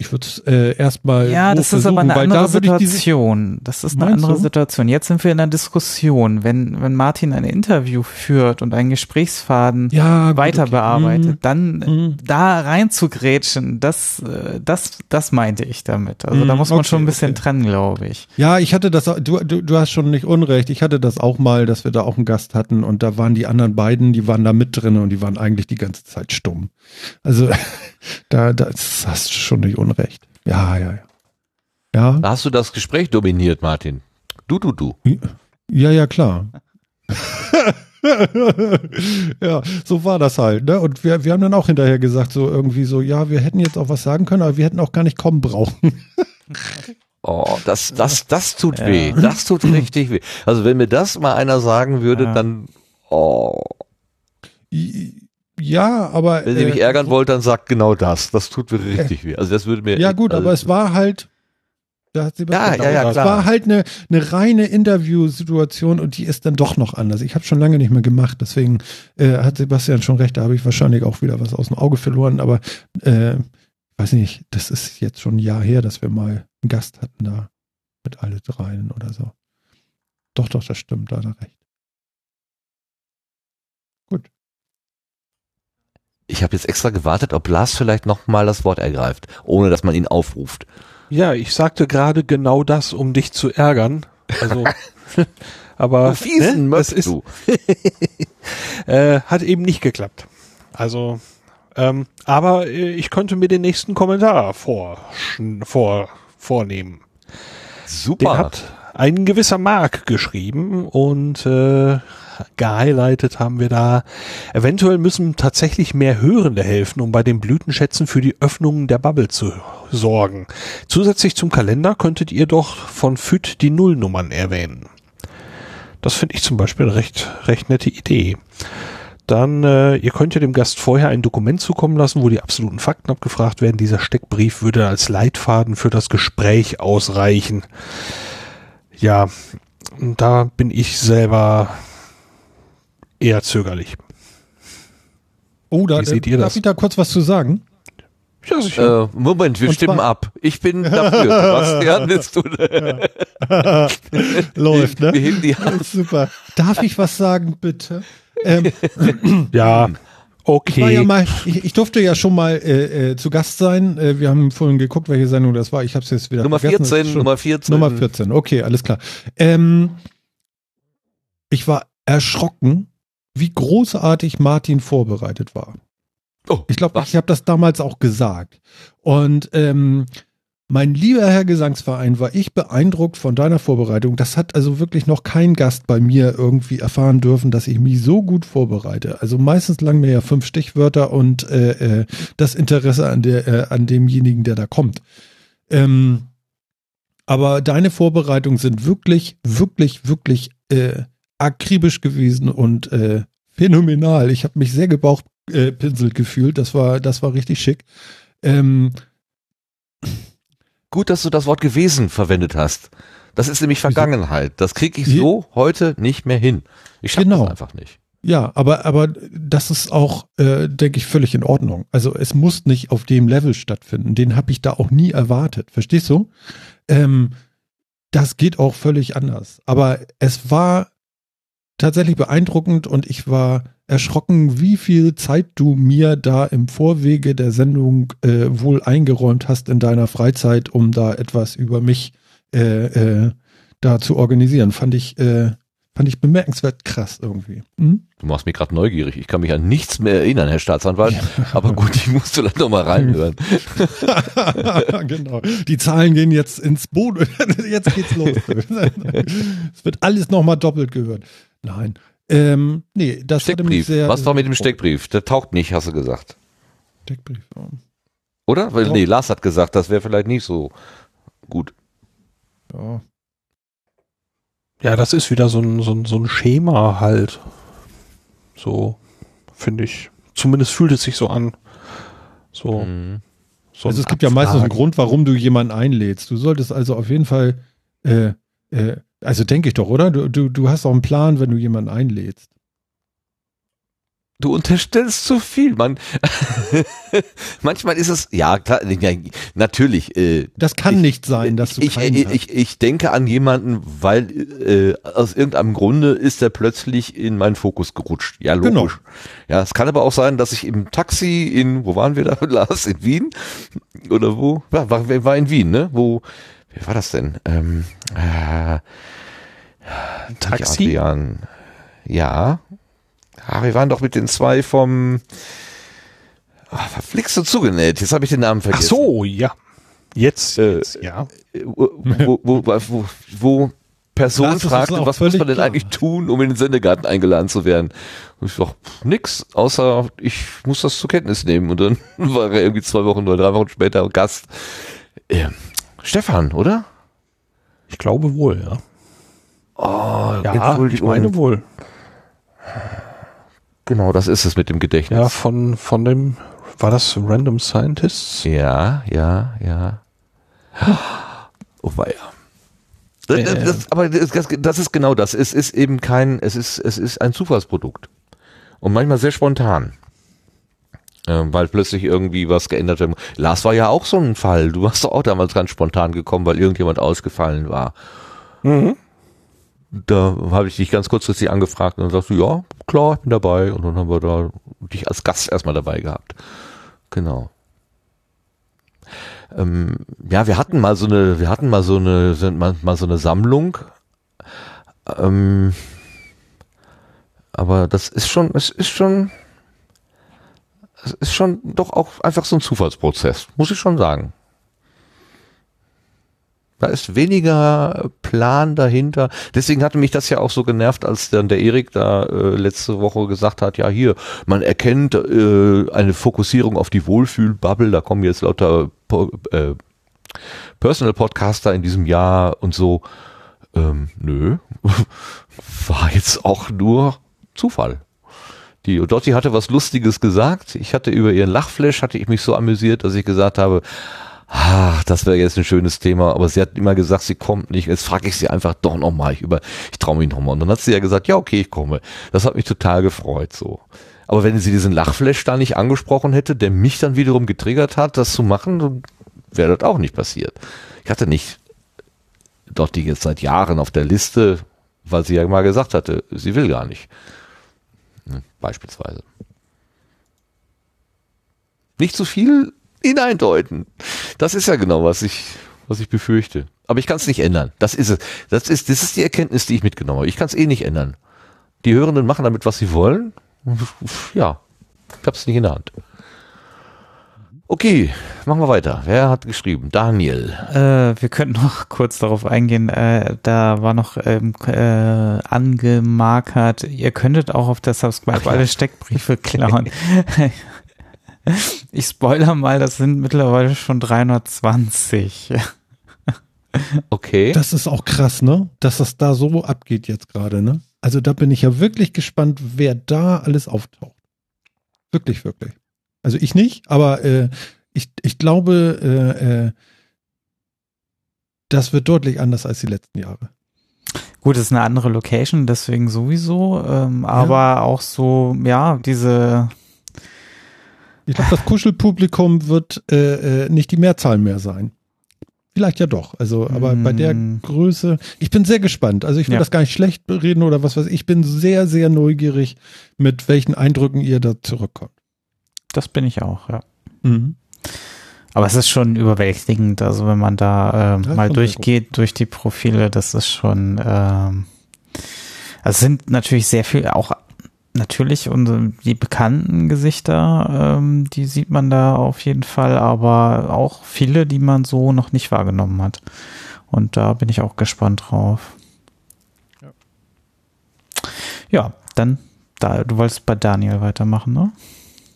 ich würde es äh, erstmal Ja, das ist aber eine andere da Situation. Das ist eine andere du? Situation. Jetzt sind wir in einer Diskussion. Wenn, wenn Martin ein Interview führt und einen Gesprächsfaden ja, gut, weiter okay. bearbeitet, Mhm. dann Mhm. da rein zu grätschen, das, äh, das, das meinte ich damit. Also da Mhm, muss man okay, schon ein bisschen okay. trennen, glaube ich. Ja, ich hatte das, du, du, du hast schon nicht unrecht. Ich hatte das auch mal, dass wir da auch einen Gast hatten und da waren die anderen beiden, die waren da mit drin und die waren eigentlich die ganze Zeit stumm. Also da, da hast du schon nicht unrecht. Ja, ja, ja. Ja, Da hast du das Gespräch dominiert, Martin. Du, du, du. ja, ja, klar. ja, so war das halt, ne? Und wir, wir haben dann auch hinterher gesagt, so irgendwie so, ja, wir hätten jetzt auch was sagen können, aber wir hätten auch gar nicht kommen brauchen. Oh, das, das, das tut Ja. weh. Das tut richtig weh. Also wenn mir das mal einer sagen würde, Ja. dann, oh, Ja, aber. wenn ihr mich äh, ärgern wollt, dann sagt genau das. Das tut mir richtig weh. Also das würde mir. Ja gut, also, aber es war halt. Da hat Sebastian Ja, ja, ja, auch- Es klar. war halt eine, eine reine Interviewsituation und die ist dann doch noch anders. Ich habe schon lange nicht mehr gemacht, deswegen äh, hat Sebastian schon recht. Da habe ich wahrscheinlich auch wieder was aus dem Auge verloren. Aber äh, weiß nicht, das ist jetzt schon ein Jahr her, dass wir mal einen Gast hatten da mit alle dreien oder so. Doch, doch, das stimmt, da hat er recht. Ich habe jetzt extra gewartet, ob Lars vielleicht noch mal das Wort ergreift, ohne dass man ihn aufruft. Ja, ich sagte gerade genau das, um dich zu ärgern. Also, aber ne, das ist, du. äh, hat eben nicht geklappt. Also, ähm, aber äh, ich könnte mir den nächsten Kommentar vor, vor, vornehmen. Den Super. hat ein gewisser Mark geschrieben und äh, gehighlightet haben wir da. Eventuell müssen tatsächlich mehr Hörende helfen, um bei den Blütenschätzen für die Öffnungen der Bubble zu sorgen. Zusätzlich zum Kalender könntet ihr doch von FÜD die Nullnummern erwähnen. Das finde ich zum Beispiel eine recht, recht nette Idee. Dann, äh, ihr könnt ja dem Gast vorher ein Dokument zukommen lassen, wo die absoluten Fakten abgefragt werden. Dieser Steckbrief würde als Leitfaden für das Gespräch ausreichen. Ja, da bin ich selber eher zögerlich. Oh, da, Wie seht ihr darf das? ich da kurz was zu sagen? Ja, sicher. Äh, Moment, wir Und stimmen ab. Ich bin dafür. Sebastian, willst du? Läuft, ne? Wir heben die Hand. Super. Darf ich was sagen, bitte? Ähm, ja, Ich war ja okay. mal, ich, ich durfte ja schon mal äh, äh, zu Gast sein. Äh, wir haben vorhin geguckt, welche Sendung das war. Ich habe es jetzt wieder Nummer vergessen. Das 14, ist schon- Nummer 14. Nummer 14. Okay, alles klar. Ähm, ich war erschrocken, wie großartig Martin vorbereitet war. Oh, Ich glaube, ich habe das damals auch gesagt. Und ähm, mein lieber Herr Gesangsverein, war ich beeindruckt von deiner Vorbereitung. Das hat also wirklich noch kein Gast bei mir irgendwie erfahren dürfen, dass ich mich so gut vorbereite. Also meistens lang mir ja fünf Stichwörter und äh, äh, das Interesse an der äh, an demjenigen, der da kommt. Ähm, aber deine Vorbereitungen sind wirklich, wirklich, wirklich äh, akribisch gewesen und äh, phänomenal. Ich habe mich sehr gebauchpinselt gefühlt. Das war, das war richtig schick. Ähm, Gut, dass du das Wort gewesen verwendet hast. Das ist nämlich Vergangenheit. Das kriege ich so heute nicht mehr hin. Ich schaffe Genau. das einfach nicht. ja, aber, aber das ist auch, äh, denke ich, völlig in Ordnung. Also es muss nicht auf dem Level stattfinden. Den habe ich da auch nie erwartet. Verstehst du? Ähm, das geht auch völlig anders. Aber es war tatsächlich beeindruckend und ich war erschrocken, wie viel Zeit du mir da im Vorwege der Sendung äh, wohl eingeräumt hast in deiner Freizeit, um da etwas über mich äh, äh, da zu organisieren. Fand ich, äh, Fand ich bemerkenswert krass irgendwie. Hm? Du machst mich gerade neugierig. Ich kann mich an nichts mehr erinnern, Herr Staatsanwalt. Aber gut, ich muss vielleicht noch mal reinhören. genau. Die Zahlen gehen jetzt ins Boden. jetzt geht's los. es wird alles nochmal doppelt gehört. Nein. Ähm, nee, das Steckbrief. sehr. Was war mit dem Steckbrief? Der taucht nicht, hast du gesagt. Steckbrief. ja. Oder? Weil, Doch. nee, Lars hat gesagt, das wäre vielleicht nicht so gut. Ja. Ja, das ist wieder so ein, so ein, so ein Schema halt. So, finde ich. Zumindest fühlt es sich so an. So, Mhm. so Also es gibt ja meistens einen. Grund, warum du jemanden einlädst. Du solltest also auf jeden Fall, äh, äh, also denke ich doch, oder? Du, du, du hast auch einen Plan, wenn du jemanden einlädst. Du unterstellst zu viel, Mann. Manchmal ist es, ja, klar, ja, natürlich. Äh, Das kann Ich- nicht sein, dass du ich, ich, hast. ich, ich denke an jemanden, weil äh, aus irgendeinem Grunde ist er plötzlich in meinen Fokus gerutscht. Ja, Genau. logisch. Ja, es kann aber auch sein, dass ich im Taxi in, wo waren wir da, Lars, in Wien? Oder wo? War, war, war in Wien, ne? Wo, wie war das denn? Ähm, äh, Taxi? Adrian. Ja. Ah, wir waren doch mit den zwei vom ah, verflixt und zugenäht. Jetzt habe ich den Namen Ach vergessen. so, ja. Jetzt, Äh, jetzt ja. wo, wo, wo, wo, wo Person fragte, auch was muss man denn klar. eigentlich tun, um in den Sendegarten eingeladen zu werden? Und ich dachte, nix, außer ich muss das zur Kenntnis nehmen. Und dann war er irgendwie zwei Wochen oder drei Wochen später Gast. Ähm, Stefan, oder? Ich glaube wohl, ja. Oh, Ja, ich meine wohl. Genau, das ist es mit dem Ja, Gedächtnis. von, von dem, war das Random Scientists? Ja, ja, ja. Oh weia. Das, das, das, aber das, das- das ist genau das. Es ist eben kein, es ist, es ist ein Zufallsprodukt. Und manchmal sehr spontan. Ähm, weil plötzlich irgendwie was geändert wird. Lars war ja auch so ein Fall. Du warst doch auch damals ganz spontan gekommen, weil irgendjemand ausgefallen war. Mhm. Da habe ich dich ganz kurzfristig angefragt und dann sagst du, ja, klar, ich bin dabei. Und dann haben wir da dich als Gast erstmal dabei gehabt. Genau. Ähm, ja, wir hatten mal so eine, wir hatten mal so eine, mal, mal so eine Sammlung. Ähm, aber das ist schon, es ist schon, es ist schon doch auch einfach so ein Zufallsprozess, muss ich schon sagen. Da ist weniger Plan dahinter. Deswegen hatte mich das ja auch so genervt, als dann der Erik da äh, letzte Woche gesagt hat, ja hier, man erkennt äh, eine Fokussierung auf die Wohlfühlbubble, da kommen jetzt lauter po äh, Personal Podcaster in diesem Jahr und so. Ähm, nö, war jetzt auch nur Zufall. Die Dotti hatte was Lustiges gesagt. Ich hatte über ihren Lachflash, hatte ich mich so amüsiert, dass ich gesagt habe, ach, das wäre jetzt ein schönes Thema, aber sie hat immer gesagt, sie kommt nicht. Jetzt frage ich sie einfach doch nochmal. Ich, ich traue mich nochmal. Und dann hat sie ja gesagt, ja, okay, ich komme. Das hat mich total gefreut, so. Aber wenn sie diesen Lachflash da nicht angesprochen hätte, der mich dann wiederum getriggert hat, das zu machen, wäre das auch nicht passiert. Ich hatte nicht Dotti jetzt seit Jahren auf der Liste, weil sie ja mal gesagt hatte, sie will gar nicht. Hm, Beispielsweise. Nicht zu viel hineindeuten. Das ist ja genau, was ich, was ich befürchte. Aber ich kann es nicht ändern. Das ist es. Das ist, das ist die Erkenntnis, die ich mitgenommen habe. Ich kann es eh nicht ändern. Die Hörenden machen damit, was sie wollen. Ja, ich habe es nicht in der Hand. Okay, machen wir weiter. Wer hat geschrieben? Daniel. Äh, wir könnten noch kurz darauf eingehen. Äh, da war noch ähm, äh, angemarkert, ihr könntet auch auf der Subscribe Ach ja. alle Steckbriefe klauen. ich spoiler mal, das sind mittlerweile schon 320. Okay. Das ist auch krass, ne? Dass das da so abgeht jetzt gerade, ne? Also da bin ich ja wirklich gespannt, wer da alles auftaucht. Wirklich, wirklich. Also ich nicht, aber äh, ich, ich glaube, äh, äh, das wird deutlich anders als die letzten Jahre. Gut, es ist eine andere Location, deswegen sowieso, ähm, aber auch so, ja, diese, Ich glaube, das Kuschelpublikum wird äh, äh, nicht die Mehrzahl mehr sein. Vielleicht ja doch. Also, aber bei der Mm. Größe, ich bin sehr gespannt. Also ich will Ja. das gar nicht schlecht reden oder was weiß ich. Ich bin sehr, sehr neugierig, mit welchen Eindrücken ihr da zurückkommt. Das bin ich auch, ja. Mhm. Aber es ist schon überwältigend, also wenn man da ähm, Ja, mal durchgeht durch die Profile, das ist schon, ähm, Also es sind natürlich sehr viel, auch natürlich unsere, die bekannten Gesichter, ähm, die sieht man da auf jeden Fall, aber auch viele, die man so noch nicht wahrgenommen hat. Und da bin ich auch gespannt drauf. Ja, ja dann, da, du wolltest bei Daniel weitermachen, ne?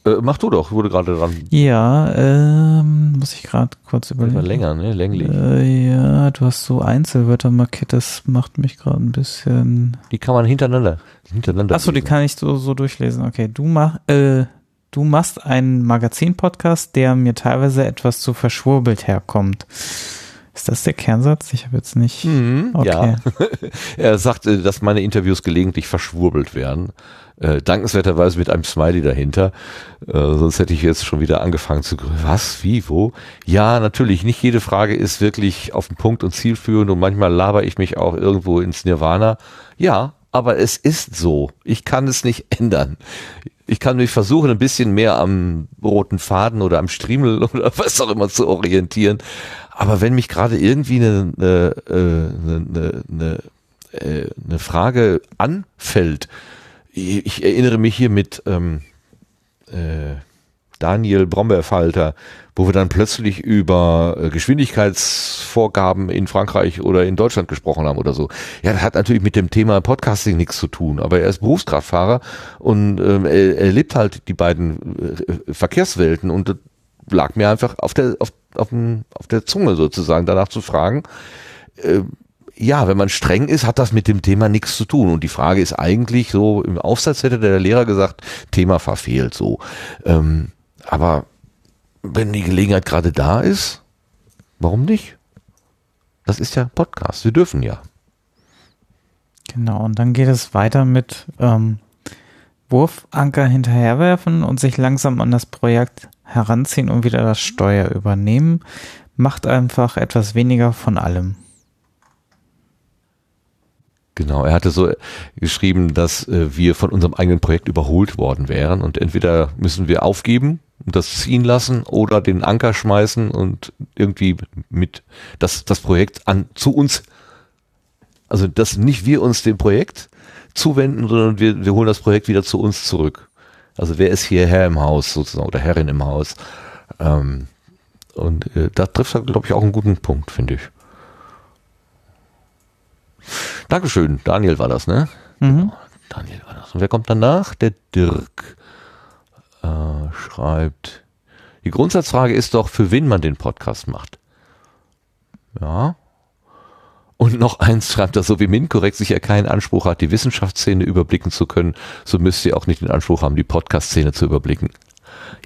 Äh, mach du doch, wurde gerade dran. Ja, ähm, muss ich gerade kurz überlegen. War länger, ne? Länglich. Äh, ja, du hast so Einzelwörter markiert, das macht mich gerade ein bisschen. Die kann man hintereinander, hintereinander. Achso, die kann ich so, so durchlesen. Okay, du mach, äh, du machst einen Magazin-Podcast, der mir teilweise etwas zu verschwurbelt herkommt. Ist das der Kernsatz? Ich habe jetzt nicht. Mhm, Okay. Ja. er sagt, äh, dass meine Interviews gelegentlich verschwurbelt werden. Äh, dankenswerterweise mit einem Smiley dahinter. Äh, sonst hätte ich jetzt schon wieder angefangen zu. Was? Wie? Wo? Ja, natürlich. Nicht jede Frage ist wirklich auf den Punkt und zielführend und manchmal laber ich mich auch irgendwo ins Nirvana. Ja, aber es ist so. Ich kann es nicht ändern. Ich kann mich versuchen, ein bisschen mehr am roten Faden oder am Striemel oder was auch immer zu orientieren. Aber wenn mich gerade irgendwie eine, eine, eine, eine, äh, eine Frage anfällt, ich, erinnere mich hier mit ähm, äh, Daniel Brombeerfalter, wo wir dann plötzlich über äh, Geschwindigkeitsvorgaben in Frankreich oder in Deutschland gesprochen haben oder so. Ja, das hat natürlich mit dem Thema Podcasting nichts zu tun, aber er ist Berufskraftfahrer und ähm, er, er lebt halt die beiden äh, Verkehrswelten und das lag mir einfach auf der auf, auf, auf der Zunge sozusagen danach zu fragen. Äh, ja, wenn man streng ist, hat das mit dem Thema nichts zu tun. Und die Frage ist eigentlich so, im Aufsatz hätte der Lehrer gesagt, Thema verfehlt so. Ähm, aber wenn die Gelegenheit gerade da ist, warum nicht? Das ist ja Podcast, wir dürfen ja. Genau, und dann geht es weiter mit ähm, Wurfanker hinterherwerfen und sich langsam an das Projekt heranziehen und wieder das Steuer übernehmen. Macht einfach etwas weniger von allem. Genau, er hatte so geschrieben, dass äh, wir von unserem eigenen Projekt überholt worden wären und entweder müssen wir aufgeben, das ziehen lassen oder den Anker schmeißen und irgendwie mit das, das Projekt an zu uns, also dass nicht wir uns dem Projekt zuwenden, sondern wir, wir holen das Projekt wieder zu uns zurück. Also wer ist hier Herr im Haus sozusagen oder Herrin im Haus? Ähm, und äh, da trifft er, glaube ich, auch einen guten Punkt, finde ich. Dankeschön, Daniel war das, ne? Mhm. Daniel war das. Und wer kommt danach? Der Dirk äh, schreibt, die Grundsatzfrage ist doch, für wen man den Podcast macht. Ja. Und noch eins schreibt er, so wie Minkorrekt sicher keinen Anspruch hat, die Wissenschaftsszene überblicken zu können, so müsst ihr auch nicht den Anspruch haben, die Podcast-Szene zu überblicken.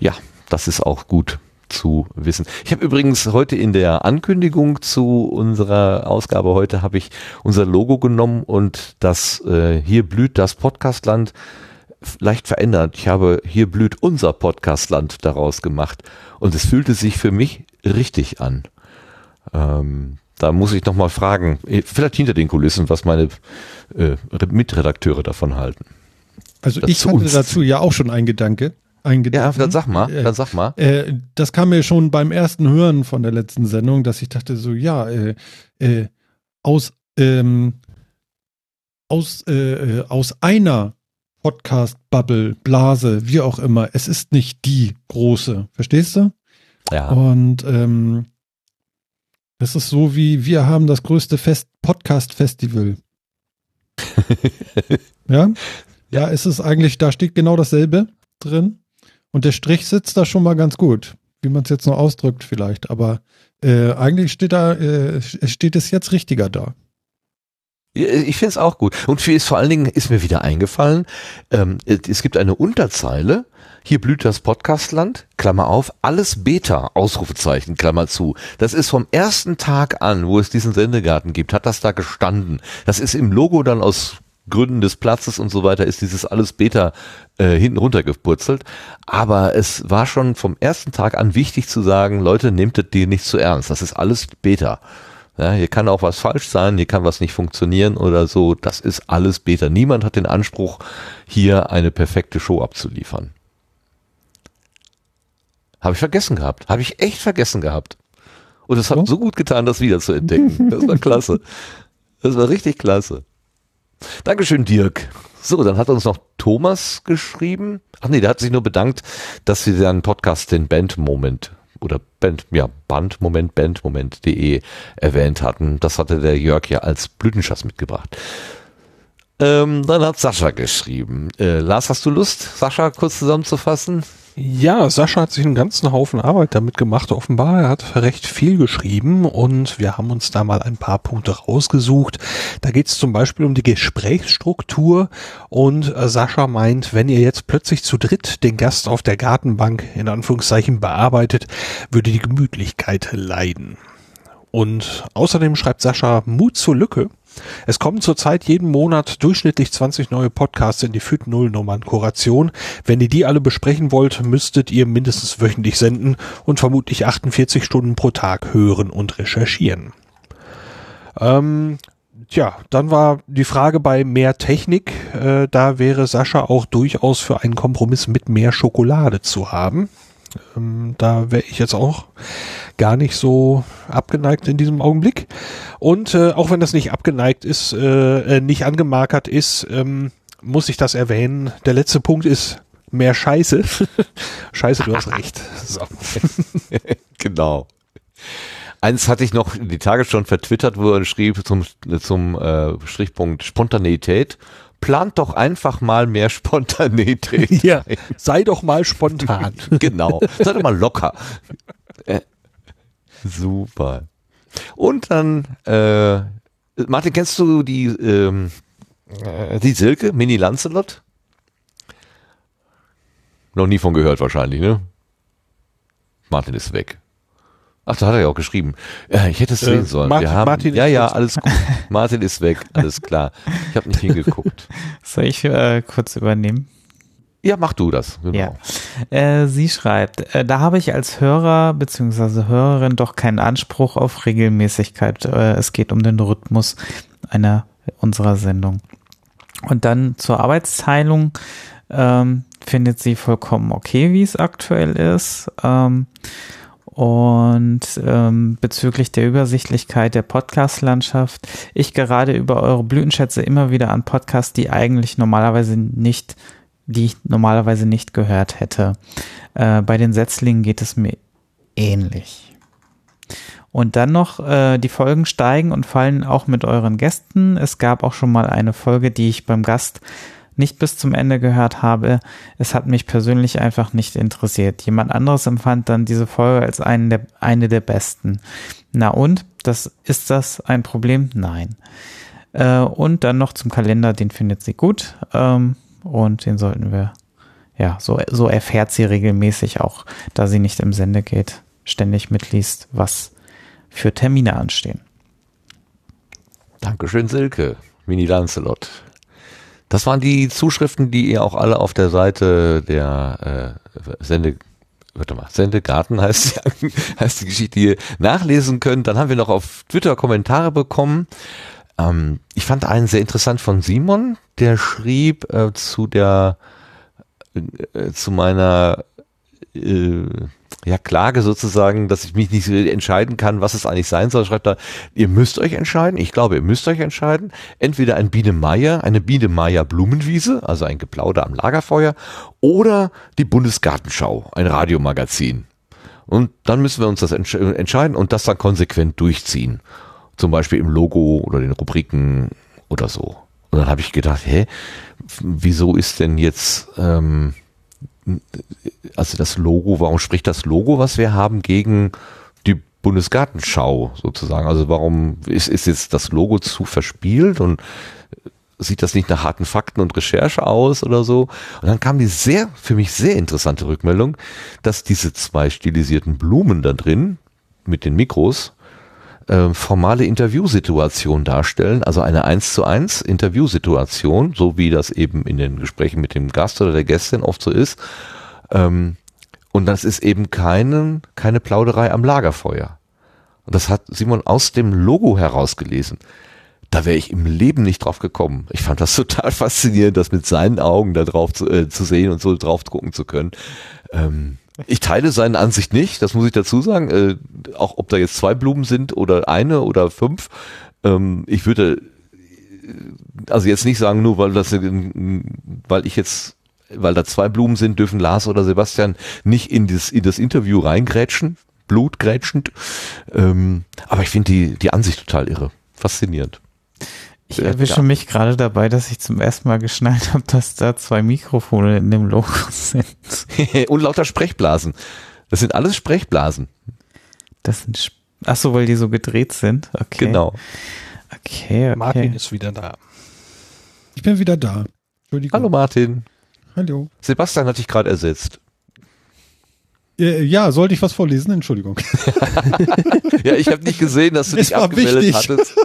Ja, das ist auch gut zu wissen. Ich habe übrigens heute in der Ankündigung zu unserer Ausgabe heute habe ich unser Logo genommen und das äh, hier blüht das Podcastland leicht verändert. Ich habe hier blüht unser Podcastland daraus gemacht und es fühlte sich für mich richtig an. Ähm, da muss ich noch mal fragen, eh, vielleicht hinter den Kulissen, was meine äh, Mitredakteure davon halten. Also Das ich hatte dazu ja auch schon einen Gedanke. Einen Ja, dann sag mal, Äh, dann sag mal. Äh, das kam mir schon beim ersten Hören von der letzten Sendung, dass ich dachte so, ja, äh, äh, aus, ähm, aus, äh, aus einer Podcast-Bubble, Blase, wie auch immer, es ist nicht die große, verstehst du? Ja. Und ähm, das ist so wie, wir haben das größte Fest Podcast-Festival. ja? Ja, es ist eigentlich, da steht genau dasselbe drin. Und der Strich sitzt da schon mal ganz gut, wie man es jetzt noch ausdrückt vielleicht. Aber äh, eigentlich steht da, äh, steht es jetzt richtiger da. Ich finde es auch gut. Und für ist vor allen Dingen ist mir wieder eingefallen, ähm, es gibt eine Unterzeile, hier blüht das Podcastland, Klammer auf, alles Beta, Ausrufezeichen, Klammer zu. Das ist vom ersten Tag an, wo es diesen Sendegarten gibt, hat das da gestanden. Das ist im Logo dann aus Gründen des Platzes und so weiter, ist dieses alles Beta äh, hinten runtergepurzelt. Aber es war schon vom ersten Tag an wichtig zu sagen, Leute, nehmt das dir nicht zu ernst. Das ist alles Beta. Ja, hier kann auch was falsch sein, hier kann was nicht funktionieren oder so. Das ist alles Beta. Niemand hat den Anspruch, hier eine perfekte Show abzuliefern. Habe ich vergessen gehabt. Habe ich echt vergessen gehabt. Und es hat So? so gut getan, das wieder zu entdecken. Das war klasse. Das war richtig klasse. Dankeschön, Dirk. So, dann hat uns noch Thomas geschrieben. Ach nee, der hat sich nur bedankt, dass sie seinen Podcast den Bandmoment oder Band, ja, Bandmoment, Bandmoment.de erwähnt hatten. Das hatte der Jörg ja als Blütenschatz mitgebracht. Ähm, dann hat Sascha geschrieben. Äh, Lars, hast du Lust, Sascha kurz zusammenzufassen? Ja, Sascha hat sich einen ganzen Haufen Arbeit damit gemacht, offenbar. Er hat recht viel geschrieben und wir haben uns da mal ein paar Punkte rausgesucht. Da geht es zum Beispiel um die Gesprächsstruktur und äh, Sascha meint, wenn ihr jetzt plötzlich zu dritt den Gast auf der Gartenbank in Anführungszeichen bearbeitet, würde die Gemütlichkeit leiden. Und außerdem schreibt Sascha Mut zur Lücke. Es kommen zurzeit jeden Monat durchschnittlich 20 neue Podcasts in die FIT Nullnummern Kuration. Wenn ihr die alle besprechen wollt, müsstet ihr mindestens wöchentlich senden und vermutlich 48 Stunden pro Tag hören und recherchieren. Ähm, Tja, dann war die Frage bei mehr Technik. Äh, da wäre Sascha auch durchaus für einen Kompromiss mit mehr Schokolade zu haben. Ähm, da wäre ich jetzt auch gar nicht so abgeneigt in diesem Augenblick. Und äh, auch wenn das nicht abgeneigt ist, äh, äh, nicht angemarkert ist, ähm, muss ich das erwähnen. Der letzte Punkt ist mehr Scheiße. Scheiße, du hast recht. Genau. Eins hatte ich noch die Tage schon vertwittert, wo er schrieb zum, zum äh, Strichpunkt Spontaneität. Plant doch einfach mal mehr Spontaneität. Ja, sei doch mal spontan. genau. Sei doch mal locker. Äh, super. Und dann, äh, Martin, kennst du die, ähm, äh, die Silke, Mini Lancelot? Noch nie von gehört wahrscheinlich, ne? Martin ist weg. Ach, da hat er ja auch geschrieben. Ja, ich hätte es sehen Äh, sollen. Martin- Wir haben, Martin ist ja, ja, alles gut. Martin ist weg, alles klar. Ich habe nicht hingeguckt. Soll ich äh, kurz übernehmen? Ja, mach du das. Genau. Ja. Äh, sie schreibt, äh, da habe ich als Hörer bzw. Hörerin doch keinen Anspruch auf Regelmäßigkeit. Äh, es geht um den Rhythmus einer unserer Sendung. Und dann zur Arbeitsteilung ähm, findet sie vollkommen okay, wie es aktuell ist. Ähm, und ähm, bezüglich der Übersichtlichkeit der Podcast-Landschaft, ich gerade über eure Blütenschätze immer wieder an Podcasts, die eigentlich normalerweise nicht, die ich normalerweise nicht gehört hätte. Äh, bei den Setzlingen geht es mir ähnlich. Und dann noch, äh, die Folgen steigen und fallen auch mit euren Gästen. Es gab auch schon mal eine Folge, die ich beim Gast nicht bis zum Ende gehört habe. Es hat mich persönlich einfach nicht interessiert. Jemand anderes empfand dann diese Folge als einen der, eine der besten. Na und? Das, ist das ein Problem? Nein. Äh, und dann noch zum Kalender, den findet sie gut. Ähm, und den sollten wir, ja, so, so erfährt sie regelmäßig auch, da sie nicht im Sende geht, ständig mitliest, was für Termine anstehen. Dankeschön, Silke. Mini Lancelot. Das waren die Zuschriften, die ihr auch alle auf der Seite der äh, Sende, warte mal, Sendegarten heißt, die- heißt die Geschichte, die ihr nachlesen könnt. Dann haben wir noch auf Twitter Kommentare bekommen. Ähm, ich fand einen sehr interessant von Simon, der schrieb äh, zu der, äh, zu meiner äh, ja, Klage sozusagen, dass ich mich nicht entscheiden kann, was es eigentlich sein soll, schreibt er, ihr müsst euch entscheiden, ich glaube, ihr müsst euch entscheiden, entweder ein Biene Meier, eine Biene Meier Blumenwiese, also ein Geplauder am Lagerfeuer, oder die Bundesgartenschau, ein Radiomagazin. Und dann müssen wir uns das entsch entscheiden und das dann konsequent durchziehen. Zum Beispiel im Logo oder den Rubriken oder so. Und dann habe ich gedacht, hä, wieso ist denn jetzt ähm, also das Logo, warum spricht das Logo, was wir haben, gegen die Bundesgartenschau sozusagen? Also warum ist, ist jetzt das Logo zu verspielt und sieht das nicht nach harten Fakten und Recherche aus oder so? Und dann kam die sehr, für mich sehr interessante Rückmeldung, dass diese zwei stilisierten Blumen da drin mit den Mikros äh, formale Interviewsituation darstellen, also eine eins zu eins Interviewsituation, so wie das eben in den Gesprächen mit dem Gast oder der Gästin oft so ist. Ähm, und das ist eben keine, keine Plauderei am Lagerfeuer. Und das hat Simon aus dem Logo herausgelesen. Da wäre ich im Leben nicht drauf gekommen. Ich fand das total faszinierend, das mit seinen Augen da drauf zu, äh, zu sehen und so drauf gucken zu können. Ähm, ich teile seine Ansicht nicht, das muss ich dazu sagen. Äh, auch ob da jetzt zwei Blumen sind oder eine oder fünf. Ähm, ich würde also jetzt nicht sagen, nur weil das, weil ich jetzt, weil da zwei Blumen sind, dürfen Lars oder Sebastian nicht in das, in das Interview reingrätschen, blutgrätschend. Ähm, aber ich finde die, die Ansicht total irre. Faszinierend. Ich erwische mich gerade dabei, dass ich zum ersten Mal geschnallt habe, dass da zwei Mikrofone in dem Logo sind. Und lauter Sprechblasen. Das sind alles Sprechblasen. Das sind, Sp ach so, weil die so gedreht sind. Okay. Genau. Okay, okay. Martin ist wieder da. Ich bin wieder da. Hallo Martin. Hallo. Sebastian hat dich gerade ersetzt. Äh, Ja, sollte ich was vorlesen? Entschuldigung. Ja, ich habe nicht gesehen, dass du dich abgemeldet wichtig. hattest.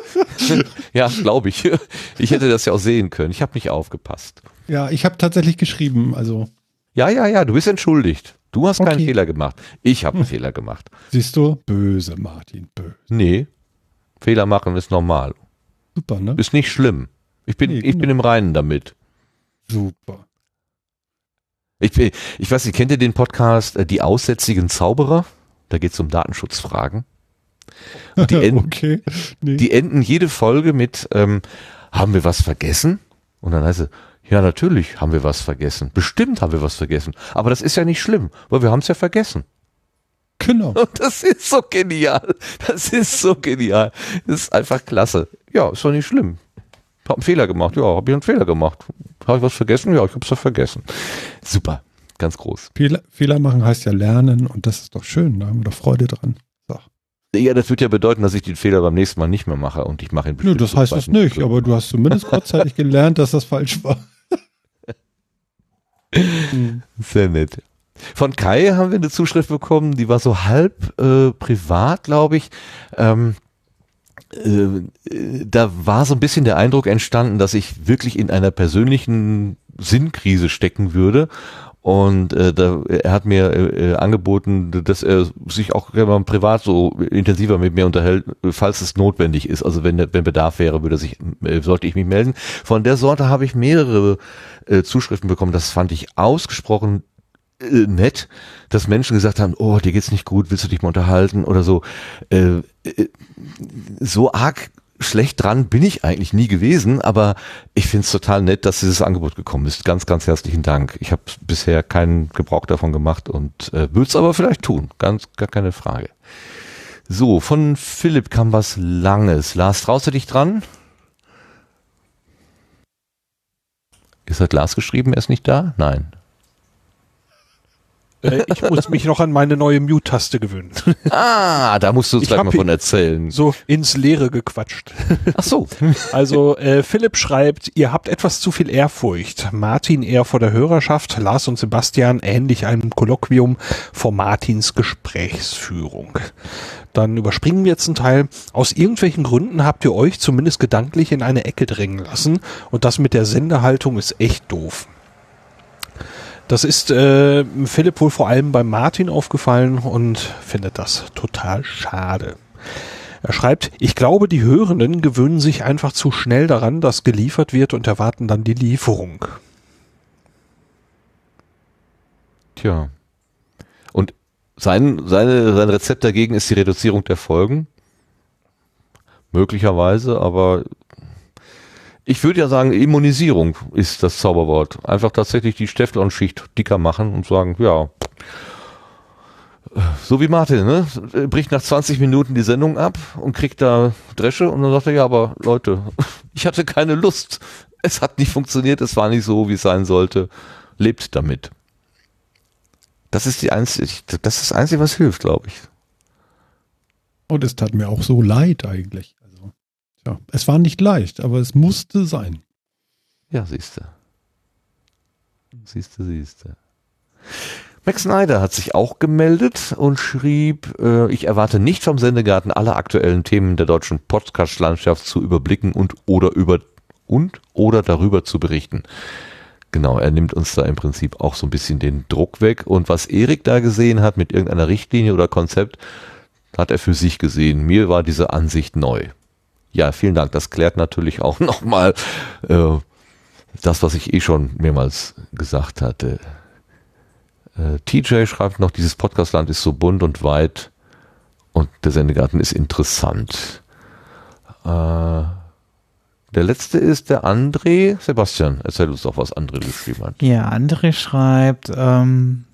ja, glaube ich. Ich hätte das ja auch sehen können. Ich habe nicht aufgepasst. Ja, ich habe tatsächlich geschrieben. Also, Ja, ja, ja, du bist entschuldigt. Du hast keinen Okay. Fehler gemacht. Ich habe einen Fehler gemacht. siehst du, böse, Martin, böse. Nee, Fehler machen ist normal. Super, ne? Ist nicht schlimm. Ich bin, Nee, ich bin genau. im Reinen damit. Super. Ich, ich weiß nicht, kennt ihr den Podcast äh, Die aussätzigen Zauberer? Da geht es um Datenschutzfragen. Und die, enden, okay. Nee. die enden jede Folge mit, ähm, haben wir was vergessen? Und dann heißt es, ja, natürlich haben wir was vergessen. Bestimmt haben wir was vergessen. Aber das ist ja nicht schlimm, weil wir haben es ja vergessen. genau. Und das ist so genial. Das ist so genial. Das ist einfach klasse. Ja, ist doch nicht schlimm. Hab einen Fehler gemacht. Ja, habe ich einen Fehler gemacht. Habe ich was vergessen? Ja, ich habe es ja vergessen. Super. Ganz groß. Fehler, Fehler machen heißt ja lernen und das ist doch schön. Da haben wir doch Freude dran. So. Ja, das wird ja bedeuten, dass ich den Fehler beim nächsten Mal nicht mehr mache und ich mache ihn Nö, bestimmt das zum heißt das zweiten nicht, aber du hast zumindest kurzzeitig gelernt, dass das falsch war. Sehr nett. Von Kai haben wir eine Zuschrift bekommen, die war so halb äh, privat, glaube ich. Ähm, äh, äh, da war so ein bisschen der Eindruck entstanden, dass ich wirklich in einer persönlichen Sinnkrise stecken würde. Und äh, da, er hat mir äh, äh, angeboten, dass er sich auch man privat so intensiver mit mir unterhält, falls es notwendig ist. Also wenn, wenn Bedarf wäre, würde sich, sollte ich mich melden. Von der Sorte habe ich mehrere äh, Zuschriften bekommen. Das fand ich ausgesprochen äh, nett, dass Menschen gesagt haben, oh, dir geht's nicht gut, willst du dich mal unterhalten oder so. Äh, äh, so arg schlecht dran bin ich eigentlich nie gewesen, aber ich finde es total nett, dass dieses Angebot gekommen ist. Ganz, ganz herzlichen Dank. Ich habe bisher keinen Gebrauch davon gemacht und äh, würde es aber vielleicht tun. Ganz, gar keine Frage. So, von Philipp kam was Langes. Lars, traust du dich dran? Ist hat Lars geschrieben, er ist nicht da? Nein. Äh, ich muss mich noch an meine neue Mute-Taste gewöhnen. Ah, da musst du uns Ich gleich mal von erzählen. So ins Leere gequatscht. Ach so. Also äh, Philipp schreibt, ihr habt etwas zu viel Ehrfurcht. Martin eher vor der Hörerschaft, Lars und Sebastian ähnlich einem Kolloquium vor Martins Gesprächsführung. Dann überspringen wir jetzt einen Teil. Aus irgendwelchen Gründen habt ihr euch zumindest gedanklich in eine Ecke drängen lassen und das mit der Sendehaltung ist echt doof. Das ist äh, Philipp wohl vor allem bei Martin aufgefallen und findet das total schade. Er schreibt, ich glaube, die Hörenden gewöhnen sich einfach zu schnell daran, dass geliefert wird und erwarten dann die Lieferung. Tja. Und sein, seine, sein Rezept dagegen ist die Reduzierung der Folgen. Möglicherweise, aber ich würde ja sagen, Immunisierung ist das Zauberwort. Einfach tatsächlich die Steflon-Schicht dicker machen und sagen, ja, so wie Martin, ne? Bricht nach 20 Minuten die Sendung ab und kriegt da Dresche und dann sagt er, ja, aber Leute, ich hatte keine Lust. Es hat nicht funktioniert, es war nicht so, wie es sein sollte. Lebt damit. Das ist die einzige, das ist das Einzige, was hilft, glaube ich. Und es tat mir auch so leid eigentlich. Also, ja, es war nicht leicht, aber es musste sein. Ja, siehste. Siehste, siehste. Max Snyder hat sich auch gemeldet und schrieb, äh, ich erwarte nicht vom Sendegarten alle aktuellen Themen der deutschen Podcast-Landschaft zu überblicken und oder über und oder darüber zu berichten. Genau, er nimmt uns da im Prinzip auch so ein bisschen den Druck weg. Und was Erik da gesehen hat mit irgendeiner Richtlinie oder Konzept, hat er für sich gesehen. Mir war diese Ansicht neu. Ja, vielen Dank. Das klärt natürlich auch nochmal äh, das, was ich eh schon mehrmals gesagt hatte. Äh, TJ schreibt noch, dieses Podcastland ist so bunt und weit und der Sendegarten ist interessant. Äh, Der letzte ist der André. Sebastian, erzähl uns doch, was André geschrieben hat. Ja, André schreibt, ähm,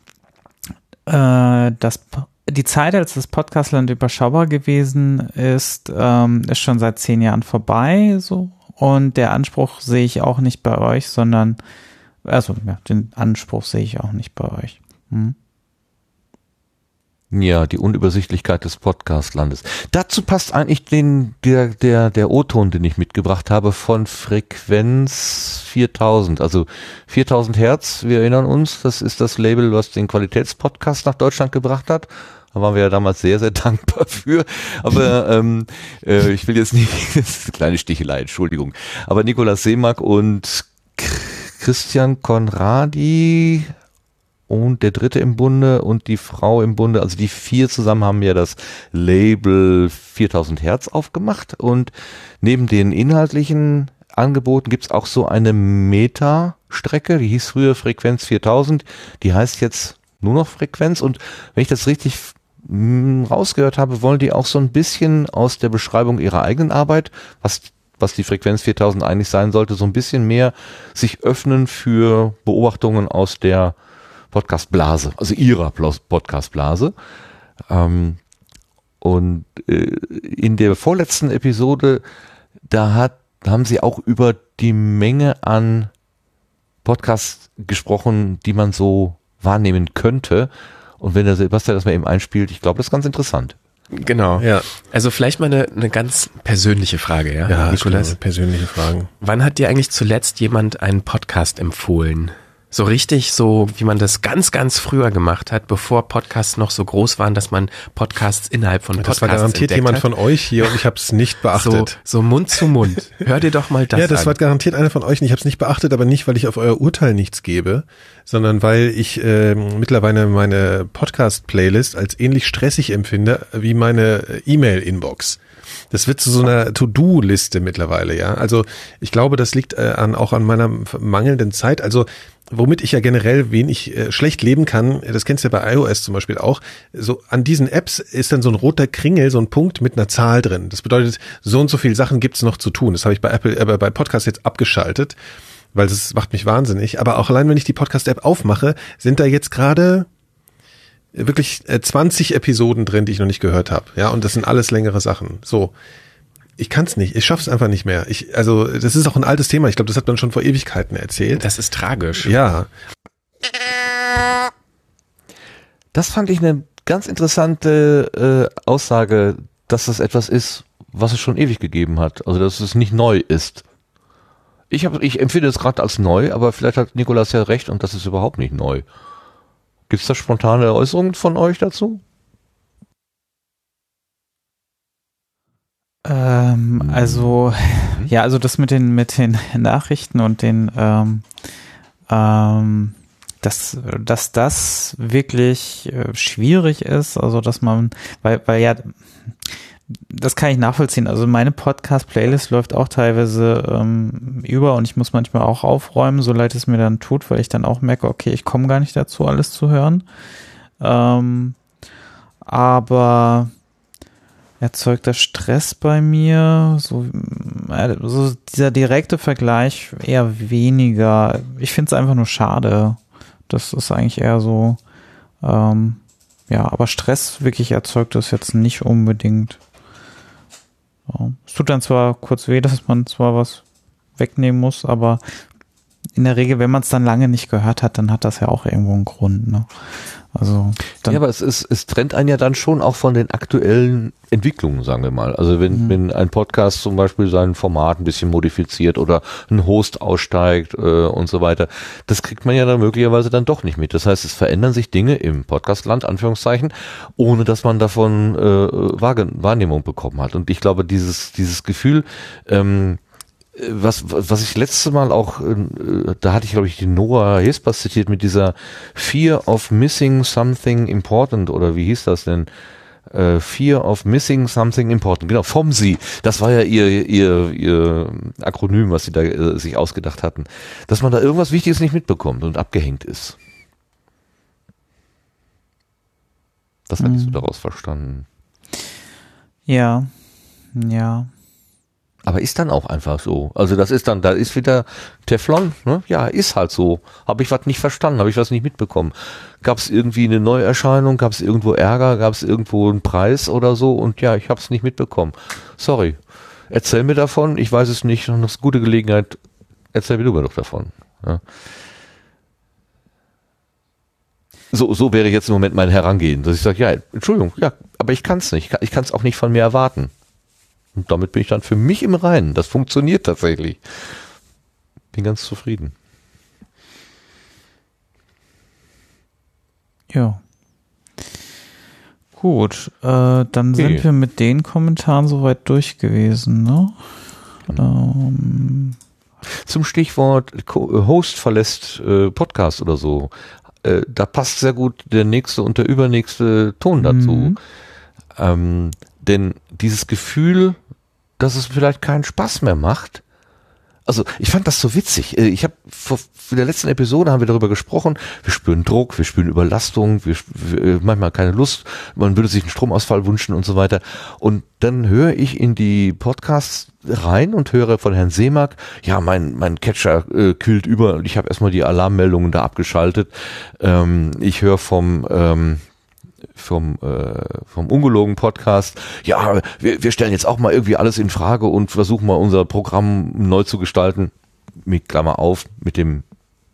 äh, dass Po- die Zeit, als das Podcastland überschaubar gewesen ist, ähm, ist schon seit zehn Jahren vorbei. So und der Anspruch sehe ich auch nicht bei euch, sondern also ja, den Anspruch sehe ich auch nicht bei euch. Hm? Ja, die Unübersichtlichkeit des Podcastlandes. Dazu passt eigentlich den, der, der, der O-Ton, den ich mitgebracht habe von Frequenz 4000. Also 4000 Hertz, wir erinnern uns, das ist das Label, was den Qualitätspodcast nach Deutschland gebracht hat. Da waren wir ja damals sehr, sehr dankbar für. Aber ähm, äh, ich will jetzt nicht, das ist eine kleine Stichelei, Entschuldigung. Aber Nikolaus Seemack und Christian Konradi und der dritte im Bunde und die Frau im Bunde, also die vier zusammen haben ja das Label 4000 Hertz aufgemacht und neben den inhaltlichen Angeboten gibt's auch so eine Meta-Strecke, die hieß früher Frequenz 4000, die heißt jetzt nur noch Frequenz und wenn ich das richtig rausgehört habe, wollen die auch so ein bisschen aus der Beschreibung ihrer eigenen Arbeit, was was die Frequenz 4000 eigentlich sein sollte, so ein bisschen mehr sich öffnen für Beobachtungen aus der Podcast-Blase, also ihrer Podcast-Blase. Ähm, und äh, in der vorletzten Episode, da hat, da haben sie auch über die Menge an Podcasts gesprochen, die man so wahrnehmen könnte. Und wenn der Sebastian das mal eben einspielt, ich glaube, das ist ganz interessant. Genau. Ja, Also vielleicht mal eine, eine ganz persönliche Frage, ja, ja Nikolas. persönliche Fragen. Wann hat dir eigentlich zuletzt jemand einen Podcast empfohlen? So richtig, so wie man das ganz, ganz früher gemacht hat, bevor Podcasts noch so groß waren, dass man Podcasts innerhalb von Podcasts Das war garantiert jemand hat. von euch hier und ich habe es nicht so, beachtet. so Mund zu Mund. Hör dir doch mal das ja, das an. war garantiert einer von euch und ich habe es nicht beachtet, aber nicht, weil ich auf euer Urteil nichts gebe, sondern weil ich ähm, mittlerweile meine Podcast-Playlist als ähnlich stressig empfinde wie meine äh, E-Mail-Inbox. Das wird zu so einer To-Do-Liste mittlerweile, ja. Also ich glaube, das liegt äh, an, auch an meiner mangelnden Zeit. Also womit ich ja generell wenig äh, schlecht leben kann, das kennst du ja bei iOS zum Beispiel auch, so an diesen Apps ist dann so ein roter Kringel, so ein Punkt mit einer Zahl drin. Das bedeutet, so und so viele Sachen gibt's noch zu tun. Das habe ich bei Apple, äh, bei Podcast jetzt abgeschaltet, weil das macht mich wahnsinnig. Aber auch allein, wenn ich die Podcast-App aufmache, sind da jetzt gerade wirklich äh, 20 Episoden drin, die ich noch nicht gehört habe. Ja, und das sind alles längere Sachen. So. Ich kann's nicht, ich schaff's einfach nicht mehr. Ich, also, das ist auch ein altes Thema. Ich glaube, das hat man schon vor Ewigkeiten erzählt. das ist tragisch. Ja, Das fand ich eine ganz interessante äh, Aussage, dass das etwas ist, was es schon ewig gegeben hat. Also dass es nicht neu ist. Ich, hab, ich empfinde es gerade als neu, aber vielleicht hat Nikolas ja recht und das ist überhaupt nicht neu. Gibt es da spontane Äußerungen von euch dazu? Ähm, also, ja, also das mit den, mit den Nachrichten und den, ähm, ähm, dass, dass das wirklich äh, schwierig ist, also dass man, weil, weil ja, das kann ich nachvollziehen. Also meine Podcast-Playlist läuft auch teilweise ähm, über und ich muss manchmal auch aufräumen, so leid es mir dann tut, weil ich dann auch merke, okay, ich komme gar nicht dazu, alles zu hören. Ähm, aber erzeugt das Stress bei mir? So, äh, so dieser direkte Vergleich eher weniger. Ich finde es einfach nur schade. Das ist eigentlich eher so. Ähm, ja, aber Stress wirklich erzeugt das jetzt nicht unbedingt. Ja. Es tut dann zwar kurz weh, dass man zwar was wegnehmen muss, aber in der Regel, wenn man es dann lange nicht gehört hat, dann hat das ja auch irgendwo einen Grund. Ne? Also ja, aber es ist, es trennt einen ja dann schon auch von den aktuellen Entwicklungen, sagen wir mal. Also wenn, Mhm. wenn ein Podcast zum Beispiel sein Format ein bisschen modifiziert oder ein Host aussteigt äh, und so weiter, das kriegt man ja dann möglicherweise dann doch nicht mit. Das heißt, es verändern sich Dinge im Podcastland, Anführungszeichen, ohne dass man davon äh, Wahrnehmung bekommen hat. Und ich glaube, dieses, dieses Gefühl, ähm, was, was ich letzte Mal auch, äh, da hatte ich glaube ich die Nora Hespas zitiert mit dieser Fear of Missing Something Important oder wie hieß das denn? Äh, Fear of Missing Something Important, genau, vom Sie. Das war ja ihr, ihr, ihr Akronym, was sie da äh, sich ausgedacht hatten. Dass man da irgendwas Wichtiges nicht mitbekommt und abgehängt ist. Das hatte ich so Mhm. daraus verstanden. ja, ja. Aber ist dann auch einfach so. Also das ist dann, da ist wieder Teflon, ne? Ja, ist halt so. Habe ich was nicht verstanden, habe ich was nicht mitbekommen. Gab es irgendwie eine Neuerscheinung, gab es irgendwo Ärger, gab es irgendwo einen Preis oder so und ja, ich habe es nicht mitbekommen. Sorry. Erzähl mir davon, ich weiß es nicht, ist eine gute Gelegenheit, erzähl mir du mir doch davon. Ja. So, so wäre jetzt im Moment mein Herangehen, dass ich sage, ja, Entschuldigung, ja, aber ich kann es nicht. Ich kann es auch nicht von mir erwarten. Und damit bin ich dann für mich im Reinen. Das funktioniert tatsächlich. Bin ganz zufrieden. Ja. Gut, äh, dann Okay. sind wir mit den Kommentaren soweit durch gewesen, ne? Ähm, Zum Stichwort Co- Host verlässt äh, Podcast oder so. Äh, da passt sehr gut der nächste und der übernächste Ton dazu. Mhm. Ähm, denn dieses Gefühl, dass es vielleicht keinen Spaß mehr macht. Also ich fand das so witzig. Äh, Ich habe vor in der letzten Episode haben wir darüber gesprochen. Wir spüren Druck, wir spüren Überlastung, wir, wir äh, manchmal keine Lust. Man würde sich einen Stromausfall wünschen und so weiter. Und dann höre ich in die Podcasts rein und höre von Herrn Seemack, ja, mein mein Catcher äh, kühlt über und ich habe erstmal die Alarmmeldungen da abgeschaltet. Ähm, ich höre vom ähm, vom, äh, vom ungelogen Podcast. Ja, wir, wir stellen jetzt auch mal irgendwie alles in Frage und versuchen mal unser Programm neu zu gestalten. Mit Klammer auf, mit dem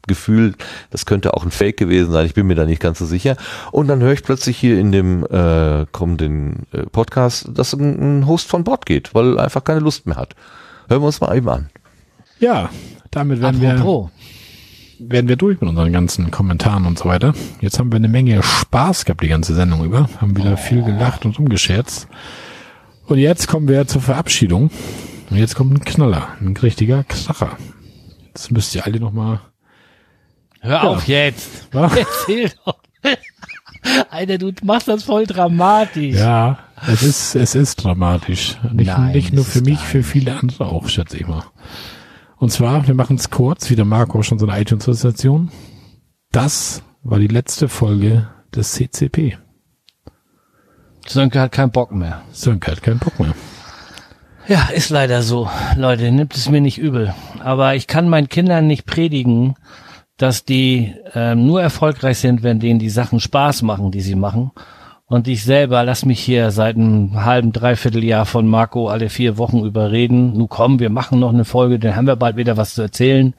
Gefühl, das könnte auch ein Fake gewesen sein, ich bin mir da nicht ganz so sicher. Und dann höre ich plötzlich hier in dem äh, kommenden äh, Podcast, dass ein, ein Host von Bord geht, weil er einfach keine Lust mehr hat. Hören wir uns mal eben an. Ja, damit werden wir, Apropos, werden wir durch mit unseren ganzen Kommentaren und so weiter. Jetzt haben wir eine Menge Spaß gehabt die ganze Sendung über, haben wieder viel gelacht und umgescherzt. Und jetzt kommen wir zur Verabschiedung. Und jetzt kommt ein Knaller, ein richtiger Kracher. Jetzt müsst ihr alle noch mal hör auf jetzt. Was? Erzähl doch. Alter, du machst das voll dramatisch. Ja, es ist, es ist dramatisch. Nicht, Nein, nicht nur für mich, für viele andere auch, schätze ich mal. Und zwar, wir machen es kurz, wie der Marco schon so eine iTunes-Station. Das war die letzte Folge des CCP. Sönke hat keinen Bock mehr. Sönke hat keinen Bock mehr. Ja, ist leider so. Leute, nimmt es mir nicht übel. Aber ich kann meinen Kindern nicht predigen, dass die ähm, nur erfolgreich sind, wenn denen die Sachen Spaß machen, die sie machen. Und ich selber lass mich hier seit einem halben, dreiviertel Jahr von Marco alle vier Wochen überreden. Nu komm, wir machen noch eine Folge, dann haben wir bald wieder was zu erzählen.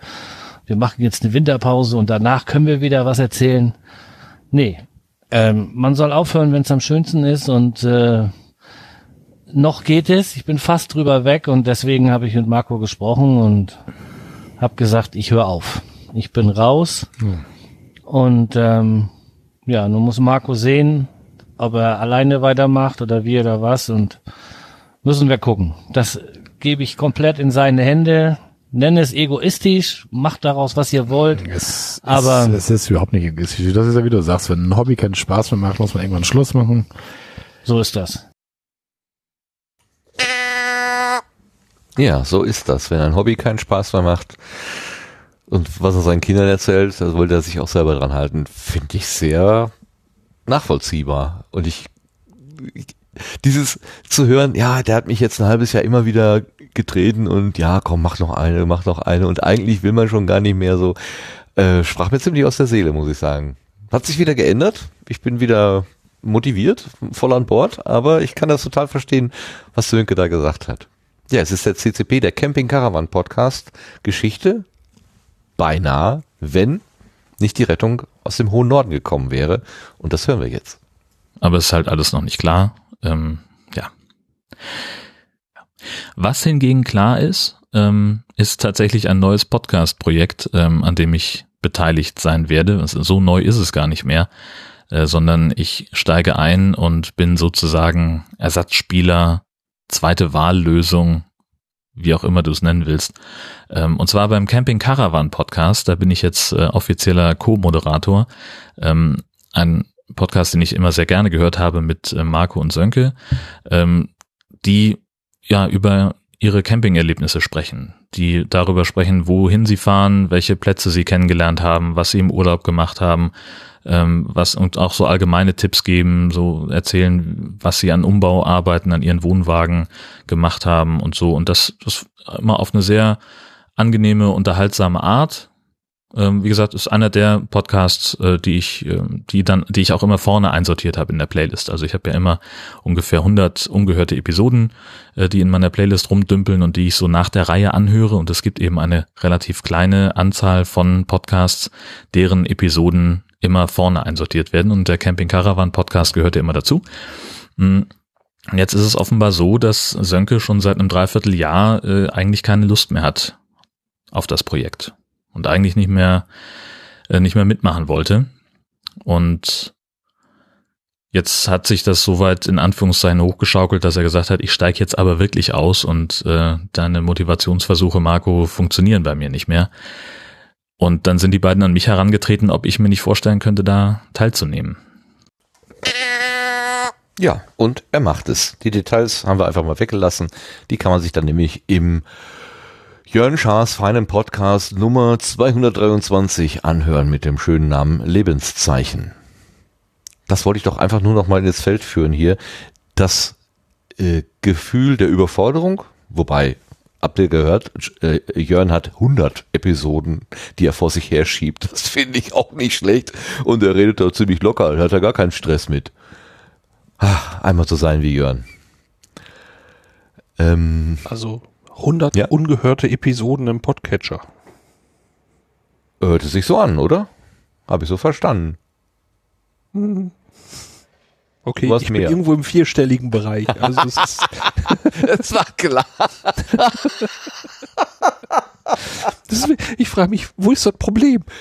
Wir machen jetzt eine Winterpause und danach können wir wieder was erzählen. Nee, ähm, man soll aufhören, wenn es am schönsten ist und äh, noch geht es. Ich bin fast drüber weg und deswegen habe ich mit Marco gesprochen und habe gesagt, ich höre auf. Ich bin raus. Und ähm, ja, nun muss Marco sehen, ob er alleine weitermacht oder wie oder was und müssen wir gucken. Das gebe ich komplett in seine Hände. Nenne es egoistisch, macht daraus, was ihr wollt. Es, Aber- es, es ist überhaupt nicht egoistisch. Das ist ja wie du sagst, wenn ein Hobby keinen Spaß mehr macht, muss man irgendwann Schluss machen. So ist das. Ja, so ist das. Wenn ein Hobby keinen Spaß mehr macht und was er seinen Kindern erzählt, da wollte er sich auch selber dran halten, finde ich sehr nachvollziehbar. Und ich, dieses zu hören, ja, der hat mich jetzt ein halbes Jahr immer wieder getreten und ja, komm, mach noch eine, mach noch eine und eigentlich will man schon gar nicht mehr so, äh, sprach mir ziemlich aus der Seele, muss ich sagen. Hat sich wieder geändert. Ich bin wieder motiviert, voll an Bord, aber ich kann das total verstehen, was Sönke da gesagt hat. Ja, es ist der CCP, der Camping Caravan Podcast. Geschichte beinahe, wenn nicht die Rettung aus dem hohen Norden gekommen wäre. Und das hören wir jetzt. aber es ist halt alles noch nicht klar. Ähm, ja. Was hingegen klar ist, ähm, ist tatsächlich ein neues Podcast-Projekt, ähm, an dem ich beteiligt sein werde. Also So neu ist es gar nicht mehr, äh, sondern ich steige ein und bin sozusagen Ersatzspieler, zweite Wahllösung, wie auch immer du es nennen willst. Ähm, und zwar beim Camping Caravan Podcast, da bin ich jetzt äh, offizieller Co-Moderator. Ähm, ein Podcast, den ich immer sehr gerne gehört habe mit äh, Marco und Sönke, ähm, die ja über ihre Campingerlebnisse sprechen, die darüber sprechen, wohin sie fahren, welche Plätze sie kennengelernt haben, was sie im Urlaub gemacht haben, ähm, was und auch so allgemeine Tipps geben, so erzählen, was sie an Umbauarbeiten an ihren Wohnwagen gemacht haben und so und das, das immer auf eine sehr angenehme, unterhaltsame Art. Ähm, wie gesagt, ist einer der Podcasts, äh, die ich, äh, die dann, die ich auch immer vorne einsortiert habe in der Playlist. Also ich habe ja immer ungefähr 100 ungehörte Episoden, äh, die in meiner Playlist rumdümpeln und die ich so nach der Reihe anhöre. Und es gibt eben eine relativ kleine Anzahl von Podcasts, deren Episoden immer vorne einsortiert werden. Und der Camping Caravan Podcast gehört ja immer dazu. Mm. Jetzt ist es offenbar so, dass Sönke schon seit einem Dreivierteljahr äh, eigentlich keine Lust mehr hat auf das Projekt und eigentlich nicht mehr äh, nicht mehr mitmachen wollte. Und jetzt hat sich das soweit in Anführungszeichen hochgeschaukelt, dass er gesagt hat, ich steige jetzt aber wirklich aus und äh, deine Motivationsversuche, Marco, funktionieren bei mir nicht mehr. Und dann sind die beiden an mich herangetreten, ob ich mir nicht vorstellen könnte, da teilzunehmen. Ja, und er macht es. Die Details haben wir einfach mal weggelassen. Die kann man sich dann nämlich im Jörn Schaas feinen Podcast Nummer 223 anhören mit dem schönen Namen Lebenszeichen. Das wollte ich doch einfach nur noch mal ins Feld führen hier. Das äh, Gefühl der Überforderung, wobei habt ihr gehört, äh, Jörn hat 100 Episoden, die er vor sich her schiebt. Das finde ich auch nicht schlecht. Und er redet da ziemlich locker, hat er gar keinen Stress mit. Ach, einmal so sein wie Jörn. Ähm, Also 100 Ja. ungehörte Episoden im Podcatcher. hört es sich so an, oder? Habe ich so verstanden. Hm. Okay, ich mehr? bin irgendwo im vierstelligen Bereich. Also es ist, Das war klar. ist, ich frage mich, wo ist das Problem?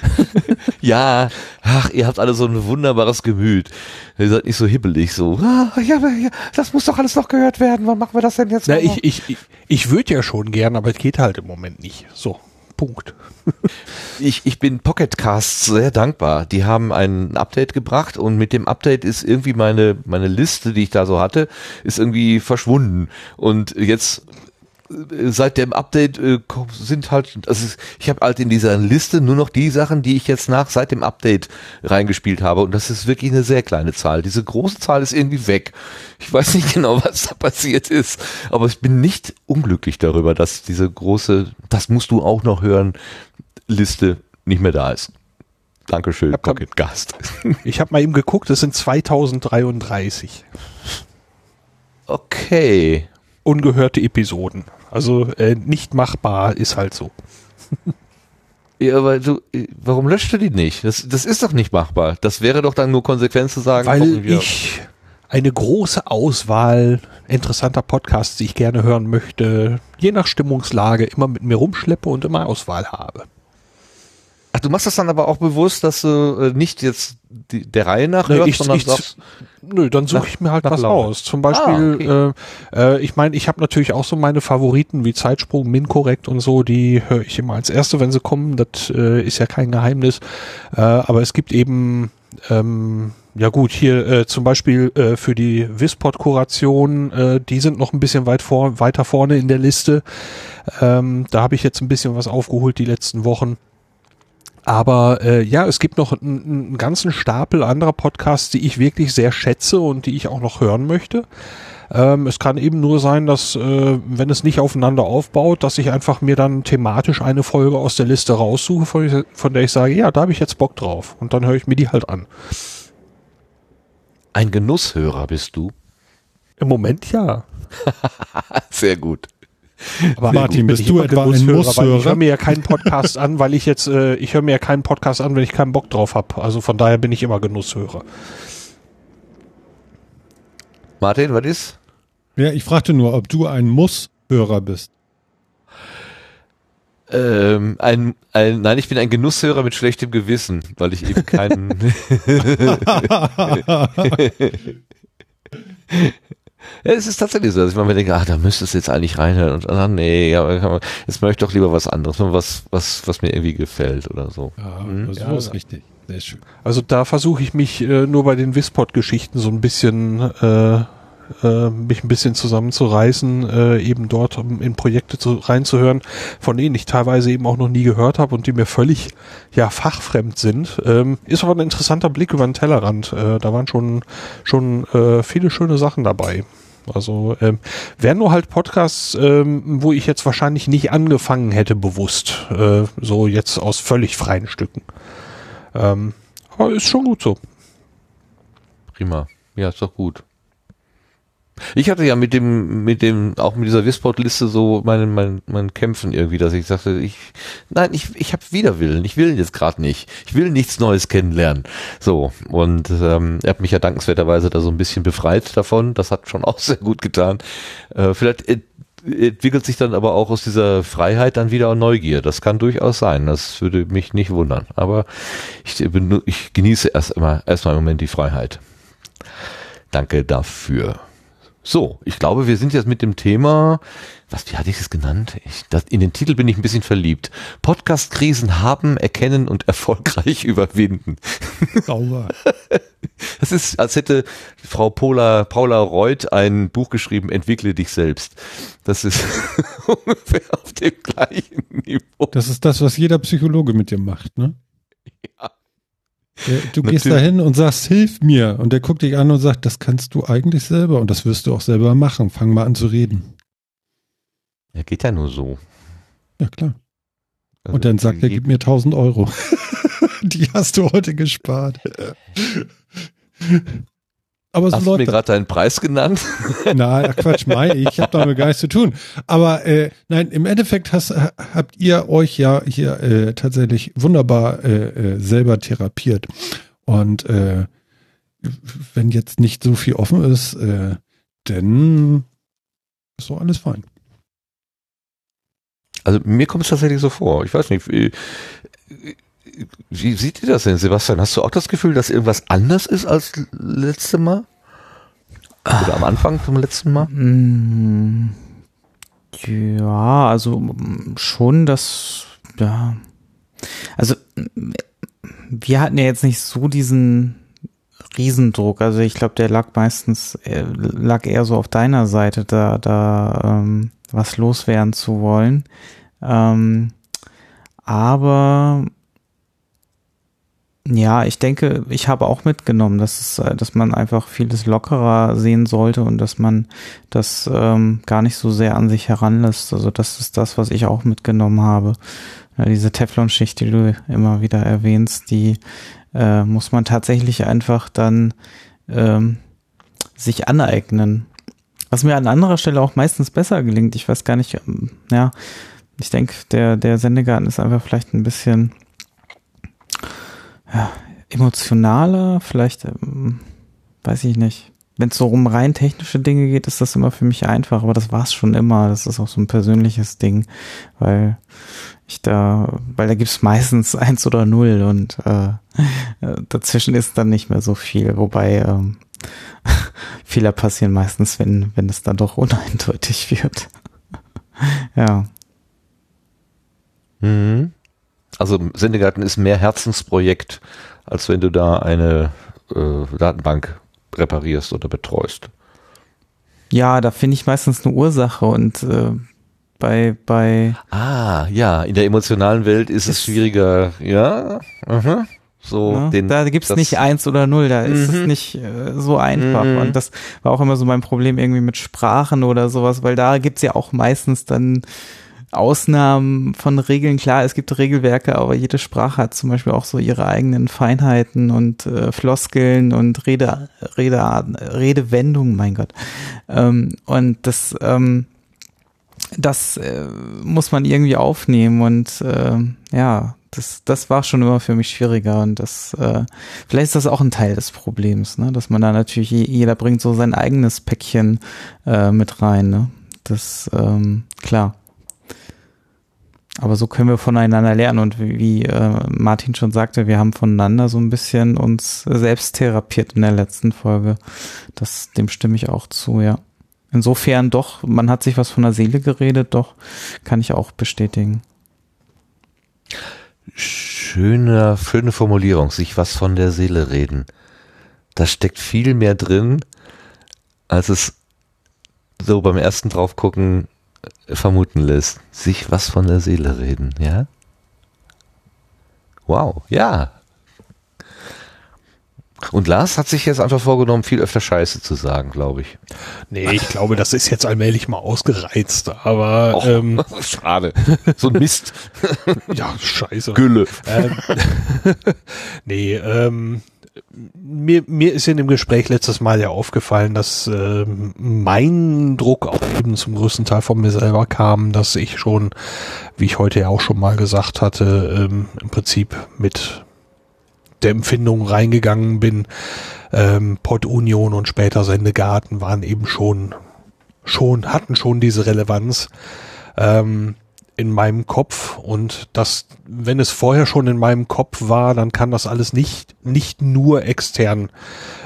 Ja, ach, ihr habt alle so ein wunderbares Gemüt. Ihr seid nicht so hibbelig, so, ah, ja, ja, das muss doch alles noch gehört werden. Wann machen wir das denn jetzt? Na, ich ich, ich, ich würde ja schon gern, aber es geht halt im Moment nicht. So, Punkt. ich, ich bin Pocketcasts sehr dankbar. Die haben ein Update gebracht und mit dem Update ist irgendwie meine, meine Liste, die ich da so hatte, ist irgendwie verschwunden. Und jetzt seit dem Update äh, sind halt, also ich habe halt in dieser Liste nur noch die Sachen, die ich jetzt nach seit dem Update reingespielt habe und das ist wirklich eine sehr kleine Zahl. Diese große Zahl ist irgendwie weg. Ich weiß nicht genau, was da passiert ist, aber ich bin nicht unglücklich darüber, dass diese große, das musst du auch noch hören, Liste nicht mehr da ist. Dankeschön, Pocket Gast. Ich habe mal eben geguckt, es sind 2033 Okay. ungehörte Episoden. Also äh, nicht machbar ist halt so. Ja, aber du, äh, warum löscht du die nicht? Das, das ist doch nicht machbar. Das wäre doch dann nur konsequent zu sagen, Weil ich eine große Auswahl interessanter Podcasts, die ich gerne hören möchte, je nach Stimmungslage immer mit mir rumschleppe und immer Auswahl habe. Ach, du machst das dann aber auch bewusst, dass du äh, nicht jetzt die, der Reihe nach Nee, hörst, ich- sondern ich- sagst, Nö, dann suche ich mir halt was Laune. aus. Zum Beispiel, Ah, äh, äh, ich meine, ich habe natürlich auch so meine Favoriten wie Zeitsprung, Minkorrekt und so, die höre ich immer als erste, wenn sie kommen. Das äh, ist ja kein Geheimnis. Äh, aber es gibt eben, ähm, ja gut, hier äh, zum Beispiel äh, für die Wispod-Kuration, äh, die sind noch ein bisschen weit vor, weiter vorne in der Liste. Ähm, da habe ich jetzt ein bisschen was aufgeholt die letzten Wochen. Aber äh, ja, es gibt noch einen, einen ganzen Stapel anderer Podcasts, die ich wirklich sehr schätze und die ich auch noch hören möchte. Ähm, es kann eben nur sein, dass, äh, wenn es nicht aufeinander aufbaut, dass ich einfach mir dann thematisch eine Folge aus der Liste raussuche, von, von der ich sage, ja, da habe ich jetzt Bock drauf. Und dann höre ich mir die halt an. ein Genusshörer bist du. Im Moment ja. Sehr gut. Aber Martin, bin bist ich du immer etwa ein Genusshörer, Weil ich Musshörer? höre mir ja keinen Podcast an, weil ich jetzt, äh, ich höre mir ja keinen Podcast an, wenn ich keinen Bock drauf habe. Also von daher bin ich immer Genusshörer. Martin, was ist? Ja, ich fragte nur, ob du ein Muss-Hörer bist. Ähm, ein, ein, nein, ich bin ein Genusshörer mit schlechtem Gewissen, weil ich eben keinen. Ja, es ist tatsächlich so, dass ich mir denke, ach, da müsstest du jetzt eigentlich reinhören und ach, nee, jetzt möchte ich doch lieber was anderes, was, was, was mir irgendwie gefällt oder so. Ja, Mhm. so Ja. ist richtig. Sehr schön. Also da versuche ich mich äh, nur bei den Wispod-Geschichten so ein bisschen, äh, äh, mich ein bisschen zusammenzureißen, äh, eben dort in Projekte zu, reinzuhören, von denen ich teilweise eben auch noch nie gehört habe und die mir völlig ja fachfremd sind. Ähm, ist aber ein interessanter Blick über den Tellerrand. Äh, da waren schon schon äh, viele schöne Sachen dabei. Also ähm, wären nur halt Podcasts, ähm, wo ich jetzt wahrscheinlich nicht angefangen hätte bewusst, äh, so jetzt aus völlig freien Stücken. Ähm, aber ist schon gut so. Prima. Ja, ist doch gut. Ich hatte ja mit dem, mit dem, auch mit dieser Wisport-Liste so mein, mein, mein Kämpfen irgendwie, dass ich sagte, ich, nein, ich, ich habe Widerwillen, ich will jetzt gerade nicht, ich will nichts Neues kennenlernen. So, und ähm, er hat mich ja dankenswerterweise da so ein bisschen befreit davon, das hat schon auch sehr gut getan. Äh, vielleicht ent entwickelt sich dann aber auch aus dieser Freiheit dann wieder Neugier, das kann durchaus sein, das würde mich nicht wundern, aber ich, ich genieße erst immer, erstmal im Moment die Freiheit. Danke dafür. So, ich glaube, wir sind jetzt mit dem Thema, was, wie hatte ich es genannt? Ich, das, in den Titel bin ich ein bisschen verliebt. Podcast-Krisen haben, erkennen und erfolgreich überwinden. Sauber. Das ist, als hätte Frau Paula, Paula Reuth ein Buch geschrieben, Entwickle dich selbst. Das ist ungefähr auf dem gleichen Niveau. Das ist das, was jeder Psychologe mit dir macht, ne? Du gehst da hin und sagst, hilf mir. Und der guckt dich an und sagt, das kannst du eigentlich selber und das wirst du auch selber machen. Fang mal an zu reden. Ja, geht ja nur so. Ja, klar. Also, Und dann sagt er, gib mir 1000 Euro. Die hast du heute gespart. Aber so Hast du mir gerade deinen Preis genannt? Na, Quatsch, Mai, ich habe damit gar nichts zu tun. Aber äh, nein, im Endeffekt hast, habt ihr euch ja hier äh, tatsächlich wunderbar äh, äh, selber therapiert. Und äh, wenn jetzt nicht so viel offen ist, äh, dann ist so alles fein. Also mir kommt es tatsächlich so vor. Ich weiß nicht, wie, sieht ihr das denn, Sebastian? Hast du auch das Gefühl, dass irgendwas anders ist als letzte Mal? Oder am Anfang vom letzten Mal? Mm, Ja, also mm, schon das, ja. Also mm, wir hatten ja jetzt nicht so diesen Riesendruck. Also ich glaube, der lag meistens, äh, lag eher so auf deiner Seite, da, da ähm, was loswerden zu wollen. Ähm, aber ja, ich denke, ich habe auch mitgenommen, dass es, äh, dass man einfach vieles lockerer sehen sollte und dass man das ähm, gar nicht so sehr an sich heranlässt. Also das ist das, was ich auch mitgenommen habe. Ja, diese Teflonschicht, die du immer wieder erwähnst, die äh, muss man tatsächlich einfach dann ähm, sich aneignen. Was mir an anderer Stelle auch meistens besser gelingt. Ich weiß gar nicht, ähm, ja, ich denke, der, der Sendegarten ist einfach vielleicht ein bisschen ja, emotionaler, vielleicht, ähm, weiß ich nicht. Wenn es so um rein technische Dinge geht, ist das immer für mich einfach, aber das war es schon immer. Das ist auch so ein persönliches Ding, weil ich da, weil da gibt's meistens eins oder null und äh, äh, dazwischen ist dann nicht mehr so viel, wobei ähm, Fehler passieren meistens, wenn, wenn es dann doch uneindeutig wird. ja. Mhm. Also Sendegarten ist mehr Herzensprojekt, als wenn du da eine äh, Datenbank reparierst oder betreust. Ja, da finde ich meistens eine Ursache und äh, bei, bei Ah, ja, in der emotionalen Welt ist es schwieriger, ja. aha. So, Ja, den, da gibt's das- nicht eins oder null, da ist es Mhm. nicht äh, so einfach. Mhm. Und das war auch immer so mein Problem irgendwie mit Sprachen oder sowas, weil da gibt's ja auch meistens dann Ausnahmen von Regeln. Klar, es gibt Regelwerke, aber jede Sprache hat zum Beispiel auch so ihre eigenen Feinheiten und äh, Floskeln und Rede, Redearten, Redewendungen, mein Gott. Ähm, und das, ähm, das äh, muss man irgendwie aufnehmen und äh, ja, das, das war schon immer für mich schwieriger und das, äh, vielleicht ist das auch ein Teil des Problems, ne? dass man da natürlich, je- jeder bringt so sein eigenes Päckchen äh, mit rein, ne? Das, ähm, klar. Aber so können wir voneinander lernen und wie, äh, Martin schon sagte, wir haben voneinander so ein bisschen uns selbst therapiert in der letzten Folge. Das, dem stimme ich auch zu, ja. Insofern doch, man hat sich was von der Seele geredet, doch, kann ich auch bestätigen. Schöne, schöne Formulierung, sich was von der Seele reden. Da steckt viel mehr drin, als es so beim ersten draufgucken vermuten lässt, sich was von der Seele reden, ja? Wow, ja. Und Lars hat sich jetzt einfach vorgenommen, viel öfter Scheiße zu sagen, glaube ich. Nee, ich glaube, das ist jetzt allmählich mal ausgereizt, aber Och, ähm, schade. So ein Mist. ja, scheiße. Gülle. Ähm, nee, ähm, mir, mir ist in dem Gespräch letztes Mal ja aufgefallen, dass ähm, mein Druck auch eben zum größten Teil von mir selber kam, dass ich schon, wie ich heute ja auch schon mal gesagt hatte, ähm, im Prinzip mit der Empfindung reingegangen bin. Ähm, Pod Union und später Sendegarten waren eben schon, schon, hatten schon diese Relevanz. Ähm, in meinem Kopf und das, wenn es vorher schon in meinem Kopf war, dann kann das alles nicht, nicht nur extern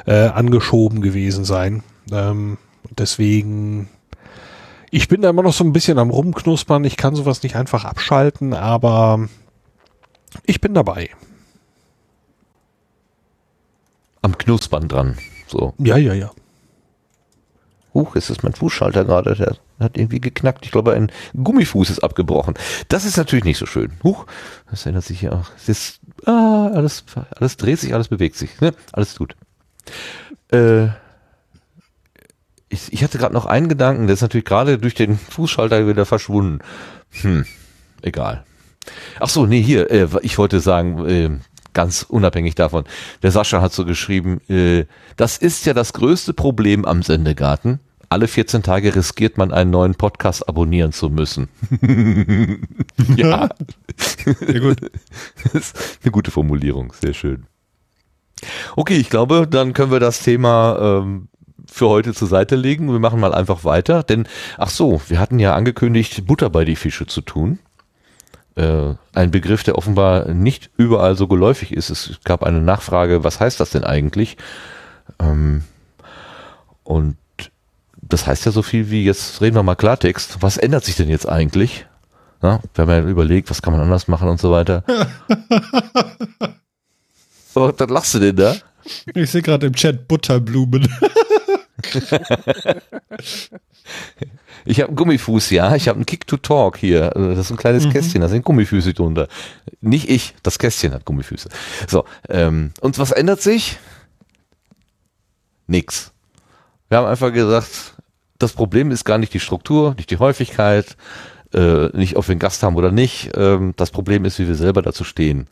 äh, angeschoben gewesen sein. Ähm, deswegen, ich bin da immer noch so ein bisschen am Rumknuspern. Ich kann sowas nicht einfach abschalten, aber ich bin dabei. Am Knuspern dran. So. Ja, ja, ja. Huch, ist das mein Fußschalter gerade? Der hat irgendwie geknackt. Ich glaube, ein Gummifuß ist abgebrochen. Das ist natürlich nicht so schön. Huch, das ändert sich ja auch. Es ist, ah, alles, alles dreht sich, alles bewegt sich. Ne? Alles gut. Äh, ich, ich hatte gerade noch einen Gedanken, der ist natürlich gerade durch den Fußschalter wieder verschwunden. Hm, egal. Ach so, nee, hier, äh, ich wollte sagen, äh, ganz unabhängig davon, der Sascha hat so geschrieben, äh, das ist ja das größte Problem am Sendegarten. Alle 14 Tage riskiert man einen neuen Podcast abonnieren zu müssen. ja. Sehr gut. Das ist eine gute Formulierung, sehr schön. Okay, ich glaube, dann können wir das Thema ähm, für heute zur Seite legen. Wir machen mal einfach weiter, denn ach so, wir hatten ja angekündigt, Butter bei die Fische zu tun. Äh, ein Begriff, der offenbar nicht überall so geläufig ist. Es gab eine Nachfrage, was heißt das denn eigentlich? Ähm, und das heißt ja so viel wie, jetzt reden wir mal Klartext, was ändert sich denn jetzt eigentlich? Ja, wir haben ja überlegt, was kann man anders machen und so weiter. dann lachst du denn da? Ich sehe gerade im Chat Butterblumen. Ich habe einen Gummifuß, ja. Ich habe einen Kick to Talk hier. Das ist ein kleines Mhm. Kästchen, da sind Gummifüße drunter. Nicht ich, das Kästchen hat Gummifüße. So, ähm, und was ändert sich? Nix. Wir haben einfach gesagt, das Problem ist gar nicht die Struktur, nicht die Häufigkeit, äh, nicht ob wir einen Gast haben oder nicht. Ähm, das Problem ist, wie wir selber dazu stehen.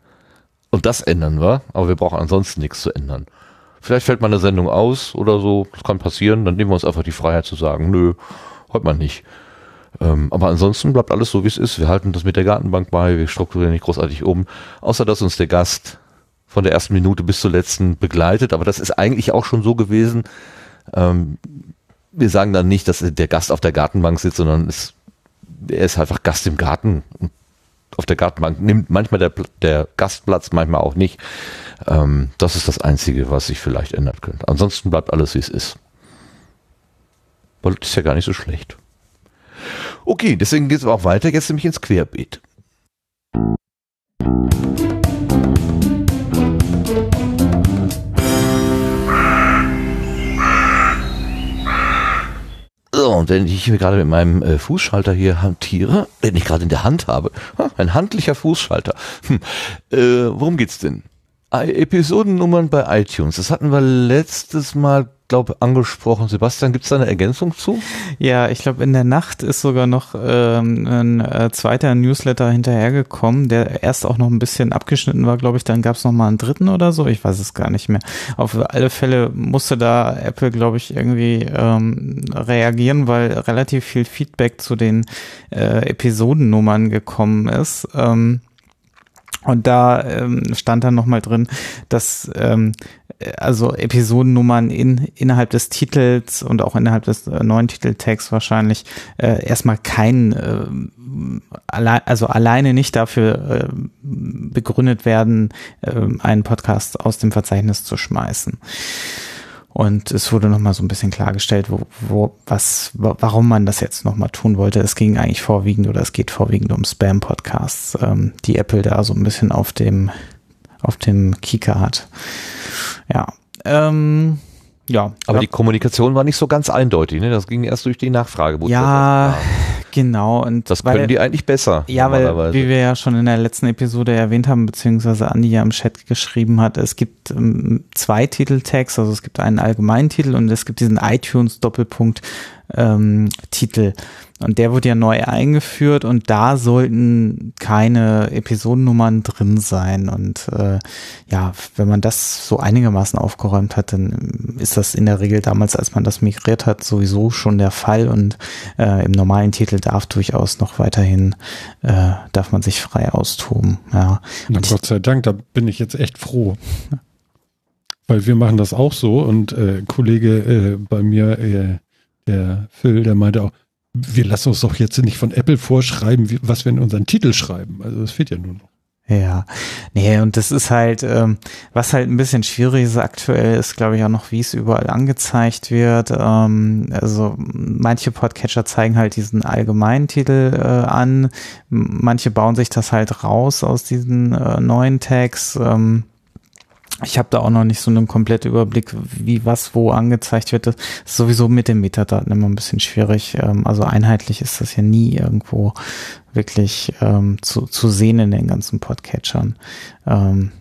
Und das ändern wir, aber wir brauchen ansonsten nichts zu ändern. Vielleicht fällt mal eine Sendung aus oder so, das kann passieren, dann nehmen wir uns einfach die Freiheit zu sagen, nö, heute mal nicht. Ähm, aber ansonsten bleibt alles so, wie es ist. Wir halten das mit der Gartenbank bei, wir strukturieren nicht großartig um, außer dass uns der Gast von der ersten Minute bis zur letzten begleitet. Aber das ist eigentlich auch schon so gewesen. Ähm, wir sagen dann nicht, dass der Gast auf der Gartenbank sitzt, sondern es, er ist einfach Gast im Garten. Und auf der Gartenbank nimmt manchmal der, der Gastplatz, manchmal auch nicht. Ähm, das ist das Einzige, was sich vielleicht ändern könnte. Ansonsten bleibt alles, wie es ist. Weil das ist ja gar nicht so schlecht. Okay, deswegen geht es auch weiter, jetzt nämlich ins Querbeet. So, und wenn ich hier gerade mit meinem äh, Fußschalter hier hantiere, den ich gerade in der Hand habe, ha, ein handlicher Fußschalter. Hm, äh, worum geht's denn? I- Episodennummern bei iTunes. Das hatten wir letztes Mal, glaube angesprochen. Sebastian, gibt's da eine Ergänzung zu? Ja, ich glaube, in der Nacht ist sogar noch ähm, ein äh, zweiter Newsletter hinterhergekommen, der erst auch noch ein bisschen abgeschnitten war, glaube ich. Dann gab es mal einen dritten oder so. Ich weiß es gar nicht mehr. Auf alle Fälle musste da Apple, glaube ich, irgendwie ähm, reagieren, weil relativ viel Feedback zu den äh, Episodennummern gekommen ist. Ähm, und da ähm, stand dann nochmal drin, dass ähm, äh, also Episodennummern in, innerhalb des Titels und auch innerhalb des äh, neuen Titeltags wahrscheinlich äh, erstmal kein, äh, allein, also alleine nicht dafür äh, begründet werden, äh, einen Podcast aus dem Verzeichnis zu schmeißen. Und es wurde nochmal so ein bisschen klargestellt, wo, wo, was, wa- warum man das jetzt nochmal tun wollte. Es ging eigentlich vorwiegend oder es geht vorwiegend um Spam-Podcasts, ähm, die Apple da so ein bisschen auf dem, auf dem Kieker hat. Ja. Ähm, ja. Aber ja. die Kommunikation war nicht so ganz eindeutig, ne? Das ging erst durch die Nachfrage. Ja, genau. Und das weil- können die eigentlich besser. Ja, weil, wie wir ja schon in der letzten Episode erwähnt haben, beziehungsweise Andi ja im Chat geschrieben hat, es gibt ähm, zwei Titeltags, also es gibt einen allgemeinen Titel und es gibt diesen iTunes-Doppelpunkt ähm, Titel. Und der wurde ja neu eingeführt und da sollten keine Episodennummern drin sein. Und äh, ja, wenn man das so einigermaßen aufgeräumt hat, dann ist das in der Regel damals, als man das migriert hat, sowieso schon der Fall. Und äh, im normalen Titel darf durchaus noch weiterhin, äh, darf man sich frei austoben. Ja. Na, ich, Gott sei Dank, da bin ich jetzt echt froh. Weil wir machen das auch so und äh, Kollege äh, bei mir, äh, der Phil, der meinte auch, wir lassen uns doch jetzt nicht von Apple vorschreiben, wie, was wir in unseren Titel schreiben. Also das fehlt ja nur noch. Ja, nee, und das ist halt, ähm, was halt ein bisschen schwierig ist aktuell, ist glaube ich auch noch, wie es überall angezeigt wird. Ähm, also manche Podcatcher zeigen halt diesen allgemeinen Titel äh, an, manche bauen sich das halt raus aus diesen äh, neuen Tags. Ähm, ich habe da auch noch nicht so einen kompletten Überblick, wie was wo angezeigt wird. Das ist sowieso mit den Metadaten immer ein bisschen schwierig. Ähm, also einheitlich ist das ja nie irgendwo wirklich ähm, zu, zu sehen in den ganzen Podcatchern. Ähm,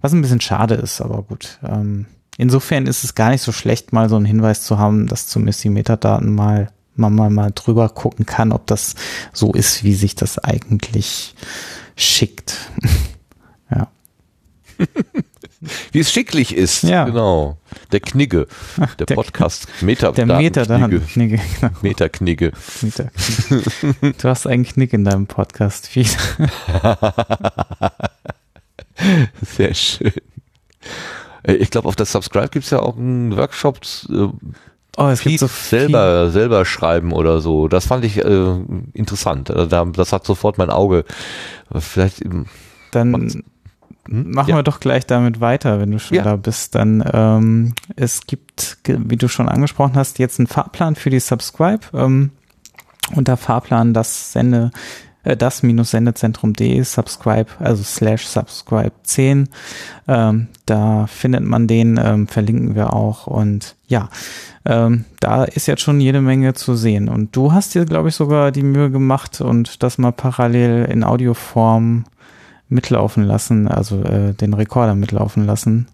was ein bisschen schade ist, aber gut. Ähm, insofern ist es gar nicht so schlecht, mal so einen Hinweis zu haben, dass zumindest die Metadaten mal man mal, mal drüber gucken kann, ob das so ist, wie sich das eigentlich schickt. ja. Wie es schicklich ist. Ja. Genau. Der Knigge. Der, der- Podcast. Meta Der Metadatenknigge. Genau. Metaknigge. Meter. Du hast einen Knick in deinem Podcast-Feed. Sehr schön. Äh, Ich glaube, auf der Subscribe gibt's ja auch einen Workshop äh, Oh, es gibt Feed so selber, selber schreiben oder so. Das fand ich äh, interessant. Also da, das hat sofort mein Auge. Vielleicht ähm, Dann? Machen Ja. wir doch gleich damit weiter, wenn du schon Ja. da bist. Dann ähm, es gibt, wie du schon angesprochen hast, jetzt einen Fahrplan für die Subscribe. Ähm, unter Fahrplan das Sende, äh, das minus Sendezentrum.de Subscribe, also slash Subscribe 10. Ähm, da findet man den, ähm, verlinken wir auch und ja, ähm, da ist jetzt schon jede Menge zu sehen. Und du hast dir, glaube ich, sogar die Mühe gemacht und das mal parallel in Audioform mitlaufen lassen, also äh, den Rekorder mitlaufen lassen.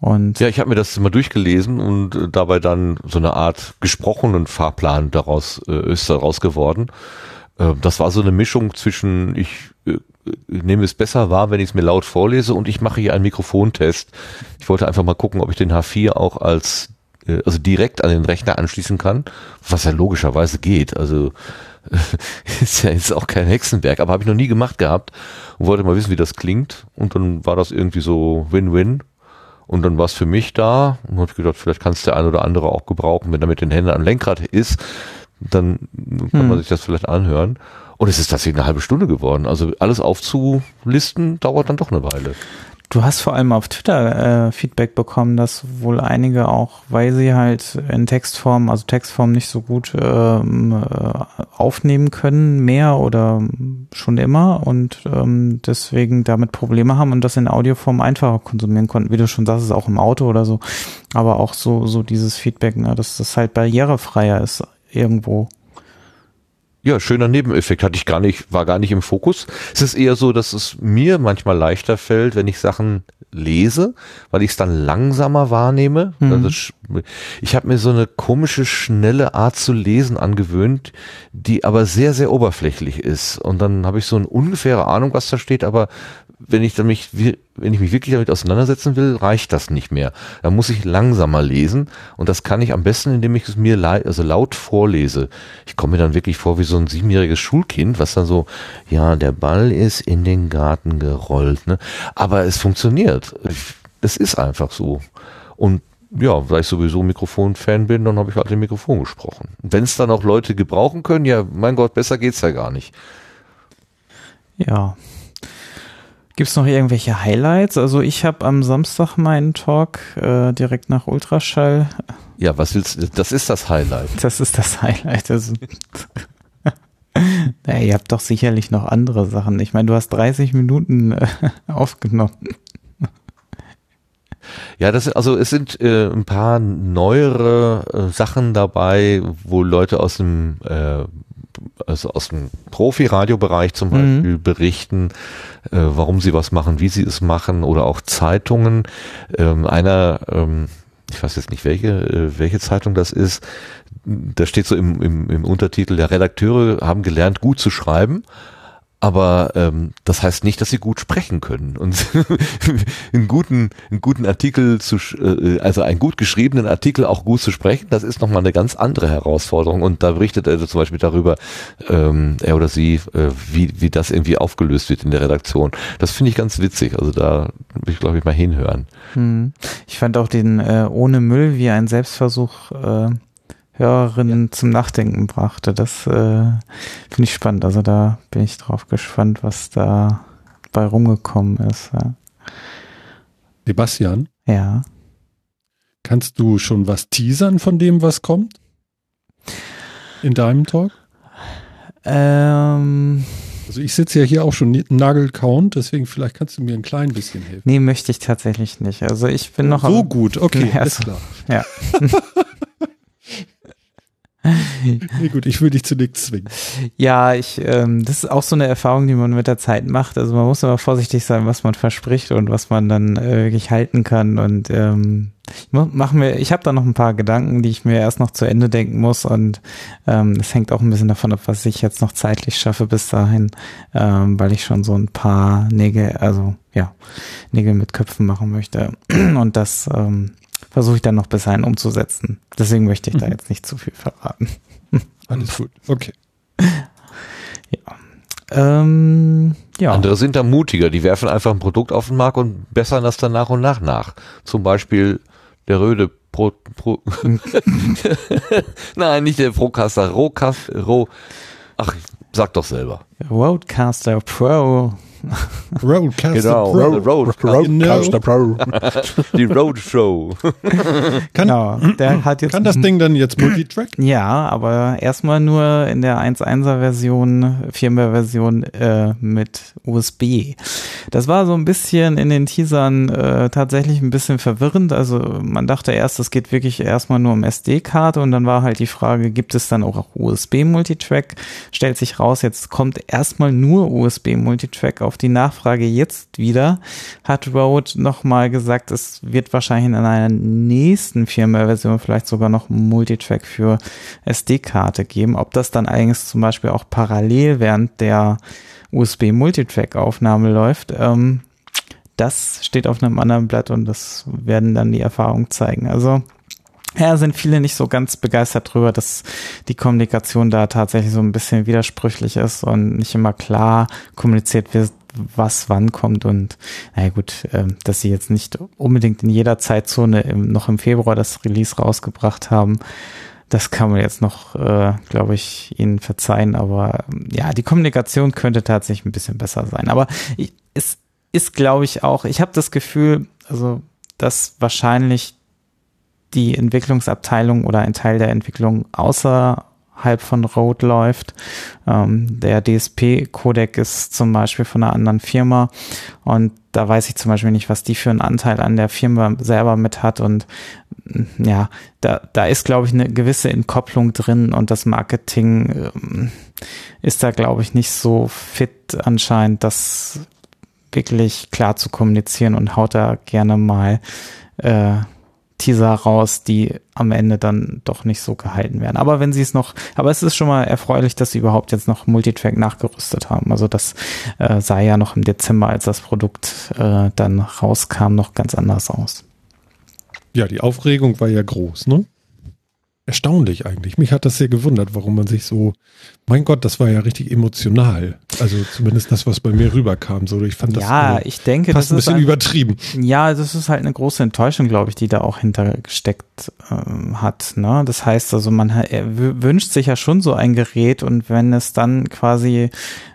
Und Ja, ich habe mir das mal durchgelesen und äh, dabei dann so eine Art gesprochenen Fahrplan daraus äh, ist daraus geworden. Äh, das war so eine Mischung zwischen ich äh, nehme es besser wahr, wenn ich es mir laut vorlese und ich mache hier einen Mikrofontest. Ich wollte einfach mal gucken, ob ich den H4 auch als äh, also direkt an den Rechner anschließen kann, was ja logischerweise geht. Also ist ja jetzt auch kein Hexenwerk, aber habe ich noch nie gemacht gehabt und wollte mal wissen, wie das klingt. Und dann war das irgendwie so Win-Win. Und dann war es für mich da und habe ich gedacht, vielleicht kann es der ein oder andere auch gebrauchen, wenn er mit den Händen am Lenkrad ist, dann kann Hm. man sich das vielleicht anhören. Und es ist tatsächlich eine halbe Stunde geworden. Also alles aufzulisten dauert dann doch eine Weile. Du hast vor allem auf Twitter äh, Feedback bekommen, dass wohl einige auch, weil sie halt in Textform, also Textform nicht so gut ähm, äh, aufnehmen können, mehr oder schon immer und ähm, deswegen damit Probleme haben und das in Audioform einfacher konsumieren konnten. Wie du schon sagst, ist auch im Auto oder so, aber auch so so dieses Feedback, ne, dass das halt barrierefreier ist irgendwo. Ja, schöner Nebeneffekt hatte ich gar nicht, war gar nicht im Fokus. Es ist eher so, dass es mir manchmal leichter fällt, wenn ich Sachen lese, weil ich es dann langsamer wahrnehme. Mhm. Also ich habe mir so eine komische, schnelle Art zu lesen angewöhnt, die aber sehr, sehr oberflächlich ist. Und dann habe ich so eine ungefähre Ahnung, was da steht, aber wenn ich mich, wenn ich mich wirklich damit auseinandersetzen will, reicht das nicht mehr. Da muss ich langsamer lesen und das kann ich am besten, indem ich es mir also laut vorlese. Ich komme mir dann wirklich vor wie so ein siebenjähriges Schulkind, was dann so, ja, der Ball ist in den Garten gerollt, ne? Aber es funktioniert. Es ist einfach so. Und ja, weil ich sowieso Mikrofon-Fan bin, dann habe ich halt im Mikrofon gesprochen. Wenn es dann auch Leute gebrauchen können, ja, mein Gott, besser geht's ja gar nicht. Ja. Gibt's noch irgendwelche Highlights? Also ich habe am Samstag meinen Talk äh, direkt nach Ultraschall. Ja, was willst du? Das ist das Highlight. Das ist das Highlight. Das naja, ihr habt doch sicherlich noch andere Sachen. Ich meine, du hast 30 Minuten äh, aufgenommen. Ja, das also es sind äh, ein paar neuere äh, Sachen dabei, wo Leute aus dem äh, also aus dem Profi-Radiobereich zum Mhm. Beispiel berichten, äh, warum sie was machen, wie sie es machen oder auch Zeitungen. Ähm, einer, ähm, ich weiß jetzt nicht welche, äh, welche Zeitung das ist, da steht so im, im, im Untertitel, der Redakteure haben gelernt, gut zu schreiben. Aber ähm, das heißt nicht, dass sie gut sprechen können. Und einen guten, einen guten Artikel zu, äh, also einen gut geschriebenen Artikel auch gut zu sprechen, das ist nochmal eine ganz andere Herausforderung. Und da berichtet er zum Beispiel darüber, ähm, er oder sie, äh, wie, wie das irgendwie aufgelöst wird in der Redaktion. Das finde ich ganz witzig. Also da will ich, glaube ich, mal hinhören. Hm. Ich fand auch den äh, Ohne Müll wie ein Selbstversuch äh, Hörerinnen zum Nachdenken brachte. Das äh, finde ich spannend. Also da bin ich drauf gespannt, was da bei rumgekommen ist. Ja. Sebastian, ja. kannst du schon was teasern von dem, was kommt? In deinem Talk? Ähm, Also ich sitze ja hier auch schon Nagelcount, deswegen vielleicht kannst du mir ein klein bisschen helfen. nee, möchte ich tatsächlich nicht. Also ich bin noch so am- gut, okay, Ja, alles so- klar. Ja. Nee, gut, ich will dich zu nichts zwingen. Ja, ich, ähm, das ist auch so eine Erfahrung, die man mit der Zeit macht. Also man muss immer vorsichtig sein, was man verspricht und was man dann äh, wirklich halten kann. Und ähm, ich mach ich habe da noch ein paar Gedanken, die ich mir erst noch zu Ende denken muss. Und ähm, es hängt auch ein bisschen davon ab, was ich jetzt noch zeitlich schaffe bis dahin, ähm, weil ich schon so ein paar Nägel, also ja, Nägel mit Köpfen machen möchte. Und das ähm, versuche ich dann noch bis dahin umzusetzen. Deswegen möchte ich da jetzt nicht zu viel verraten. Alles gut, okay. Ähm, ja. Andere sind da mutiger, die werfen einfach ein Produkt auf den Markt und bessern das dann nach und nach nach. Zum Beispiel der Röde Pro, Pro Nein, nicht der Procaster, Rohcast, Roh, ach, sag doch selber. Roadcaster Pro. Roadcaster Genau, Pro. Road- Roadcaster Pro. Die Roadshow. Kann, Genau, der hat jetzt kann das Ding dann jetzt Multitrack? Ja, aber erstmal nur in der 1.1er Version, Firmware-Version äh, mit USB. Das war so ein bisschen in den Teasern äh, tatsächlich ein bisschen verwirrend. Also man dachte erst, es geht wirklich erstmal nur um SD-Karte und dann war halt die Frage, gibt es dann auch USB-Multitrack? Stellt sich raus, jetzt kommt erstmal nur USB-Multitrack. Auf die Nachfrage jetzt wieder hat Rode nochmal gesagt, es wird wahrscheinlich in einer nächsten Firmware-Version vielleicht sogar noch Multitrack für SD-Karte geben. Ob das dann eigentlich zum Beispiel auch parallel während der USB-Multitrack-Aufnahme läuft, ähm, das steht auf einem anderen Blatt und das werden dann die Erfahrungen zeigen. Also ja, sind viele nicht so ganz begeistert drüber, dass die Kommunikation da tatsächlich so ein bisschen widersprüchlich ist und nicht immer klar kommuniziert wird, was wann kommt und naja gut, ähm, dass sie jetzt nicht unbedingt in jeder Zeitzone im, noch im Februar das Release rausgebracht haben, das kann man jetzt noch, äh, glaube ich, ihnen verzeihen, aber ähm, ja, die Kommunikation könnte tatsächlich ein bisschen besser sein. Aber ich, es ist, glaube ich, auch, ich habe das Gefühl, also, dass wahrscheinlich die Entwicklungsabteilung oder ein Teil der Entwicklung außerhalb von Rode läuft. Ähm, der DSP-Codec ist zum Beispiel von einer anderen Firma und da weiß ich zum Beispiel nicht, was die für einen Anteil an der Firma selber mit hat und mm, ja, da, da ist, glaube ich, eine gewisse Entkopplung drin und das Marketing ähm, ist da, glaube ich, nicht so fit anscheinend, das wirklich klar zu kommunizieren und haut da gerne mal äh, Teaser raus, die am Ende dann doch nicht so gehalten werden. Aber wenn sie es noch, aber es ist schon mal erfreulich, dass sie überhaupt jetzt noch Multitrack nachgerüstet haben. Also das äh, sah ja noch im Dezember, als das Produkt äh, dann rauskam, noch ganz anders aus. Ja, die Aufregung war ja groß, ne? Erstaunlich eigentlich. Mich hat das sehr gewundert, warum man sich so, mein Gott, das war ja richtig emotional. Also zumindest das, was bei mir rüberkam. So, ich fand das ja, ich denke, fast ein das ist bisschen ein- übertrieben. Ja, das ist halt eine große Enttäuschung, glaube ich, die da auch hintergesteckt ähm, hat. Ne? Das heißt also, man wünscht sich ja schon so ein Gerät und wenn es dann quasi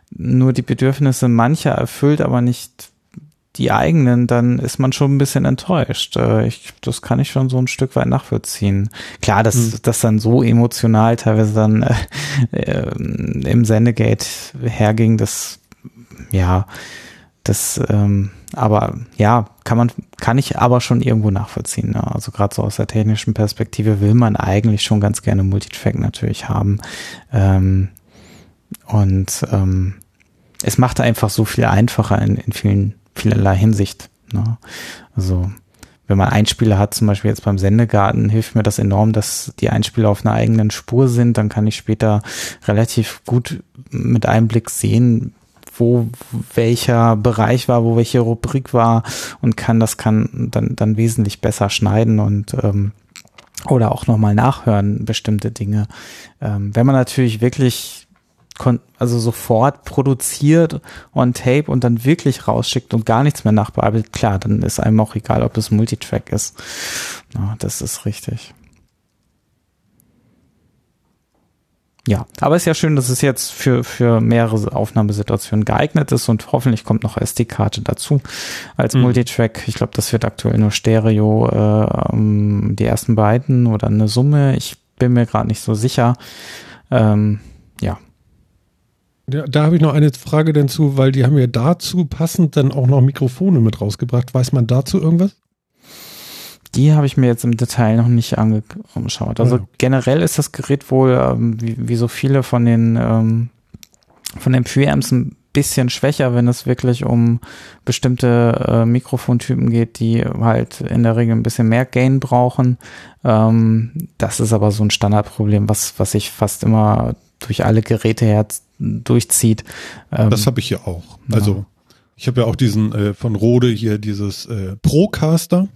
nur die Bedürfnisse mancher erfüllt, aber nicht die eigenen, dann ist man schon ein bisschen enttäuscht. Äh, ich, das kann ich schon so ein Stück weit nachvollziehen. Klar, dass Hm. das dann so emotional teilweise dann äh, ähm, im Sendegate herging, das ja das, ähm, aber ja, kann man, kann ich aber schon irgendwo nachvollziehen. Ne? Also gerade so aus der technischen Perspektive will man eigentlich schon ganz gerne Multitrack natürlich haben. Ähm, und ähm, es macht einfach so viel einfacher in, in vielen, vielerlei Hinsicht. Ne? Also wenn man Einspieler hat, zum Beispiel jetzt beim Sendegarten, hilft mir das enorm, dass die Einspieler auf einer eigenen Spur sind. Dann kann ich später relativ gut mit einem Blick sehen, wo welcher Bereich war, wo welche Rubrik war und kann das kann dann dann wesentlich besser schneiden und ähm, oder auch nochmal nachhören bestimmte Dinge. Ähm, wenn man natürlich wirklich also sofort produziert on Tape und dann wirklich rausschickt und gar nichts mehr nachbearbeitet, klar, dann ist einem auch egal, ob es Multitrack ist. Ja, das ist richtig. Ja, aber ist ja schön, dass es jetzt für, für mehrere Aufnahmesituationen geeignet ist und hoffentlich kommt noch SD-Karte dazu als mhm. Multitrack. Ich glaube, das wird aktuell nur Stereo, äh, die ersten beiden oder eine Summe. Ich bin mir gerade nicht so sicher. Ähm, ja, da habe ich noch eine Frage dazu, weil die haben ja dazu passend dann auch noch Mikrofone mit rausgebracht. Weiß man dazu irgendwas? Die habe ich mir jetzt im Detail noch nicht angeschaut. Also ja. generell ist das Gerät wohl, ähm, wie, wie, so viele von den ähm, von den Preamps ein bisschen schwächer, wenn es wirklich um bestimmte äh, Mikrofontypen geht, die halt in der Regel ein bisschen mehr Gain brauchen. Ähm, das ist aber so ein Standardproblem, was, was ich fast immer durch alle Geräte her durchzieht. Ähm, das habe ich ja auch. Ja. Also ich habe ja auch diesen äh, von Rode hier dieses äh, Procaster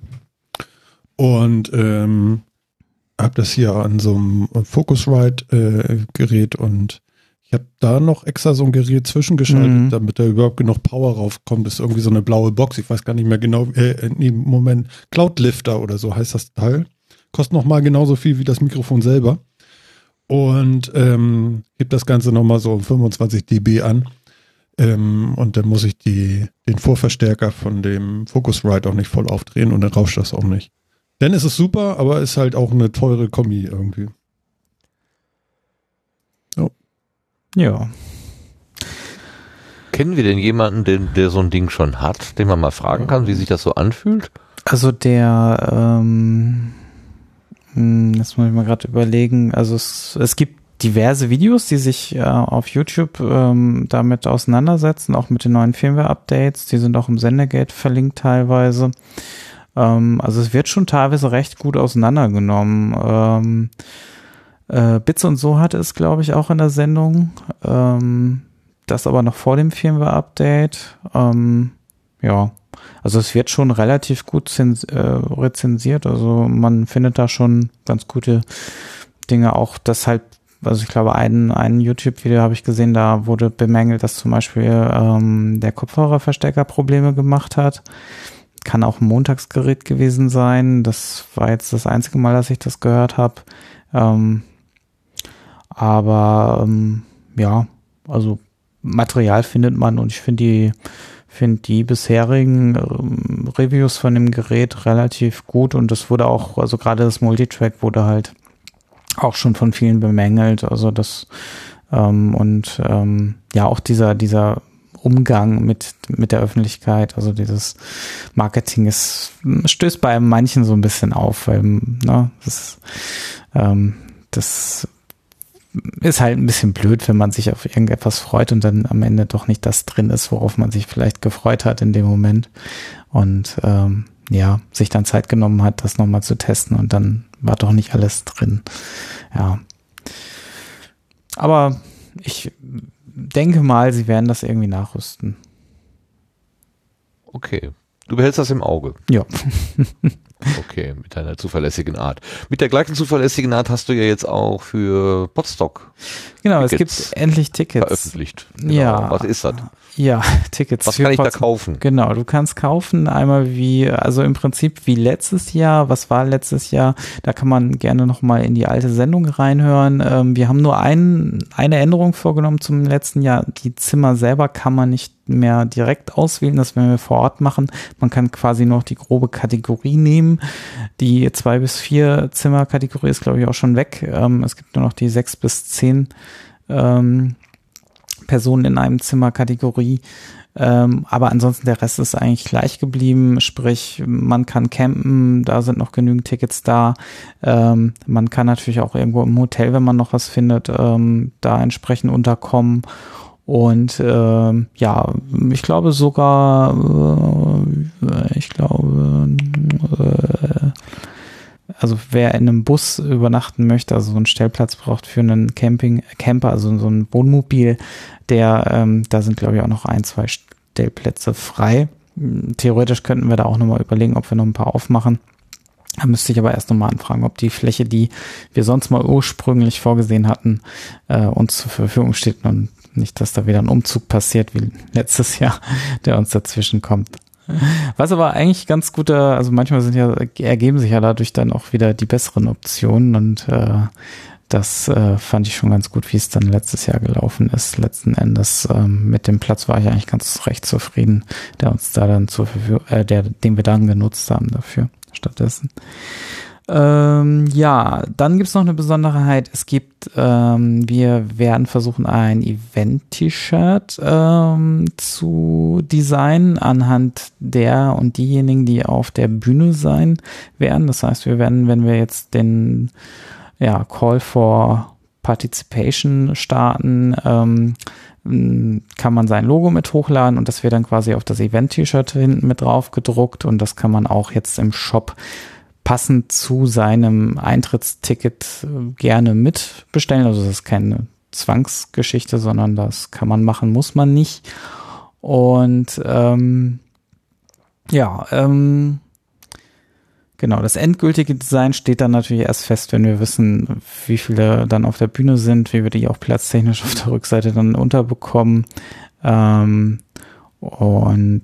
und ähm, habe das hier an so einem Focusrite-Gerät äh, und ich habe da noch extra so ein Gerät zwischengeschaltet, mhm. damit da überhaupt genug Power raufkommt. Das ist irgendwie so eine blaue Box. Ich weiß gar nicht mehr genau, äh, im Moment Cloudlifter oder so heißt das Teil. Kostet noch mal genauso viel wie das Mikrofon selber und ähm, heb das Ganze nochmal so um 25 dB an. Ähm, und dann muss ich die, den Vorverstärker von dem Focusrite auch nicht voll aufdrehen und dann rauscht das auch nicht. Dann ist es super, aber ist halt auch eine teure Kombi irgendwie. Oh. Ja. Kennen wir denn jemanden, den, der so ein Ding schon hat, den man mal fragen kann, wie sich das so anfühlt? Also der, ähm, hm, das muss ich mal gerade überlegen. Also es, es gibt diverse Videos, die sich äh, auf YouTube ähm, damit auseinandersetzen, auch mit den neuen Firmware-Updates. Die sind auch im Sendegate verlinkt teilweise. Ähm, also es wird schon teilweise recht gut auseinandergenommen. Ähm, äh, Bits und so hatte es, glaube ich, auch in der Sendung. Ähm, das aber noch vor dem Firmware-Update. Ähm, ja, also es wird schon relativ gut äh, rezensiert. Also man findet da schon ganz gute Dinge. Auch das halt, also ich glaube, ein, ein YouTube-Video habe ich gesehen, da wurde bemängelt, dass zum Beispiel ähm, der Kopfhörerverstärker Probleme gemacht hat. Kann auch ein Montagsgerät gewesen sein. Das war jetzt das einzige Mal, dass ich das gehört habe. Ähm, aber ähm, ja, also Material findet man und ich finde die finde die bisherigen ähm, Reviews von dem Gerät relativ gut und es wurde auch, also gerade das Multitrack wurde halt auch schon von vielen bemängelt. Also das ähm, und ähm, ja auch dieser dieser Umgang mit mit der Öffentlichkeit, also dieses Marketing ist stößt bei manchen so ein bisschen auf, weil ne, das ähm, das ist halt ein bisschen blöd, wenn man sich auf irgendetwas freut und dann am Ende doch nicht das drin ist, worauf man sich vielleicht gefreut hat in dem Moment. Und ähm, ja, sich dann Zeit genommen hat, das nochmal zu testen und dann war doch nicht alles drin. Ja. Aber ich denke mal, sie werden das irgendwie nachrüsten. Okay. Du behältst das im Auge. Ja. Okay, mit einer zuverlässigen Art. Mit der gleichen zuverlässigen Art hast du ja jetzt auch für Podstock. Genau, es gibt endlich Tickets. Veröffentlicht. Genau. Ja. Was ist das? Ja, Tickets. Was kann ich da kaufen? Genau, du kannst kaufen einmal wie, also im Prinzip wie letztes Jahr. Was war letztes Jahr? Da kann man gerne nochmal in die alte Sendung reinhören. Ähm, wir haben nur ein, eine Änderung vorgenommen zum letzten Jahr. Die Zimmer selber kann man nicht mehr direkt auswählen, das werden wir vor Ort machen. Man kann quasi noch die grobe Kategorie nehmen. Die zwei bis vier Zimmer Kategorie ist, glaube ich, auch schon weg. Ähm, es gibt nur noch die sechs bis zehn ähm, Personen in einem Zimmer Kategorie. Ähm, aber ansonsten der Rest ist eigentlich gleich geblieben. Sprich, man kann campen, da sind noch genügend Tickets da. Ähm, man kann natürlich auch irgendwo im Hotel, wenn man noch was findet, ähm, da entsprechend unterkommen. Und ähm, ja, ich glaube sogar, äh, ich glaube, äh, also wer in einem Bus übernachten möchte, also so einen Stellplatz braucht für einen Camping, Camper, also so ein Wohnmobil, der, ähm, da sind glaube ich auch noch ein, zwei Stellplätze frei. Theoretisch könnten wir da auch nochmal überlegen, ob wir noch ein paar aufmachen. Da müsste ich aber erst nochmal anfragen, ob die Fläche, die wir sonst mal ursprünglich vorgesehen hatten, äh, uns zur Verfügung steht und nicht, dass da wieder ein Umzug passiert wie letztes Jahr, der uns dazwischen kommt. Was aber eigentlich ganz guter, also manchmal sind ja, ergeben sich ja dadurch dann auch wieder die besseren Optionen und äh, das äh, fand ich schon ganz gut, wie es dann letztes Jahr gelaufen ist. Letzten Endes ähm, mit dem Platz war ich eigentlich ganz recht zufrieden, der uns da dann zur Verfügung, äh, der, den wir dann genutzt haben dafür stattdessen. Ähm, ja, dann gibt's noch eine Besonderheit. Es gibt, ähm, wir werden versuchen, ein Event-T-Shirt ähm, zu designen anhand der und diejenigen, die auf der Bühne sein werden. Das heißt, wir werden, wenn wir jetzt den ja, Call for Participation starten, ähm, kann man sein Logo mit hochladen und das wird dann quasi auf das Event-T-Shirt hinten mit drauf gedruckt und das kann man auch jetzt im Shop passend zu seinem Eintrittsticket äh, gerne mitbestellen. Also das ist keine Zwangsgeschichte, sondern das kann man machen, muss man nicht. Und ähm, ja, ähm, genau, das endgültige Design steht dann natürlich erst fest, wenn wir wissen, wie viele dann auf der Bühne sind, wie wir die auch platztechnisch auf der Rückseite dann unterbekommen. Ähm, und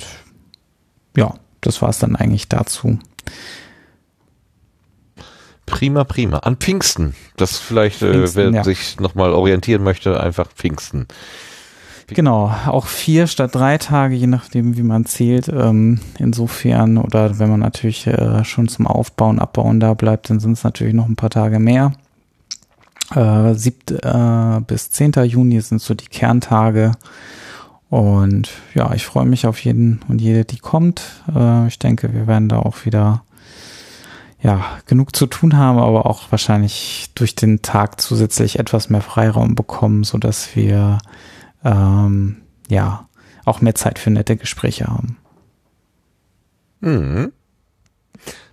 ja, das war es dann eigentlich dazu. Prima, prima. An Pfingsten. Das vielleicht, äh, Pfingsten, wer ja. sich nochmal orientieren möchte, einfach Pfingsten. Genau, auch vier statt drei Tage, je nachdem, wie man zählt. Ähm, insofern, oder wenn man natürlich äh, schon zum Aufbauen, Abbauen da bleibt, dann sind es natürlich noch ein paar Tage mehr. Äh, 7. Äh, bis 10. Juni sind so die Kerntage. Und ja, ich freue mich auf jeden und jede, die kommt. Äh, ich denke, wir werden da auch wieder ja, genug zu tun haben, aber auch wahrscheinlich durch den Tag zusätzlich etwas mehr Freiraum bekommen, so dass wir ähm, ja auch mehr Zeit für nette Gespräche haben. Mhm.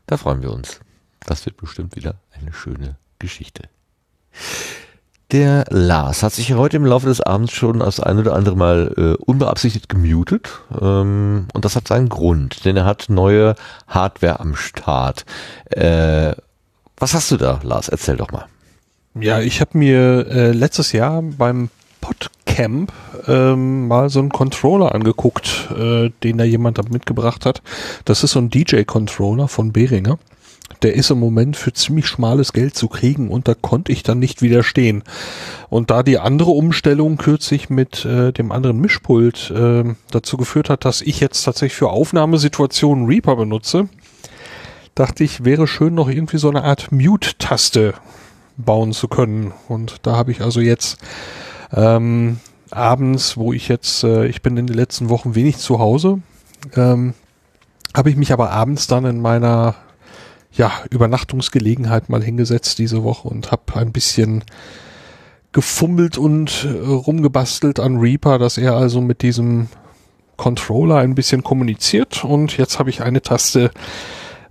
Da freuen wir uns. Das wird bestimmt wieder eine schöne Geschichte. Der Lars hat sich heute im Laufe des Abends schon das ein oder andere Mal äh, unbeabsichtigt gemutet. Ähm, und das hat seinen Grund, denn er hat neue Hardware am Start. Äh, was hast du da, Lars? Erzähl doch mal. Ja, ich habe mir äh, letztes Jahr beim Podcamp ähm, mal so einen Controller angeguckt, äh, den da jemand mitgebracht hat. Das ist so ein DJ-Controller von Behringer. Der ist im Moment für ziemlich schmales Geld zu kriegen und da konnte ich dann nicht widerstehen. Und da die andere Umstellung kürzlich mit äh, dem anderen Mischpult äh, dazu geführt hat, dass ich jetzt tatsächlich für Aufnahmesituationen Reaper benutze, dachte ich, wäre schön noch irgendwie so eine Art Mute-Taste bauen zu können. Und da habe ich also jetzt ähm, abends, wo ich jetzt, äh, ich bin in den letzten Wochen wenig zu Hause, ähm, habe ich mich aber abends dann in meiner ja, Übernachtungsgelegenheit mal hingesetzt diese Woche und habe ein bisschen gefummelt und äh, rumgebastelt an Reaper, dass er also mit diesem Controller ein bisschen kommuniziert und jetzt habe ich eine Taste,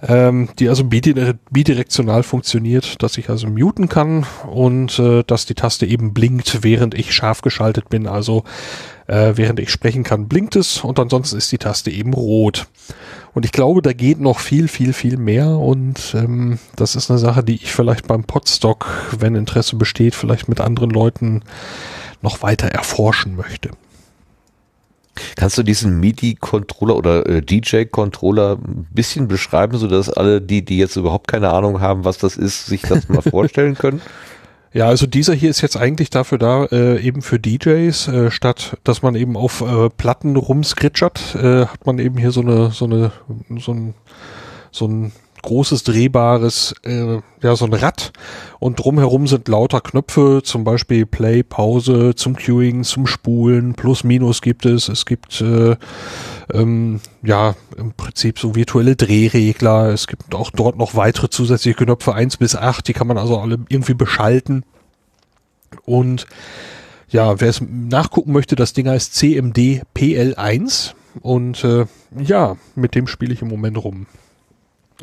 ähm, die also bidire bidirektional funktioniert, dass ich also muten kann und äh, dass die Taste eben blinkt, während ich scharf geschaltet bin. Also äh, während ich sprechen kann, blinkt es und ansonsten ist die Taste eben rot. Und ich glaube, da geht noch viel, viel, viel mehr und ähm, das ist eine Sache, die ich vielleicht beim Podstock, wenn Interesse besteht, vielleicht mit anderen Leuten noch weiter erforschen möchte. Kannst du diesen MIDI-Controller oder äh, DJ-Controller ein bisschen beschreiben, sodass alle, die, die jetzt überhaupt keine Ahnung haben, was das ist, sich das mal vorstellen können? Ja, also dieser hier ist jetzt eigentlich dafür da, äh, eben für DJs, äh, statt dass man eben auf äh, Platten rumskritschert, äh, hat man eben hier so eine, so eine, so ein, so ein großes drehbares, äh, ja so ein Rad und drumherum sind lauter Knöpfe, zum Beispiel Play, Pause, zum Queuing, zum Spulen, Plus, Minus gibt es. Es gibt äh, ähm, ja im Prinzip so virtuelle Drehregler. Es gibt auch dort noch weitere zusätzliche Knöpfe eins bis acht, die kann man also alle irgendwie beschalten. Und ja, wer es nachgucken möchte, das Ding heißt CMD PL1 und äh, ja, mit dem spiele ich im Moment rum.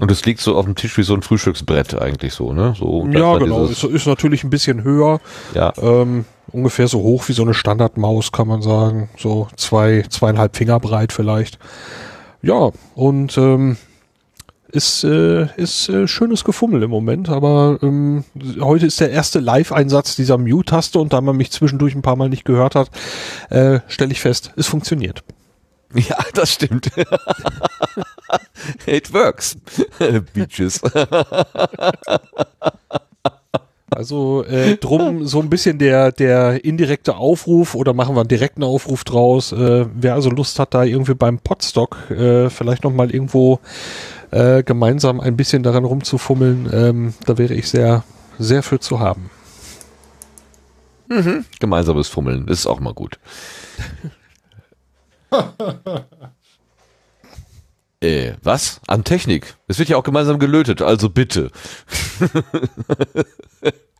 Und es liegt so auf dem Tisch wie so ein Frühstücksbrett eigentlich so, ne? So, Ja, genau. Ist, ist natürlich ein bisschen höher. Ja. Ähm, ungefähr so hoch wie so eine Standardmaus, kann man sagen. So zwei, zweieinhalb Finger breit vielleicht. Ja, und ähm, ist, äh, ist äh, schönes Gefummel im Moment, aber ähm, heute ist der erste Live-Einsatz dieser Mute-Taste und da man mich zwischendurch ein paar Mal nicht gehört hat, äh, stelle ich fest, es funktioniert. Ja, das stimmt. It works. Beaches. Also äh, drum so ein bisschen der der indirekte Aufruf oder machen wir einen direkten Aufruf draus. Äh, wer also Lust hat, da irgendwie beim Podstock äh, vielleicht noch mal irgendwo äh, gemeinsam ein bisschen daran rumzufummeln, ähm, da wäre ich sehr sehr für zu haben. Mhm. Gemeinsames Fummeln ist auch mal gut. äh, was? An Technik. Es wird ja auch gemeinsam gelötet, also bitte.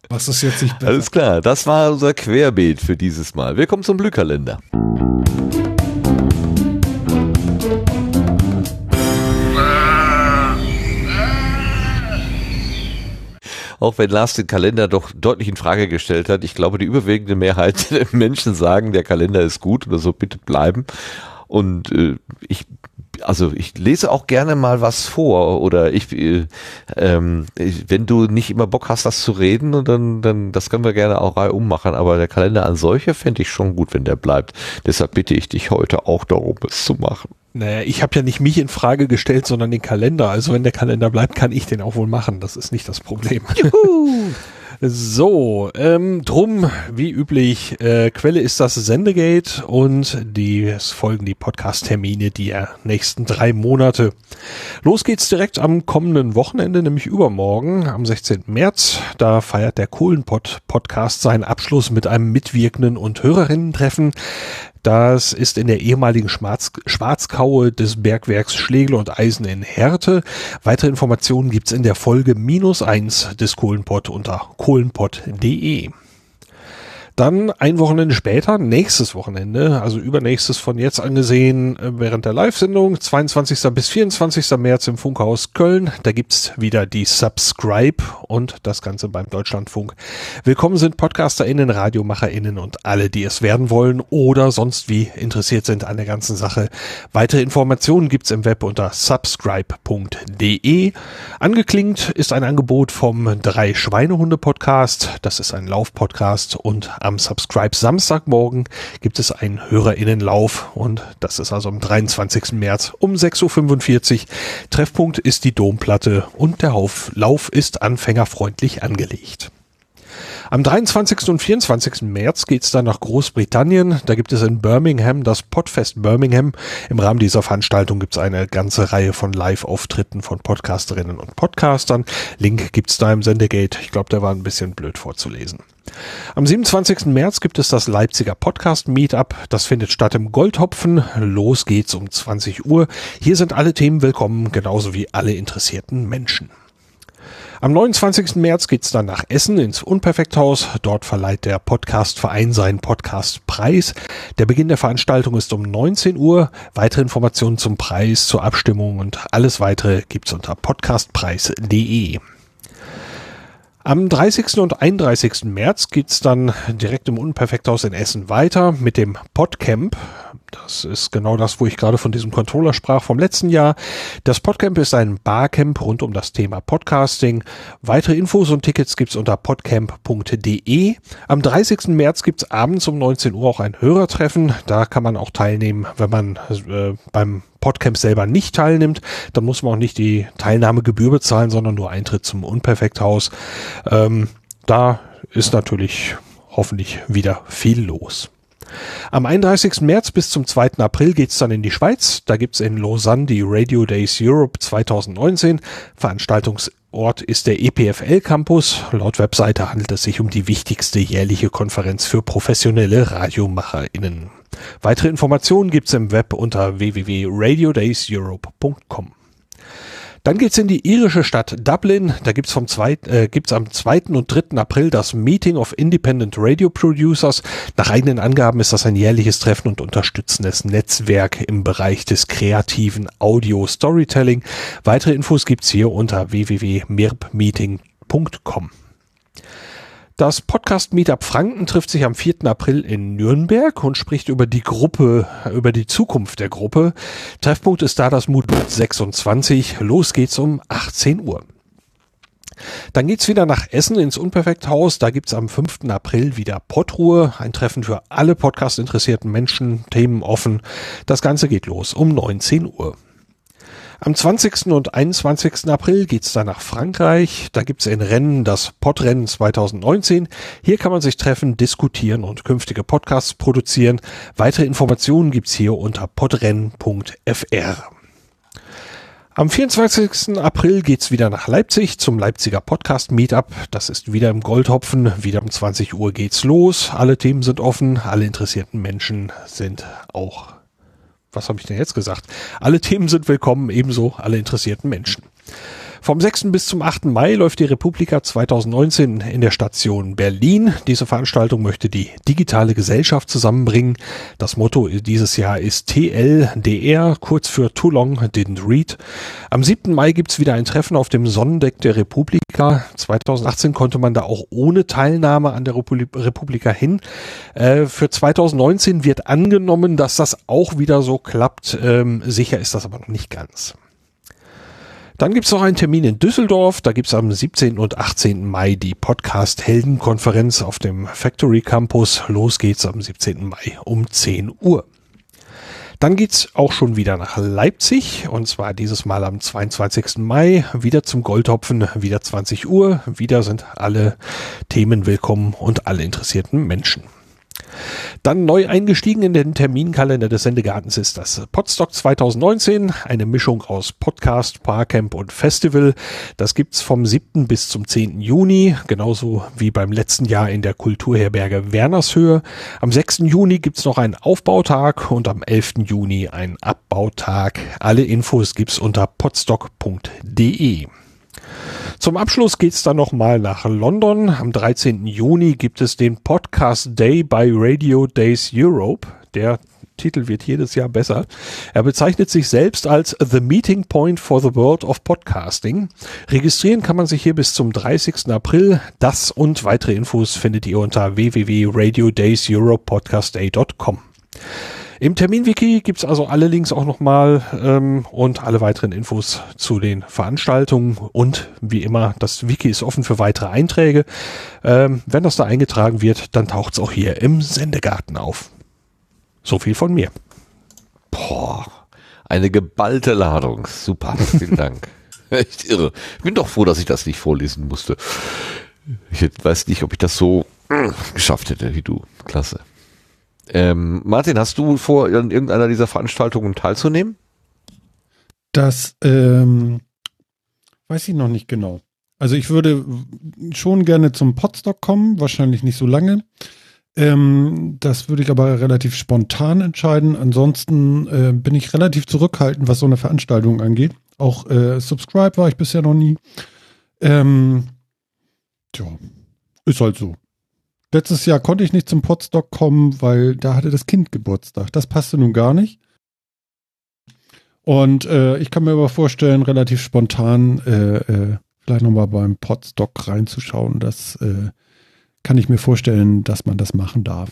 Was ist jetzt nicht besser? Alles klar, das war unser Querbeet für dieses Mal. Willkommen zum Blühkalender. Auch wenn Lars den Kalender doch deutlich in Frage gestellt hat, ich glaube, die überwiegende Mehrheit der Menschen sagen, der Kalender ist gut oder so bitte bleiben. Und äh, ich also ich lese auch gerne mal was vor oder ich, äh, ähm, ich wenn du nicht immer Bock hast, das zu reden, und dann, dann das können wir gerne auch reihum machen, aber der Kalender an solche fände ich schon gut, wenn der bleibt. Deshalb bitte ich dich heute auch darum, es zu machen. Naja, ich habe ja nicht mich in Frage gestellt, sondern den Kalender. Also wenn der Kalender bleibt, kann ich den auch wohl machen. Das ist nicht das Problem. So, ähm, drum, wie üblich, äh, Quelle ist das Sendegate und die, es folgen die Podcast-Termine der nächsten drei Monate. Los geht's direkt am kommenden Wochenende, nämlich übermorgen, am 16. März. Da feiert der Kohlenpott-Podcast seinen Abschluss mit einem mitwirkenden und Hörerinnen-Treffen. Das ist in der ehemaligen Schwarz Schwarzkaue des Bergwerks Schlegel und Eisen in Härte. Weitere Informationen gibt's in der Folge minus eins des Kohlenpott unter kohlenpott.de. Dann ein Wochenende später, nächstes Wochenende, also übernächstes von jetzt angesehen, äh, während der Live-Sendung, 22. bis 24. März im Funkhaus Köln. Da gibt's wieder die Subscribe und das Ganze beim Deutschlandfunk. Willkommen sind PodcasterInnen, RadiomacherInnen und alle, die es werden wollen oder sonst wie interessiert sind an der ganzen Sache. Weitere Informationen gibt's im Web unter subscribe.de. Angeklingt ist ein Angebot vom Drei Schweinehunde Podcast. Das ist ein Lauf-Podcast und am Subscribe Samstagmorgen gibt es einen HörerInnenlauf und das ist also am 23. März um 6.45 Uhr. Treffpunkt ist die Domplatte und der Lauf ist anfängerfreundlich angelegt. Am 23. und 24. März geht's dann nach Großbritannien. Da gibt es in Birmingham das Podfest Birmingham. Im Rahmen dieser Veranstaltung gibt's eine ganze Reihe von Live-Auftritten von Podcasterinnen und Podcastern. Link gibt's da im Sendegate. Ich glaube, der war ein bisschen blöd vorzulesen. Am 27. März gibt es das Leipziger Podcast Meetup. Das findet statt im Goldhopfen. Los geht's um 20 Uhr. Hier sind alle Themen willkommen, genauso wie alle interessierten Menschen. Am 29. März geht's dann nach Essen ins Unperfekthaus. Dort verleiht der Podcastverein seinen Podcastpreis. Der Beginn der Veranstaltung ist um 19 Uhr. Weitere Informationen zum Preis, zur Abstimmung und alles weitere gibt's unter podcastpreis.de. Am 30. und 31. März geht's dann direkt im Unperfekthaus in Essen weiter mit dem Podcamp. Das ist genau das, wo ich gerade von diesem Controller sprach vom letzten Jahr. Das Podcamp ist ein Barcamp rund um das Thema Podcasting. Weitere Infos und Tickets gibt's unter podcamp.de. Am 30. März gibt's abends um 19 Uhr auch ein Hörertreffen. Da kann man auch teilnehmen, wenn man äh, beim Podcamp selber nicht teilnimmt, dann muss man auch nicht die Teilnahmegebühr bezahlen, sondern nur Eintritt zum Unperfekthaus. Ähm, da ist natürlich hoffentlich wieder viel los. Am 31. März bis zum 2. April geht's dann in die Schweiz. Da gibt's in Lausanne die Radio Days Europe 2019. Veranstaltungsort ist der EPFL Campus. Laut Webseite handelt es sich um die wichtigste jährliche Konferenz für professionelle RadiomacherInnen. Weitere Informationen gibt's im Web unter www.radiodayseurope.com. Dann geht's in die irische Stadt Dublin. Da gibt's vom zweit, äh, gibt's am 2. und 3. April das Meeting of Independent Radio Producers. Nach eigenen Angaben ist das ein jährliches Treffen und unterstützendes Netzwerk im Bereich des kreativen Audio Storytelling. Weitere Infos gibt's hier unter www.mirbmeeting.com. Das Podcast Meetup Franken trifft sich am 4. April in Nürnberg und spricht über die Gruppe, über die Zukunft der Gruppe. Treffpunkt ist da das Modul 26. Los geht's um 18 Uhr. Dann geht's wieder nach Essen ins Unperfekthaus. Da gibt's am 5. April wieder Podruhe, ein Treffen für alle Podcast-interessierten Menschen, Themen offen. Das Ganze geht los um 19 Uhr. Am 20. und 21. April geht's dann nach Frankreich. Da gibt's in Rennen das Podrennen 2019. Hier kann man sich treffen, diskutieren und künftige Podcasts produzieren. Weitere Informationen gibt's hier unter podrennen.fr. Am 24. April geht's wieder nach Leipzig zum Leipziger Podcast Meetup. Das ist wieder im Goldhopfen. Wieder um 20 Uhr geht's los. Alle Themen sind offen. Alle interessierten Menschen sind auch was habe ich denn jetzt gesagt? Alle Themen sind willkommen, ebenso alle interessierten Menschen. Vom 6. bis zum 8. Mai läuft die Republika 2019 in der Station Berlin. Diese Veranstaltung möchte die digitale Gesellschaft zusammenbringen. Das Motto dieses Jahr ist TLDR, kurz für Too Long Didn't Read. Am 7. Mai gibt's wieder ein Treffen auf dem Sonnendeck der Republika. 2018 konnte man da auch ohne Teilnahme an der Republika hin. Äh, für 2019 wird angenommen, dass das auch wieder so klappt. Ähm, sicher ist das aber noch nicht ganz. Dann gibt's noch einen Termin in Düsseldorf. Da gibt's am 17. und 18. Mai die Podcast-Helden-Konferenz auf dem Factory Campus. Los geht's am 17. Mai um 10 Uhr. Dann geht's auch schon wieder nach Leipzig und zwar dieses Mal am 22. Mai wieder zum Goldhopfen, wieder 20 Uhr. Wieder sind alle Themen willkommen und alle interessierten Menschen. Dann neu eingestiegen in den Terminkalender des Sendegartens ist das Podstock 2019, eine Mischung aus Podcast, Parcamp und Festival. Das gibt's vom 7. bis zum 10. Juni, genauso wie beim letzten Jahr in der Kulturherberge Wernershöhe. Am 6. Juni gibt's noch einen Aufbautag und am 11. Juni einen Abbautag. Alle Infos gibt's unter podstock.de. Zum Abschluss geht's dann nochmal nach London. Am 13. Juni gibt es den Podcast Day by Radio Days Europe. Der Titel wird jedes Jahr besser. Er bezeichnet sich selbst als The Meeting Point for the World of Podcasting. Registrieren kann man sich hier bis zum 30. April. Das und weitere Infos findet ihr unter www.radiodayseuropepodcastday.com. Im Terminwiki gibt's also alle Links auch nochmal ähm, und alle weiteren Infos zu den Veranstaltungen. Und wie immer, das Wiki ist offen für weitere Einträge. Ähm, wenn das da eingetragen wird, dann taucht's auch hier im Sendegarten auf. So viel von mir. Boah, eine geballte Ladung. Super, vielen Dank. Echt irre. Ich bin doch froh, dass ich das nicht vorlesen musste. Ich weiß nicht, ob ich das so äh, geschafft hätte wie du. Klasse. Ähm, Martin, hast du vor, an irgendeiner dieser Veranstaltungen teilzunehmen? Das ähm, weiß ich noch nicht genau. Also ich würde schon gerne zum Podstock kommen, wahrscheinlich nicht so lange. Ähm, das würde ich aber relativ spontan entscheiden. Ansonsten äh, bin ich relativ zurückhaltend, was so eine Veranstaltung angeht. Auch äh, Subscribe war ich bisher noch nie. Ähm, tja, ist halt so. Letztes Jahr konnte ich nicht zum Podstock kommen, weil da hatte das Kind Geburtstag. Das passte nun gar nicht. Und äh, ich kann mir aber vorstellen, relativ spontan äh, äh, vielleicht nochmal beim Podstock reinzuschauen. Das äh, kann ich mir vorstellen, dass man das machen darf.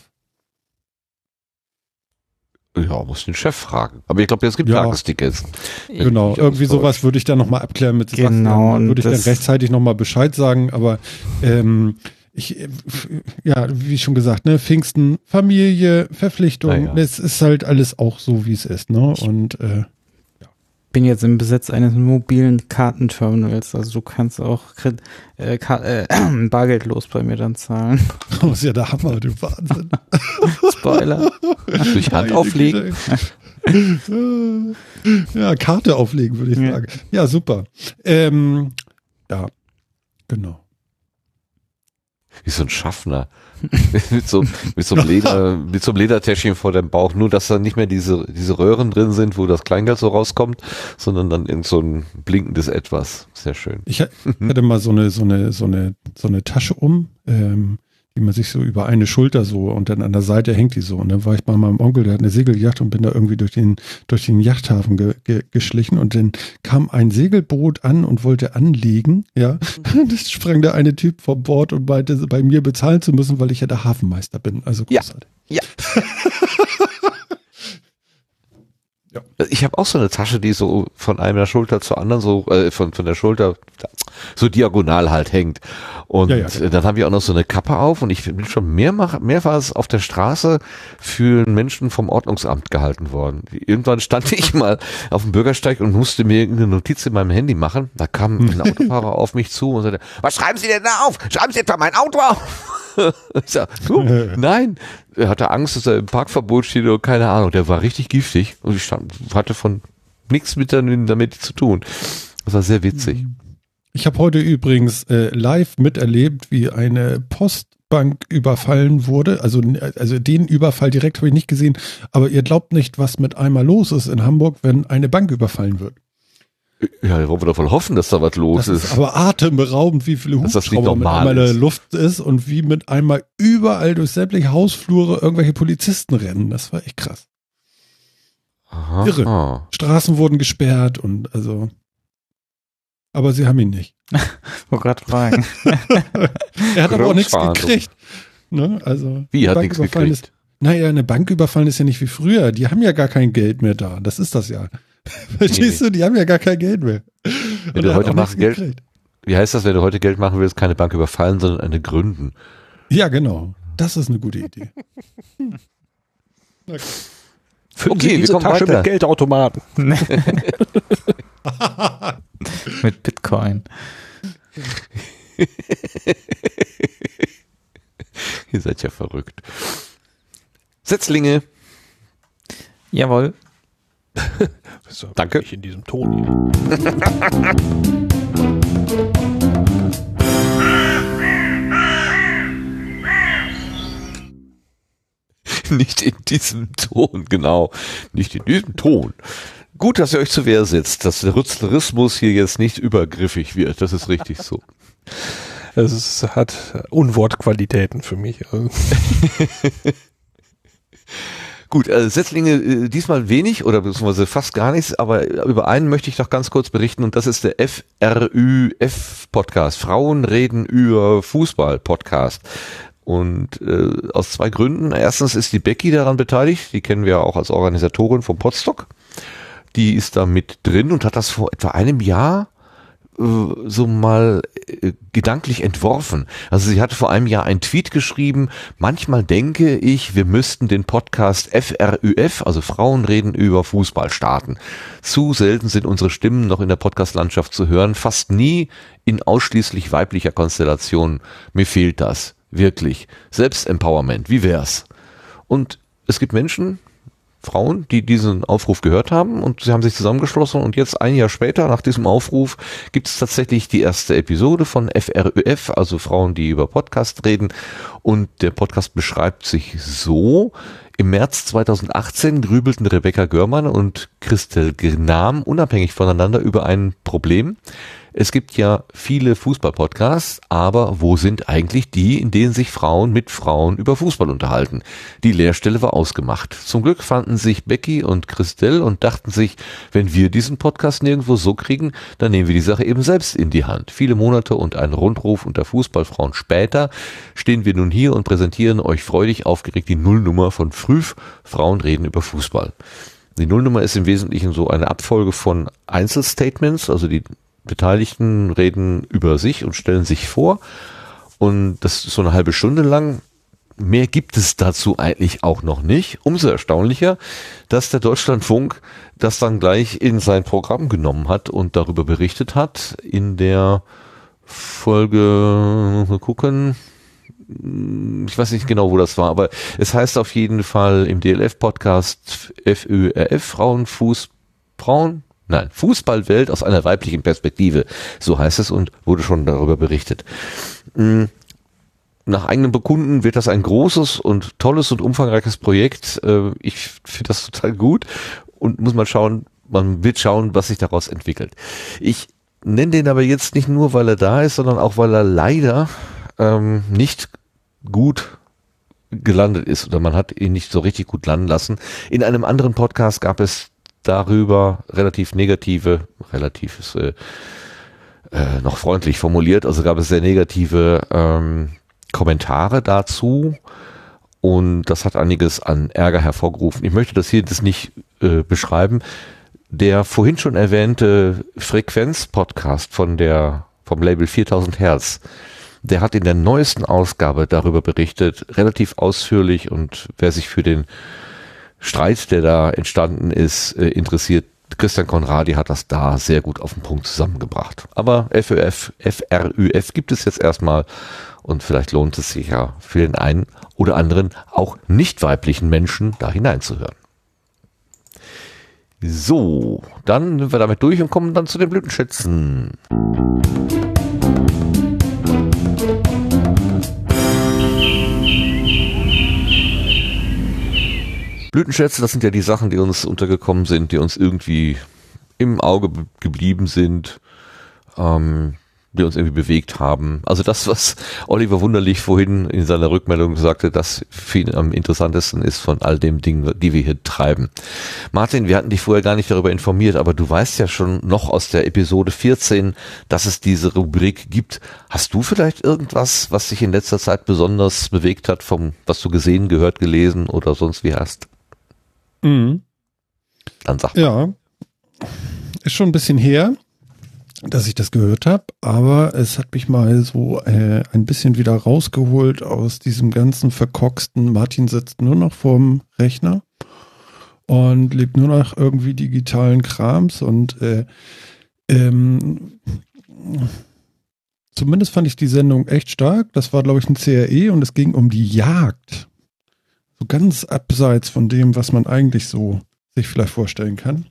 Ja, muss den Chef fragen. Aber ich glaube, es gibt Ja. Tagestickets. Genau, irgendwie sowas würde ich dann nochmal abklären mit Genau, Sebastian. und Würde ich dann rechtzeitig nochmal Bescheid sagen, aber ähm, ich, äh, ja, wie schon gesagt, ne, Pfingsten, Familie, Verpflichtung, Ja, es ist halt alles auch so, wie es ist, ne? Und äh, bin jetzt im Besitz eines mobilen Kartenterminals. Also du kannst auch äh, Ka äh, bargeldlos bei mir dann zahlen. Das ist ja der Hammer, du Wahnsinn. Spoiler. Durch Hand auflegen. ja, Karte auflegen, würde ich Ja. sagen. Ja, super. Ähm, ja, genau. Wie so ein Schaffner. mit, so, mit, so einem Leder, mit so einem Ledertäschchen vor dem Bauch. Nur, dass da nicht mehr diese, diese Röhren drin sind, wo das Kleingeld so rauskommt, sondern dann irgend so ein blinkendes Etwas. Sehr schön. Ich ha- hatte mal so eine, so eine, so eine, so eine Tasche um, ähm, die man sich so über eine Schulter so und dann an der Seite hängt die so. Und dann war ich bei meinem Onkel, der hat eine Segelyacht und bin da irgendwie durch den, durch den Yachthafen ge, ge, geschlichen und dann kam ein Segelboot an und wollte anlegen, ja. Das sprang der eine Typ vom Bord und meinte, bei mir bezahlen zu müssen, weil ich ja der Hafenmeister bin. Also Ja. großartig. Ich habe auch so eine Tasche, die so von einer Schulter zur anderen so äh, von von der Schulter so diagonal halt hängt. Und Ja, ja. äh, dann haben wir auch noch so eine Kappe auf und ich bin schon mehrmach, mehrfach auf der Straße für Menschen vom Ordnungsamt gehalten worden. Irgendwann stand ich mal auf dem Bürgersteig und musste mir irgendeine Notiz in meinem Handy machen. Da kam ein Autofahrer auf mich zu und sagte, was schreiben Sie denn da auf? Schreiben Sie etwa mein Auto auf? Ich sag, du, nein, er hatte Angst, dass er im Parkverbot steht oder keine Ahnung. Der war richtig giftig und ich stand, hatte von nichts mit damit, zu tun. Das war sehr witzig. Ich habe heute übrigens äh, live miterlebt, wie eine Postbank überfallen wurde. Also, also den Überfall direkt habe ich nicht gesehen. Aber ihr glaubt nicht, was mit einmal los ist in Hamburg, wenn eine Bank überfallen wird. Ja, da wollen wir davon hoffen, dass da was los ist. ist aber atemberaubend, wie viele das Hubschrauber mit einmal in der. Luft ist und wie mit einmal überall durch sämtliche Hausflure irgendwelche Polizisten rennen. Das war echt krass. Aha. irre. Ah. Straßen wurden gesperrt und also. Aber sie haben ihn nicht. Wollte gerade fragen. Er hat aber auch nichts gekriegt. Ne? Also, Wie, hat nichts gekriegt? Ist, naja, eine Bank überfallen ist ja nicht wie früher. Die haben ja gar kein Geld mehr da. Das ist das ja. Verstehst du? Die haben ja gar kein Geld mehr. Und du er hat heute auch machst nichts Geld- gekriegt. Wie heißt das, wenn du heute Geld machen willst, keine Bank überfallen, sondern eine gründen? Ja, genau. Das ist eine gute Idee. Füllen Okay, Sie wir diese kommen Tasche weiter. mit Geldautomaten. Mit Bitcoin. Ihr seid ja verrückt. Setzlinge. Jawohl. Danke. Nicht in diesem Ton Nicht in diesem Ton, genau. Nicht in diesem Ton. Gut, dass ihr euch zur Wehr setzt, dass der Rützlerismus hier jetzt nicht übergriffig wird. Das ist richtig so. Es hat Unwortqualitäten für mich. Also, Gut, äh, Setzlinge äh, diesmal wenig oder beziehungsweise fast gar nichts, aber über einen möchte ich doch ganz kurz berichten und das ist der FRÜF Podcast. Frauen reden über Fußball Podcast. Und äh, aus zwei Gründen. Erstens ist die Becky daran beteiligt, die kennen wir ja auch als Organisatorin vom Podstock. Die ist da mit drin und hat das vor etwa einem Jahr äh, so mal äh, gedanklich entworfen. Also sie hatte vor einem Jahr einen Tweet geschrieben, manchmal denke ich, wir müssten den Podcast FRÜF, also Frauen reden über Fußball starten. Zu selten sind unsere Stimmen noch in der Podcastlandschaft zu hören, fast nie in ausschließlich weiblicher Konstellation. Mir fehlt das. Wirklich. Selbstempowerment. Wie wär's? Und es gibt Menschen, Frauen, die diesen Aufruf gehört haben und sie haben sich zusammengeschlossen und jetzt ein Jahr später nach diesem Aufruf gibt es tatsächlich die erste Episode von FRÜF, also Frauen, die über Podcast reden und der Podcast beschreibt sich so, im März 2018 grübelten Rebecca Görmann und Christel Gnam unabhängig voneinander über ein Problem. Es gibt ja viele Fußball-Podcasts, aber wo sind eigentlich die, in denen sich Frauen mit Frauen über Fußball unterhalten? Die Leerstelle war ausgemacht. Zum Glück fanden sich Becky und Christelle und dachten sich, wenn wir diesen Podcast nirgendwo so kriegen, dann nehmen wir die Sache eben selbst in die Hand. Viele Monate und ein Rundruf unter Fußballfrauen später stehen wir nun hier und präsentieren euch freudig aufgeregt die Nullnummer von Früh. Frauen reden über Fußball. Die Nullnummer ist im Wesentlichen so eine Abfolge von Einzelstatements, also die Beteiligten reden über sich und stellen sich vor. Und das ist so eine halbe Stunde lang. mehr gibt es dazu eigentlich auch noch nicht. Umso erstaunlicher, dass der Deutschlandfunk das dann gleich in sein Programm genommen hat und darüber berichtet hat in der Folge, mal gucken, ich weiß nicht genau, wo das war, aber es heißt auf jeden Fall im DLF-Podcast FÖRF Frauenfuß, Frauen, nein, Fußballwelt aus einer weiblichen Perspektive. So heißt es und wurde schon darüber berichtet. Mm, Nach eigenem Bekunden wird das ein großes und tolles und umfangreiches Projekt. Äh, Ich finde das total gut und muss mal schauen, man wird schauen, was sich daraus entwickelt. Ich nenne den aber jetzt nicht nur, weil er da ist, sondern auch, weil er leider ähm, nicht gut gelandet ist oder man hat ihn nicht so richtig gut landen lassen. In einem anderen Podcast gab es darüber relativ negative, relativ ist äh, äh, noch freundlich formuliert, also gab es sehr negative ähm, Kommentare dazu und das hat einiges an Ärger hervorgerufen. Ich möchte das hier das nicht äh, beschreiben. Der vorhin schon erwähnte Frequenz-Podcast von der vom Label 4000 Hertz, der hat in der neuesten Ausgabe darüber berichtet, relativ ausführlich und wer sich für den Streit, der da entstanden ist, äh, interessiert, Christian Konradi hat das da sehr gut auf den Punkt zusammengebracht. Aber FÖF, FRÜF gibt es jetzt erstmal und vielleicht lohnt es sich ja für den einen oder anderen auch nicht weiblichen Menschen da hineinzuhören. So, dann sind wir damit durch und kommen dann zu den Blütenschätzen. Blütenschätze, das sind ja die Sachen, die uns untergekommen sind, die uns irgendwie im Auge be- geblieben sind, ähm, die uns irgendwie bewegt haben. Also das, was Oliver Wunderlich vorhin in seiner Rückmeldung sagte, das für am interessantesten ist von all dem Dingen, die wir hier treiben. Martin, wir hatten dich vorher gar nicht darüber informiert, aber du weißt ja schon noch aus der Episode 14, dass es diese Rubrik gibt. Hast du vielleicht irgendwas, was dich in letzter Zeit besonders bewegt hat, vom was du gesehen, gehört, gelesen oder sonst wie hast? Mhm. Dann sag Ja, ist schon ein bisschen her, dass ich das gehört habe, aber es hat mich mal so äh, ein bisschen wieder rausgeholt aus diesem ganzen verkorksten. Martin sitzt nur noch vorm Rechner und lebt nur noch irgendwie digitalen Krams und äh, ähm, zumindest fand ich die Sendung echt stark. Das war, glaube ich, ein CRE und es ging um die Jagd. Ganz abseits von dem, was man eigentlich so sich vielleicht vorstellen kann.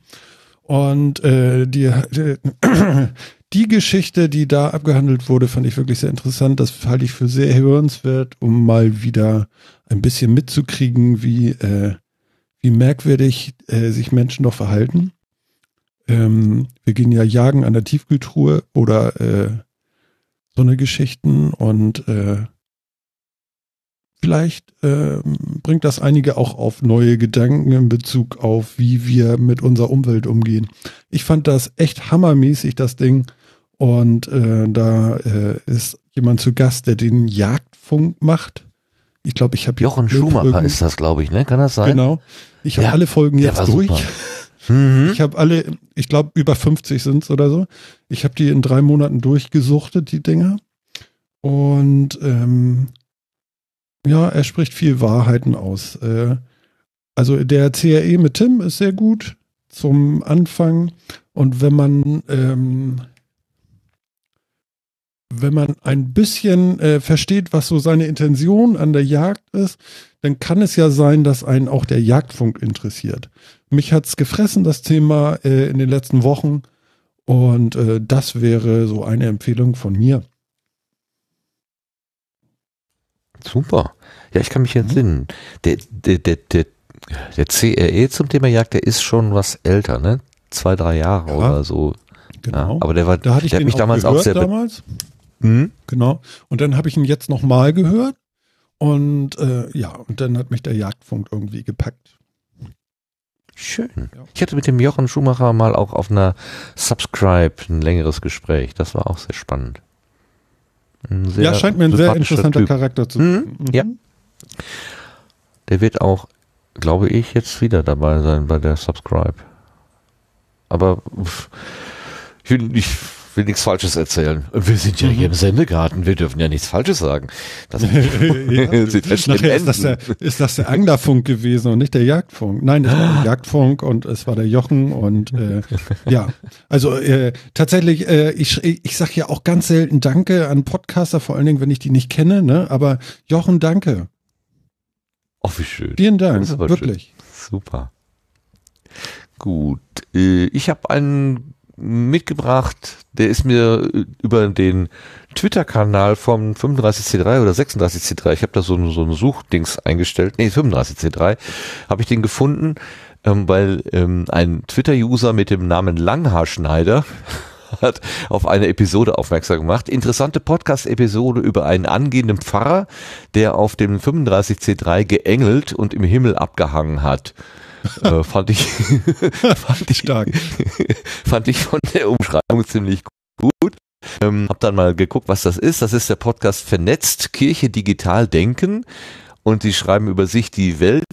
Und äh, die, die, die Geschichte, die da abgehandelt wurde, fand ich wirklich sehr interessant. Das halte ich für sehr hörenswert, um mal wieder ein bisschen mitzukriegen, wie, äh, wie merkwürdig äh, sich Menschen doch verhalten. Ähm, wir gehen ja jagen an der Tiefkühltruhe oder äh, so eine Geschichten und äh, vielleicht äh, bringt das einige auch auf neue Gedanken in Bezug auf, wie wir mit unserer Umwelt umgehen. Ich fand das echt hammermäßig, das Ding. Und äh, da äh, ist jemand zu Gast, der den Jagdfunk macht. Ich glaube, ich habe Jochen Schumacher ist das, glaube ich, ne? Kann das sein? Genau. Ich habe Ja, alle Folgen jetzt durch. Mhm. Ich habe alle, ich glaube, über 50 sind's oder so. Ich habe die in drei Monaten durchgesuchtet, die Dinger. Und ähm, ja, er spricht viel Wahrheiten aus. Äh, also der CRE mit Tim ist sehr gut zum Anfang. Und wenn man ähm, wenn man ein bisschen äh, versteht, was so seine Intention an der Jagd ist, dann kann es ja sein, dass einen auch der Jagdfunk interessiert. Mich hat's gefressen, das Thema äh, in den letzten Wochen. Und äh, das wäre so eine Empfehlung von mir. Super. Ja, ich kann mich entsinnen. Der, der, der, der, der CRE zum Thema Jagd, der ist schon was älter, ne? Zwei, drei Jahre Ja, oder so. Genau. Ja, aber der war, da hatte ich der hat den mich auch damals auch gehört sehr. be- damals. Hm? Genau. Und dann habe ich ihn jetzt nochmal gehört. Und äh, ja, und dann hat mich der Jagdfunk irgendwie gepackt. Schön. Ich hatte mit dem Jochen Schumacher mal auch auf einer Subscribe ein längeres Gespräch. Das war auch sehr spannend. Ja, scheint mir ein sehr interessanter Typ. Charakter zu Mhm. sein. Ja. Der wird auch, glaube ich, jetzt wieder dabei sein bei der Subscribe. Aber pff, ich, ich will nichts Falsches erzählen. Wir sind ja hier im Sendegarten, wir dürfen ja nichts Falsches sagen. Das ja. ist das, der, ist das der Anglerfunk gewesen und nicht der Jagdfunk. Nein, es war der Jagdfunk und es war der Jochen und äh, ja, also äh, tatsächlich, äh, ich, ich sag ja auch ganz selten Danke an Podcaster, vor allen Dingen, wenn ich die nicht kenne, ne? Aber Jochen, danke. Ach, wie schön. Vielen Dank, Das wirklich. Super. Gut. Äh, Ich habe einen mitgebracht, der ist mir äh, über den Twitter-Kanal vom 35C3 oder 36C3, ich habe da so, ein- so ein Suchdings eingestellt, nee, 35C3, habe ich den gefunden, ähm, weil ähm, ein Twitter-User mit dem Namen Langhaarschneider hat auf eine Episode aufmerksam gemacht. Interessante Podcast-Episode über einen angehenden Pfarrer, der auf dem 35C3 geengelt und im Himmel abgehangen hat. Äh, fand ich, fand ich Stark. fand ich von der Umschreibung ziemlich gut. Ähm, hab dann mal geguckt, was das ist. Das ist der Podcast Vernetzt Kirche digital denken. Und die schreiben über sich, die Welt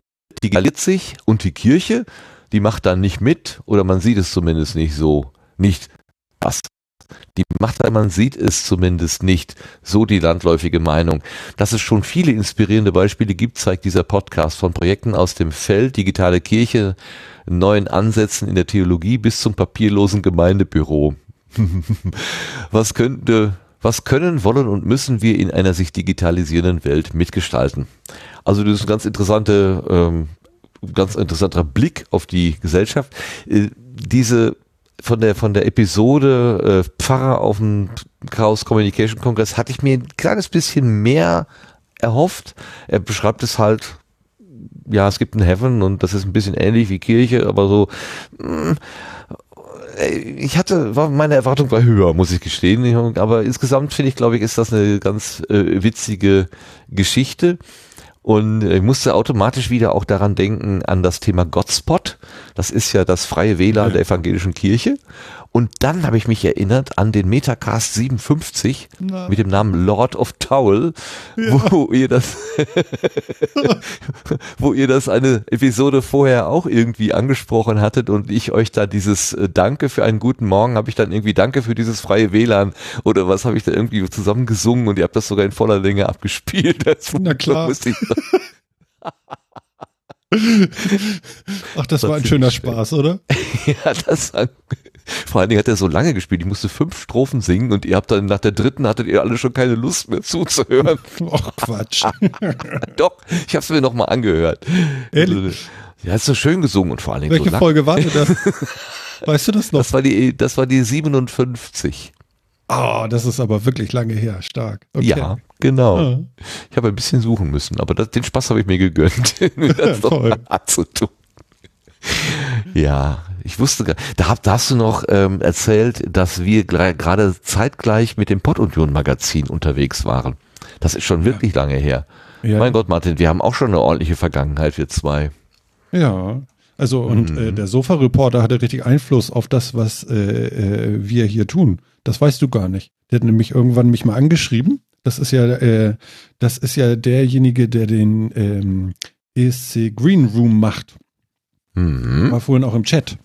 digitalisiert sich und die Kirche, die macht dann nicht mit oder man sieht es zumindest nicht so. Nicht was. Die macht, man sieht es zumindest nicht. So die landläufige Meinung. Dass es schon viele inspirierende Beispiele gibt, zeigt dieser Podcast von Projekten aus dem Feld digitale Kirche, neuen Ansätzen in der Theologie bis zum papierlosen Gemeindebüro. was könnte, was können, wollen und müssen wir in einer sich digitalisierenden Welt mitgestalten? Also das ist ein ganz interessante, ähm, ganz interessanter Blick auf die Gesellschaft. Äh, diese von der von der Episode äh, Pfarrer auf dem Chaos Communication Kongress hatte ich mir ein kleines bisschen mehr erhofft. Er beschreibt es halt, ja, es gibt ein Heaven und das ist ein bisschen ähnlich wie Kirche, aber so mh, äh, ich hatte, war, meine Erwartung war höher, muss ich gestehen. Aber insgesamt finde ich, glaube ich, ist das eine ganz äh, witzige Geschichte. Und ich musste automatisch wieder auch daran denken, an das Thema Godspot. Das ist ja das freie WLAN der evangelischen Kirche. Und dann habe ich mich erinnert an den Metacast 57 Na. mit dem Namen Lord of Towel, wo ihr das, wo ihr das eine Episode vorher auch irgendwie angesprochen hattet und ich euch da dieses äh, Danke für einen guten Morgen, habe ich dann irgendwie Danke für dieses freie WLAN oder was habe ich da irgendwie zusammen gesungen und ihr habt das sogar in voller Länge abgespielt. Das Na klar. ich Ach, das war ein schöner schwer. Spaß, oder? Ja, das war, vor allen Dingen hat er so lange gespielt. Ich musste fünf Strophen singen und ihr habt dann nach der dritten hattet ihr alle schon keine Lust mehr zuzuhören. Ach, Quatsch. Doch, ich habe es mir noch mal angehört. Ehrlich? Ja, ist so schön gesungen und vor allen Dingen Welche so lang. Folge war das? Weißt du das noch? Das war die, das war die 57. Ah, das ist aber wirklich lange her. Stark. Okay. Ja, genau. Ah. Ich habe ein bisschen suchen müssen, aber das, den Spaß habe ich mir gegönnt, mir das Toll. mal anzutun. Ja, ich wusste, gar- da, hab- da hast du noch ähm, erzählt, dass wir gerade zeitgleich mit dem Pod-Union Magazin unterwegs waren. Das ist schon wirklich lange her. Ja. Mein Gott, Martin, wir haben auch schon eine ordentliche Vergangenheit, wir zwei. Ja. Also und Mhm. äh, der Sofa-Reporter hatte richtig Einfluss auf das, was äh, äh, wir hier tun. Das weißt du gar nicht. Der hat nämlich irgendwann mich mal angeschrieben. Das ist ja, äh, das ist ja derjenige, der den ähm, ESC Green Room macht. Mhm. War vorhin auch im Chat.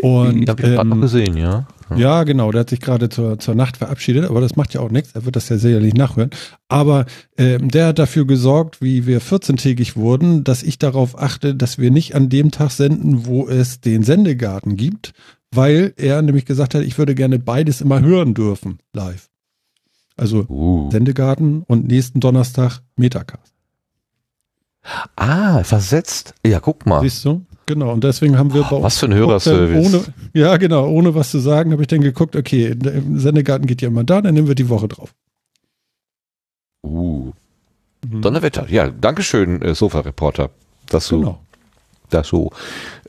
Und, habe ich gerade ähm, noch gesehen, ja. Ja, genau. Der hat sich gerade zur, zur Nacht verabschiedet, aber das macht ja auch nichts. Er wird das ja sicherlich nachhören. Aber ähm, der hat dafür gesorgt, wie wir 14-tägig wurden, dass ich darauf achte, dass wir nicht an dem Tag senden, wo es den Sendegarten gibt, weil er nämlich gesagt hat, ich würde gerne beides immer hören dürfen, live. Also Uh. Sendegarten und nächsten Donnerstag Metacast. Ah, versetzt. Ja, guck mal. Siehst du? Genau. Und deswegen haben wir bei uns Was für ein Hörerservice. Ohne, ja, genau. Ohne was zu sagen, habe ich dann geguckt, okay, der Sendegarten geht ja immer da, dann nehmen wir die Woche drauf. Uh. Donnerwetter. Ja, Dankeschön, äh, Sofa-Reporter, dass du, Genau. dass du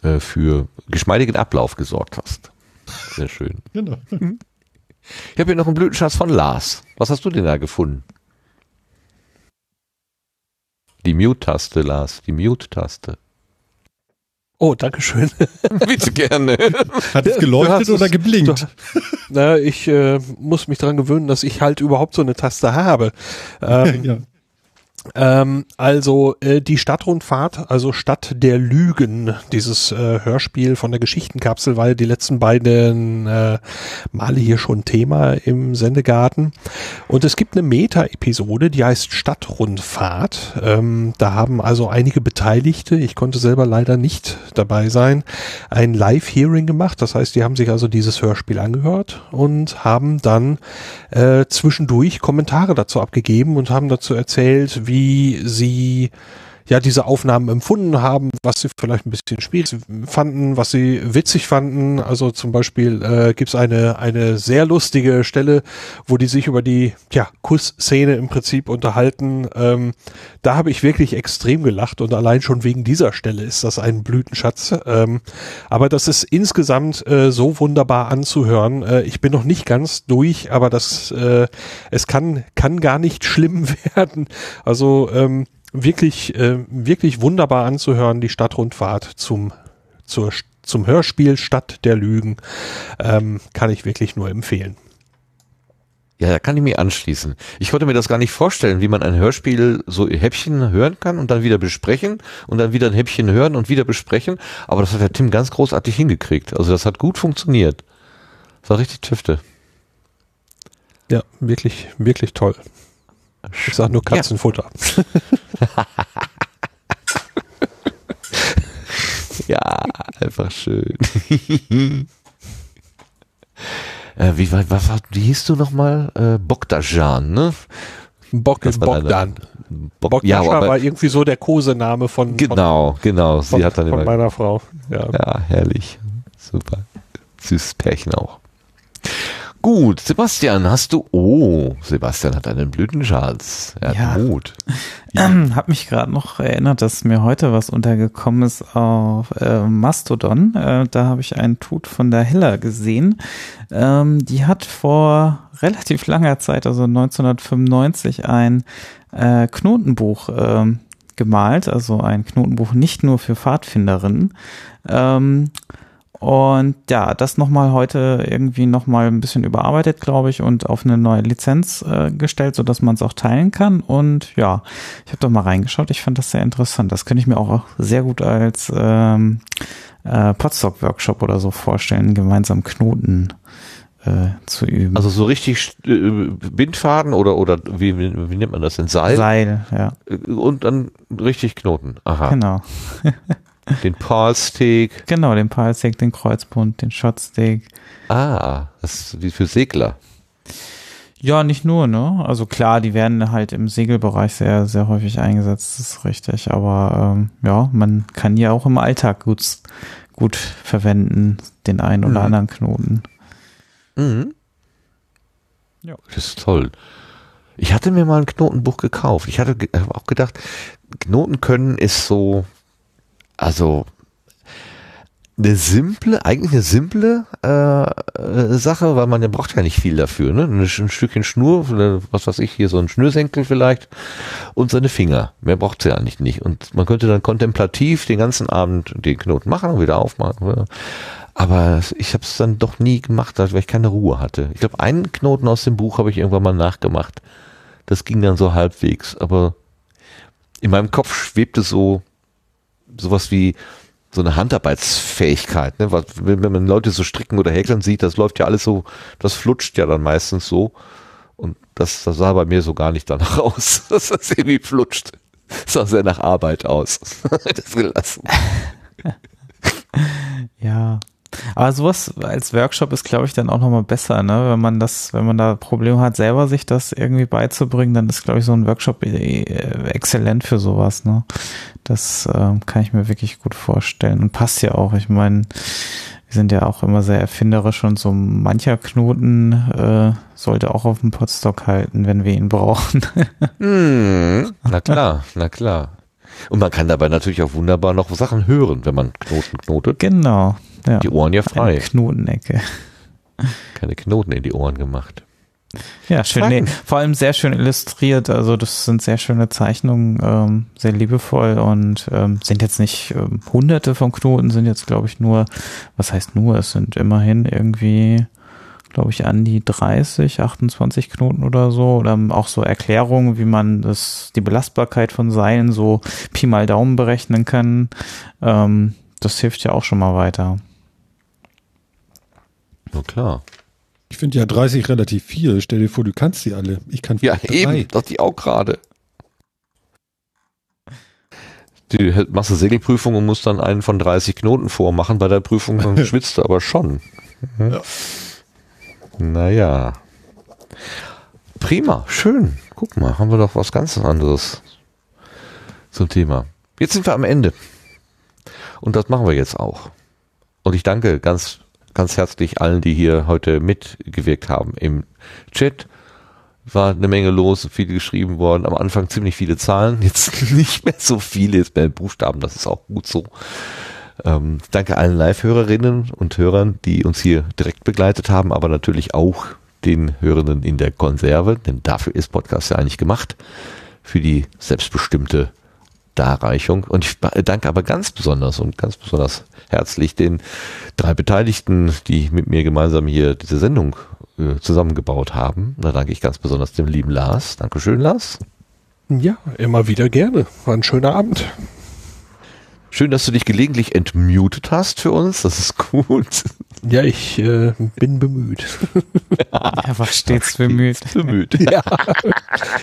äh, für geschmeidigen Ablauf gesorgt hast. Sehr schön. Genau. Ich habe hier noch einen Blütenschatz von Lars. Was hast du denn da gefunden? Die Mute-Taste, Lars. Die Mute-Taste. Oh, Dankeschön. Bitte gerne. Hat es geleuchtet oder es- geblinkt? du- Na, ich äh, muss mich dran gewöhnen, dass ich halt überhaupt so eine Taste habe. Ähm, ja. Ähm, also äh, die Stadtrundfahrt, also Stadt der Lügen, dieses äh, Hörspiel von der Geschichtenkapsel, weil die letzten beiden äh, Male hier schon Thema im Sendegarten. Und es gibt eine Meta-Episode, die heißt Stadtrundfahrt. Ähm, da haben also einige Beteiligte, ich konnte selber leider nicht dabei sein, ein Live-Hearing gemacht. Das heißt, die haben sich also dieses Hörspiel angehört und haben dann äh, zwischendurch Kommentare dazu abgegeben und haben dazu erzählt, wie sie ja diese Aufnahmen empfunden haben, was sie vielleicht ein bisschen schwierig fanden, was sie witzig fanden. Also zum Beispiel äh, gibt es eine eine sehr lustige Stelle, wo die sich über die ja, Kussszene im Prinzip unterhalten. Ähm, da habe ich wirklich extrem gelacht und allein schon wegen dieser Stelle ist das ein Blütenschatz. Ähm, aber das ist insgesamt äh, so wunderbar anzuhören. Äh, ich bin noch nicht ganz durch, aber das äh, es kann kann gar nicht schlimm werden. Also ähm, wirklich, äh, wirklich wunderbar anzuhören, die Stadtrundfahrt zum, zur, zum Hörspiel Stadt der Lügen. Ähm, kann ich wirklich nur empfehlen. Ja, da kann ich mich anschließen. Ich konnte mir das gar nicht vorstellen, wie man ein Hörspiel so Häppchen hören kann und dann wieder besprechen und dann wieder ein Häppchen hören und wieder besprechen. Aber das hat der Tim ganz großartig hingekriegt. Also das hat gut funktioniert. Das war richtig Tüfte. Ja, wirklich, wirklich toll. Ich sag nur Katzenfutter. Ja, einfach schön. äh, wie, was, wie hieß du nochmal? Äh, Bogdajan, ne? Bog, Das Bogdan. Bog, Bogdascha ja, aber, war irgendwie so der Kosename von, genau, genau. von, Sie hat dann von immer, meiner Frau. Ja. ja, herrlich. Super. Süßes Pärchen auch. Gut, Sebastian, hast du, oh, Sebastian hat einen Blütenschatz. Er hat Ja. Mut. Ähm, hab mich gerade noch erinnert, dass mir heute was untergekommen ist auf äh, Mastodon. Äh, da habe ich einen Tut von der Hella gesehen. Ähm, die hat vor relativ langer Zeit, also 1995, ein äh, Knotenbuch ähm, gemalt, also ein Knotenbuch nicht nur für Pfadfinderinnen. Ähm, und ja, das nochmal heute irgendwie nochmal ein bisschen überarbeitet, glaube ich, und auf eine neue Lizenz äh, gestellt, sodass man es auch teilen kann. Und ja, ich habe da mal reingeschaut. Ich fand das sehr interessant. Das könnte ich mir auch sehr gut als ähm, äh, Podstock-Workshop oder so vorstellen, gemeinsam Knoten äh, zu üben. Also so richtig äh, Bindfaden oder, oder wie, wie, wie nennt man das denn? Seil? Seil, ja. Und dann richtig Knoten. Aha. Genau. Den Paulstick. Genau, den Palstick, den Kreuzbund, den Shotstick. Ah, das ist wie für Segler. Ja, nicht nur, ne? Also klar, die werden halt im Segelbereich sehr, sehr häufig eingesetzt, das ist richtig. Aber ähm, ja, man kann die auch im Alltag gut, gut verwenden, den einen oder Mhm. anderen Knoten. Mhm. Ja. Das ist toll. Ich hatte mir mal ein Knotenbuch gekauft. Ich hatte auch gedacht, Knoten können ist so, also eine simple, eigentlich eine simple äh, äh, Sache, weil man ja braucht ja nicht viel dafür, ne? Ein, ein Stückchen Schnur, was weiß ich, hier so ein Schnürsenkel vielleicht und seine Finger. Mehr braucht sie ja nicht nicht. Und man könnte dann kontemplativ den ganzen Abend den Knoten machen und wieder aufmachen. Oder? Aber ich habe es dann doch nie gemacht, weil ich keine Ruhe hatte. Ich glaube, einen Knoten aus dem Buch habe ich irgendwann mal nachgemacht. Das ging dann so halbwegs, aber in meinem Kopf schwebte so sowas wie so eine Handarbeitsfähigkeit, ne? Wenn man Leute so stricken oder häkeln sieht, das läuft ja alles so, das flutscht ja dann meistens so. Und das, das sah bei mir so gar nicht danach aus, dass das irgendwie flutscht. Das sah sehr nach Arbeit aus. das gelassen. Ja. Aber sowas als Workshop ist, glaube ich, dann auch nochmal besser, ne? Wenn man das, wenn man da Probleme hat, selber sich das irgendwie beizubringen, dann ist, glaube ich, so ein Workshop äh, exzellent für sowas, ne? Das ähm, kann ich mir wirklich gut vorstellen und passt ja auch. Ich meine, wir sind ja auch immer sehr erfinderisch und so mancher Knoten äh, sollte auch auf dem Potstock halten, wenn wir ihn brauchen. Hm, na klar, na klar. Und man kann dabei natürlich auch wunderbar noch Sachen hören, wenn man Knoten knotet. genau. Ja. Die Ohren ja frei. Eine Knotenecke. Keine Knoten in die Ohren gemacht. Ja, schön. Nee, vor allem sehr schön illustriert. Also das sind sehr schöne Zeichnungen, ähm, sehr liebevoll und ähm, sind jetzt nicht ähm, hunderte von Knoten, sind jetzt glaube ich nur, was heißt nur, es sind immerhin irgendwie, glaube ich, an die 30, 28 Knoten oder so. Oder auch so Erklärungen, wie man das, die Belastbarkeit von Seilen so Pi mal Daumen berechnen kann. Ähm, das hilft ja auch schon mal weiter. Na klar. Ich finde ja 30 relativ viel. Stell dir vor, du kannst die alle. Ich kann Ja, drei. eben, dachte ich auch gerade. Du machst eine Segelprüfung und musst dann einen von 30 Knoten vormachen bei der Prüfung, dann schwitzt du aber schon. Mhm. Naja. Prima, schön. Guck mal, haben wir doch was ganz anderes zum Thema. Jetzt sind wir am Ende. Und das machen wir jetzt auch. Und ich danke ganz, ganz herzlich allen, die hier heute mitgewirkt haben. Im Chat war eine Menge los, viele geschrieben worden. Am Anfang ziemlich viele Zahlen, jetzt nicht mehr so viele, jetzt mehr Buchstaben, das ist auch gut so. Ähm, danke allen Live-Hörerinnen und Hörern, die uns hier direkt begleitet haben, aber natürlich auch den Hörenden in der Konserve, denn dafür ist Podcast ja eigentlich gemacht, für die selbstbestimmte Darreichung. Und ich danke aber ganz besonders und ganz besonders herzlich den drei Beteiligten, die mit mir gemeinsam hier diese Sendung äh, zusammengebaut haben. Da danke ich ganz besonders dem lieben Lars. Dankeschön, Lars. Ja, immer wieder gerne. War ein schöner Abend. Schön, dass du dich gelegentlich entmutet hast für uns. Das ist gut. Ja, ich äh, bin bemüht. Er war stets bemüht. Bemüht. ja.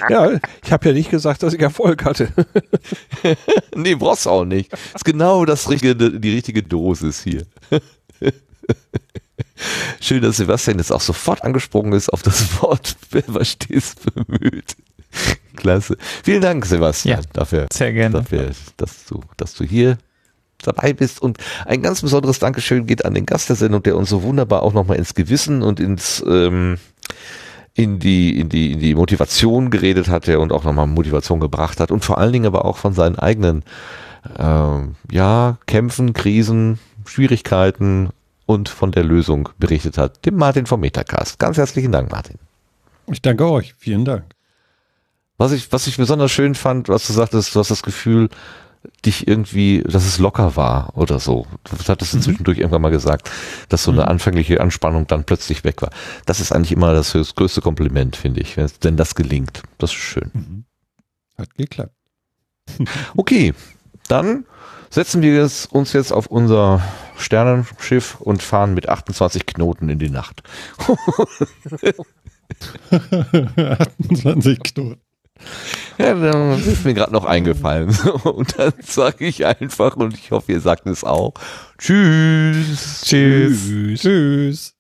ja, ich habe ja nicht gesagt, dass ich Erfolg hatte. nee, brauchst du auch nicht. Ist genau das richtige, die richtige Dosis hier. Schön, dass Sebastian jetzt auch sofort angesprungen ist auf das Wort, wer war stets bemüht. Klasse. Vielen Dank, Sebastian, Ja, dafür, sehr gerne. dafür, dass du, dass du hier dabei bist. Und ein ganz besonderes Dankeschön geht an den Gast der Sendung, der uns so wunderbar auch nochmal ins Gewissen und ins ähm, in die, in die, in die Motivation geredet hat der und auch nochmal Motivation gebracht hat und vor allen Dingen aber auch von seinen eigenen ähm, ja, Kämpfen, Krisen, Schwierigkeiten und von der Lösung berichtet hat, dem Martin vom Metacast. Ganz herzlichen Dank, Martin. Ich danke euch. Vielen Dank. Was ich, was ich besonders schön fand, was du sagtest, du hast das Gefühl, dich irgendwie, dass es locker war oder so. Das hattest du zwischendurch irgendwann mal gesagt, dass so eine anfängliche Anspannung dann plötzlich weg war. Das ist eigentlich immer das größte Kompliment, finde ich, wenn, das gelingt. Das ist schön. Hat geklappt. Okay, dann setzen wir uns jetzt auf unser Sternenschiff und fahren mit 28 Knoten in die Nacht. 28 Knoten. Ja, das ist mir gerade noch eingefallen. Und dann sage ich einfach, und ich hoffe, ihr sagt es auch, Tschüss. Tschüss. Tschüss.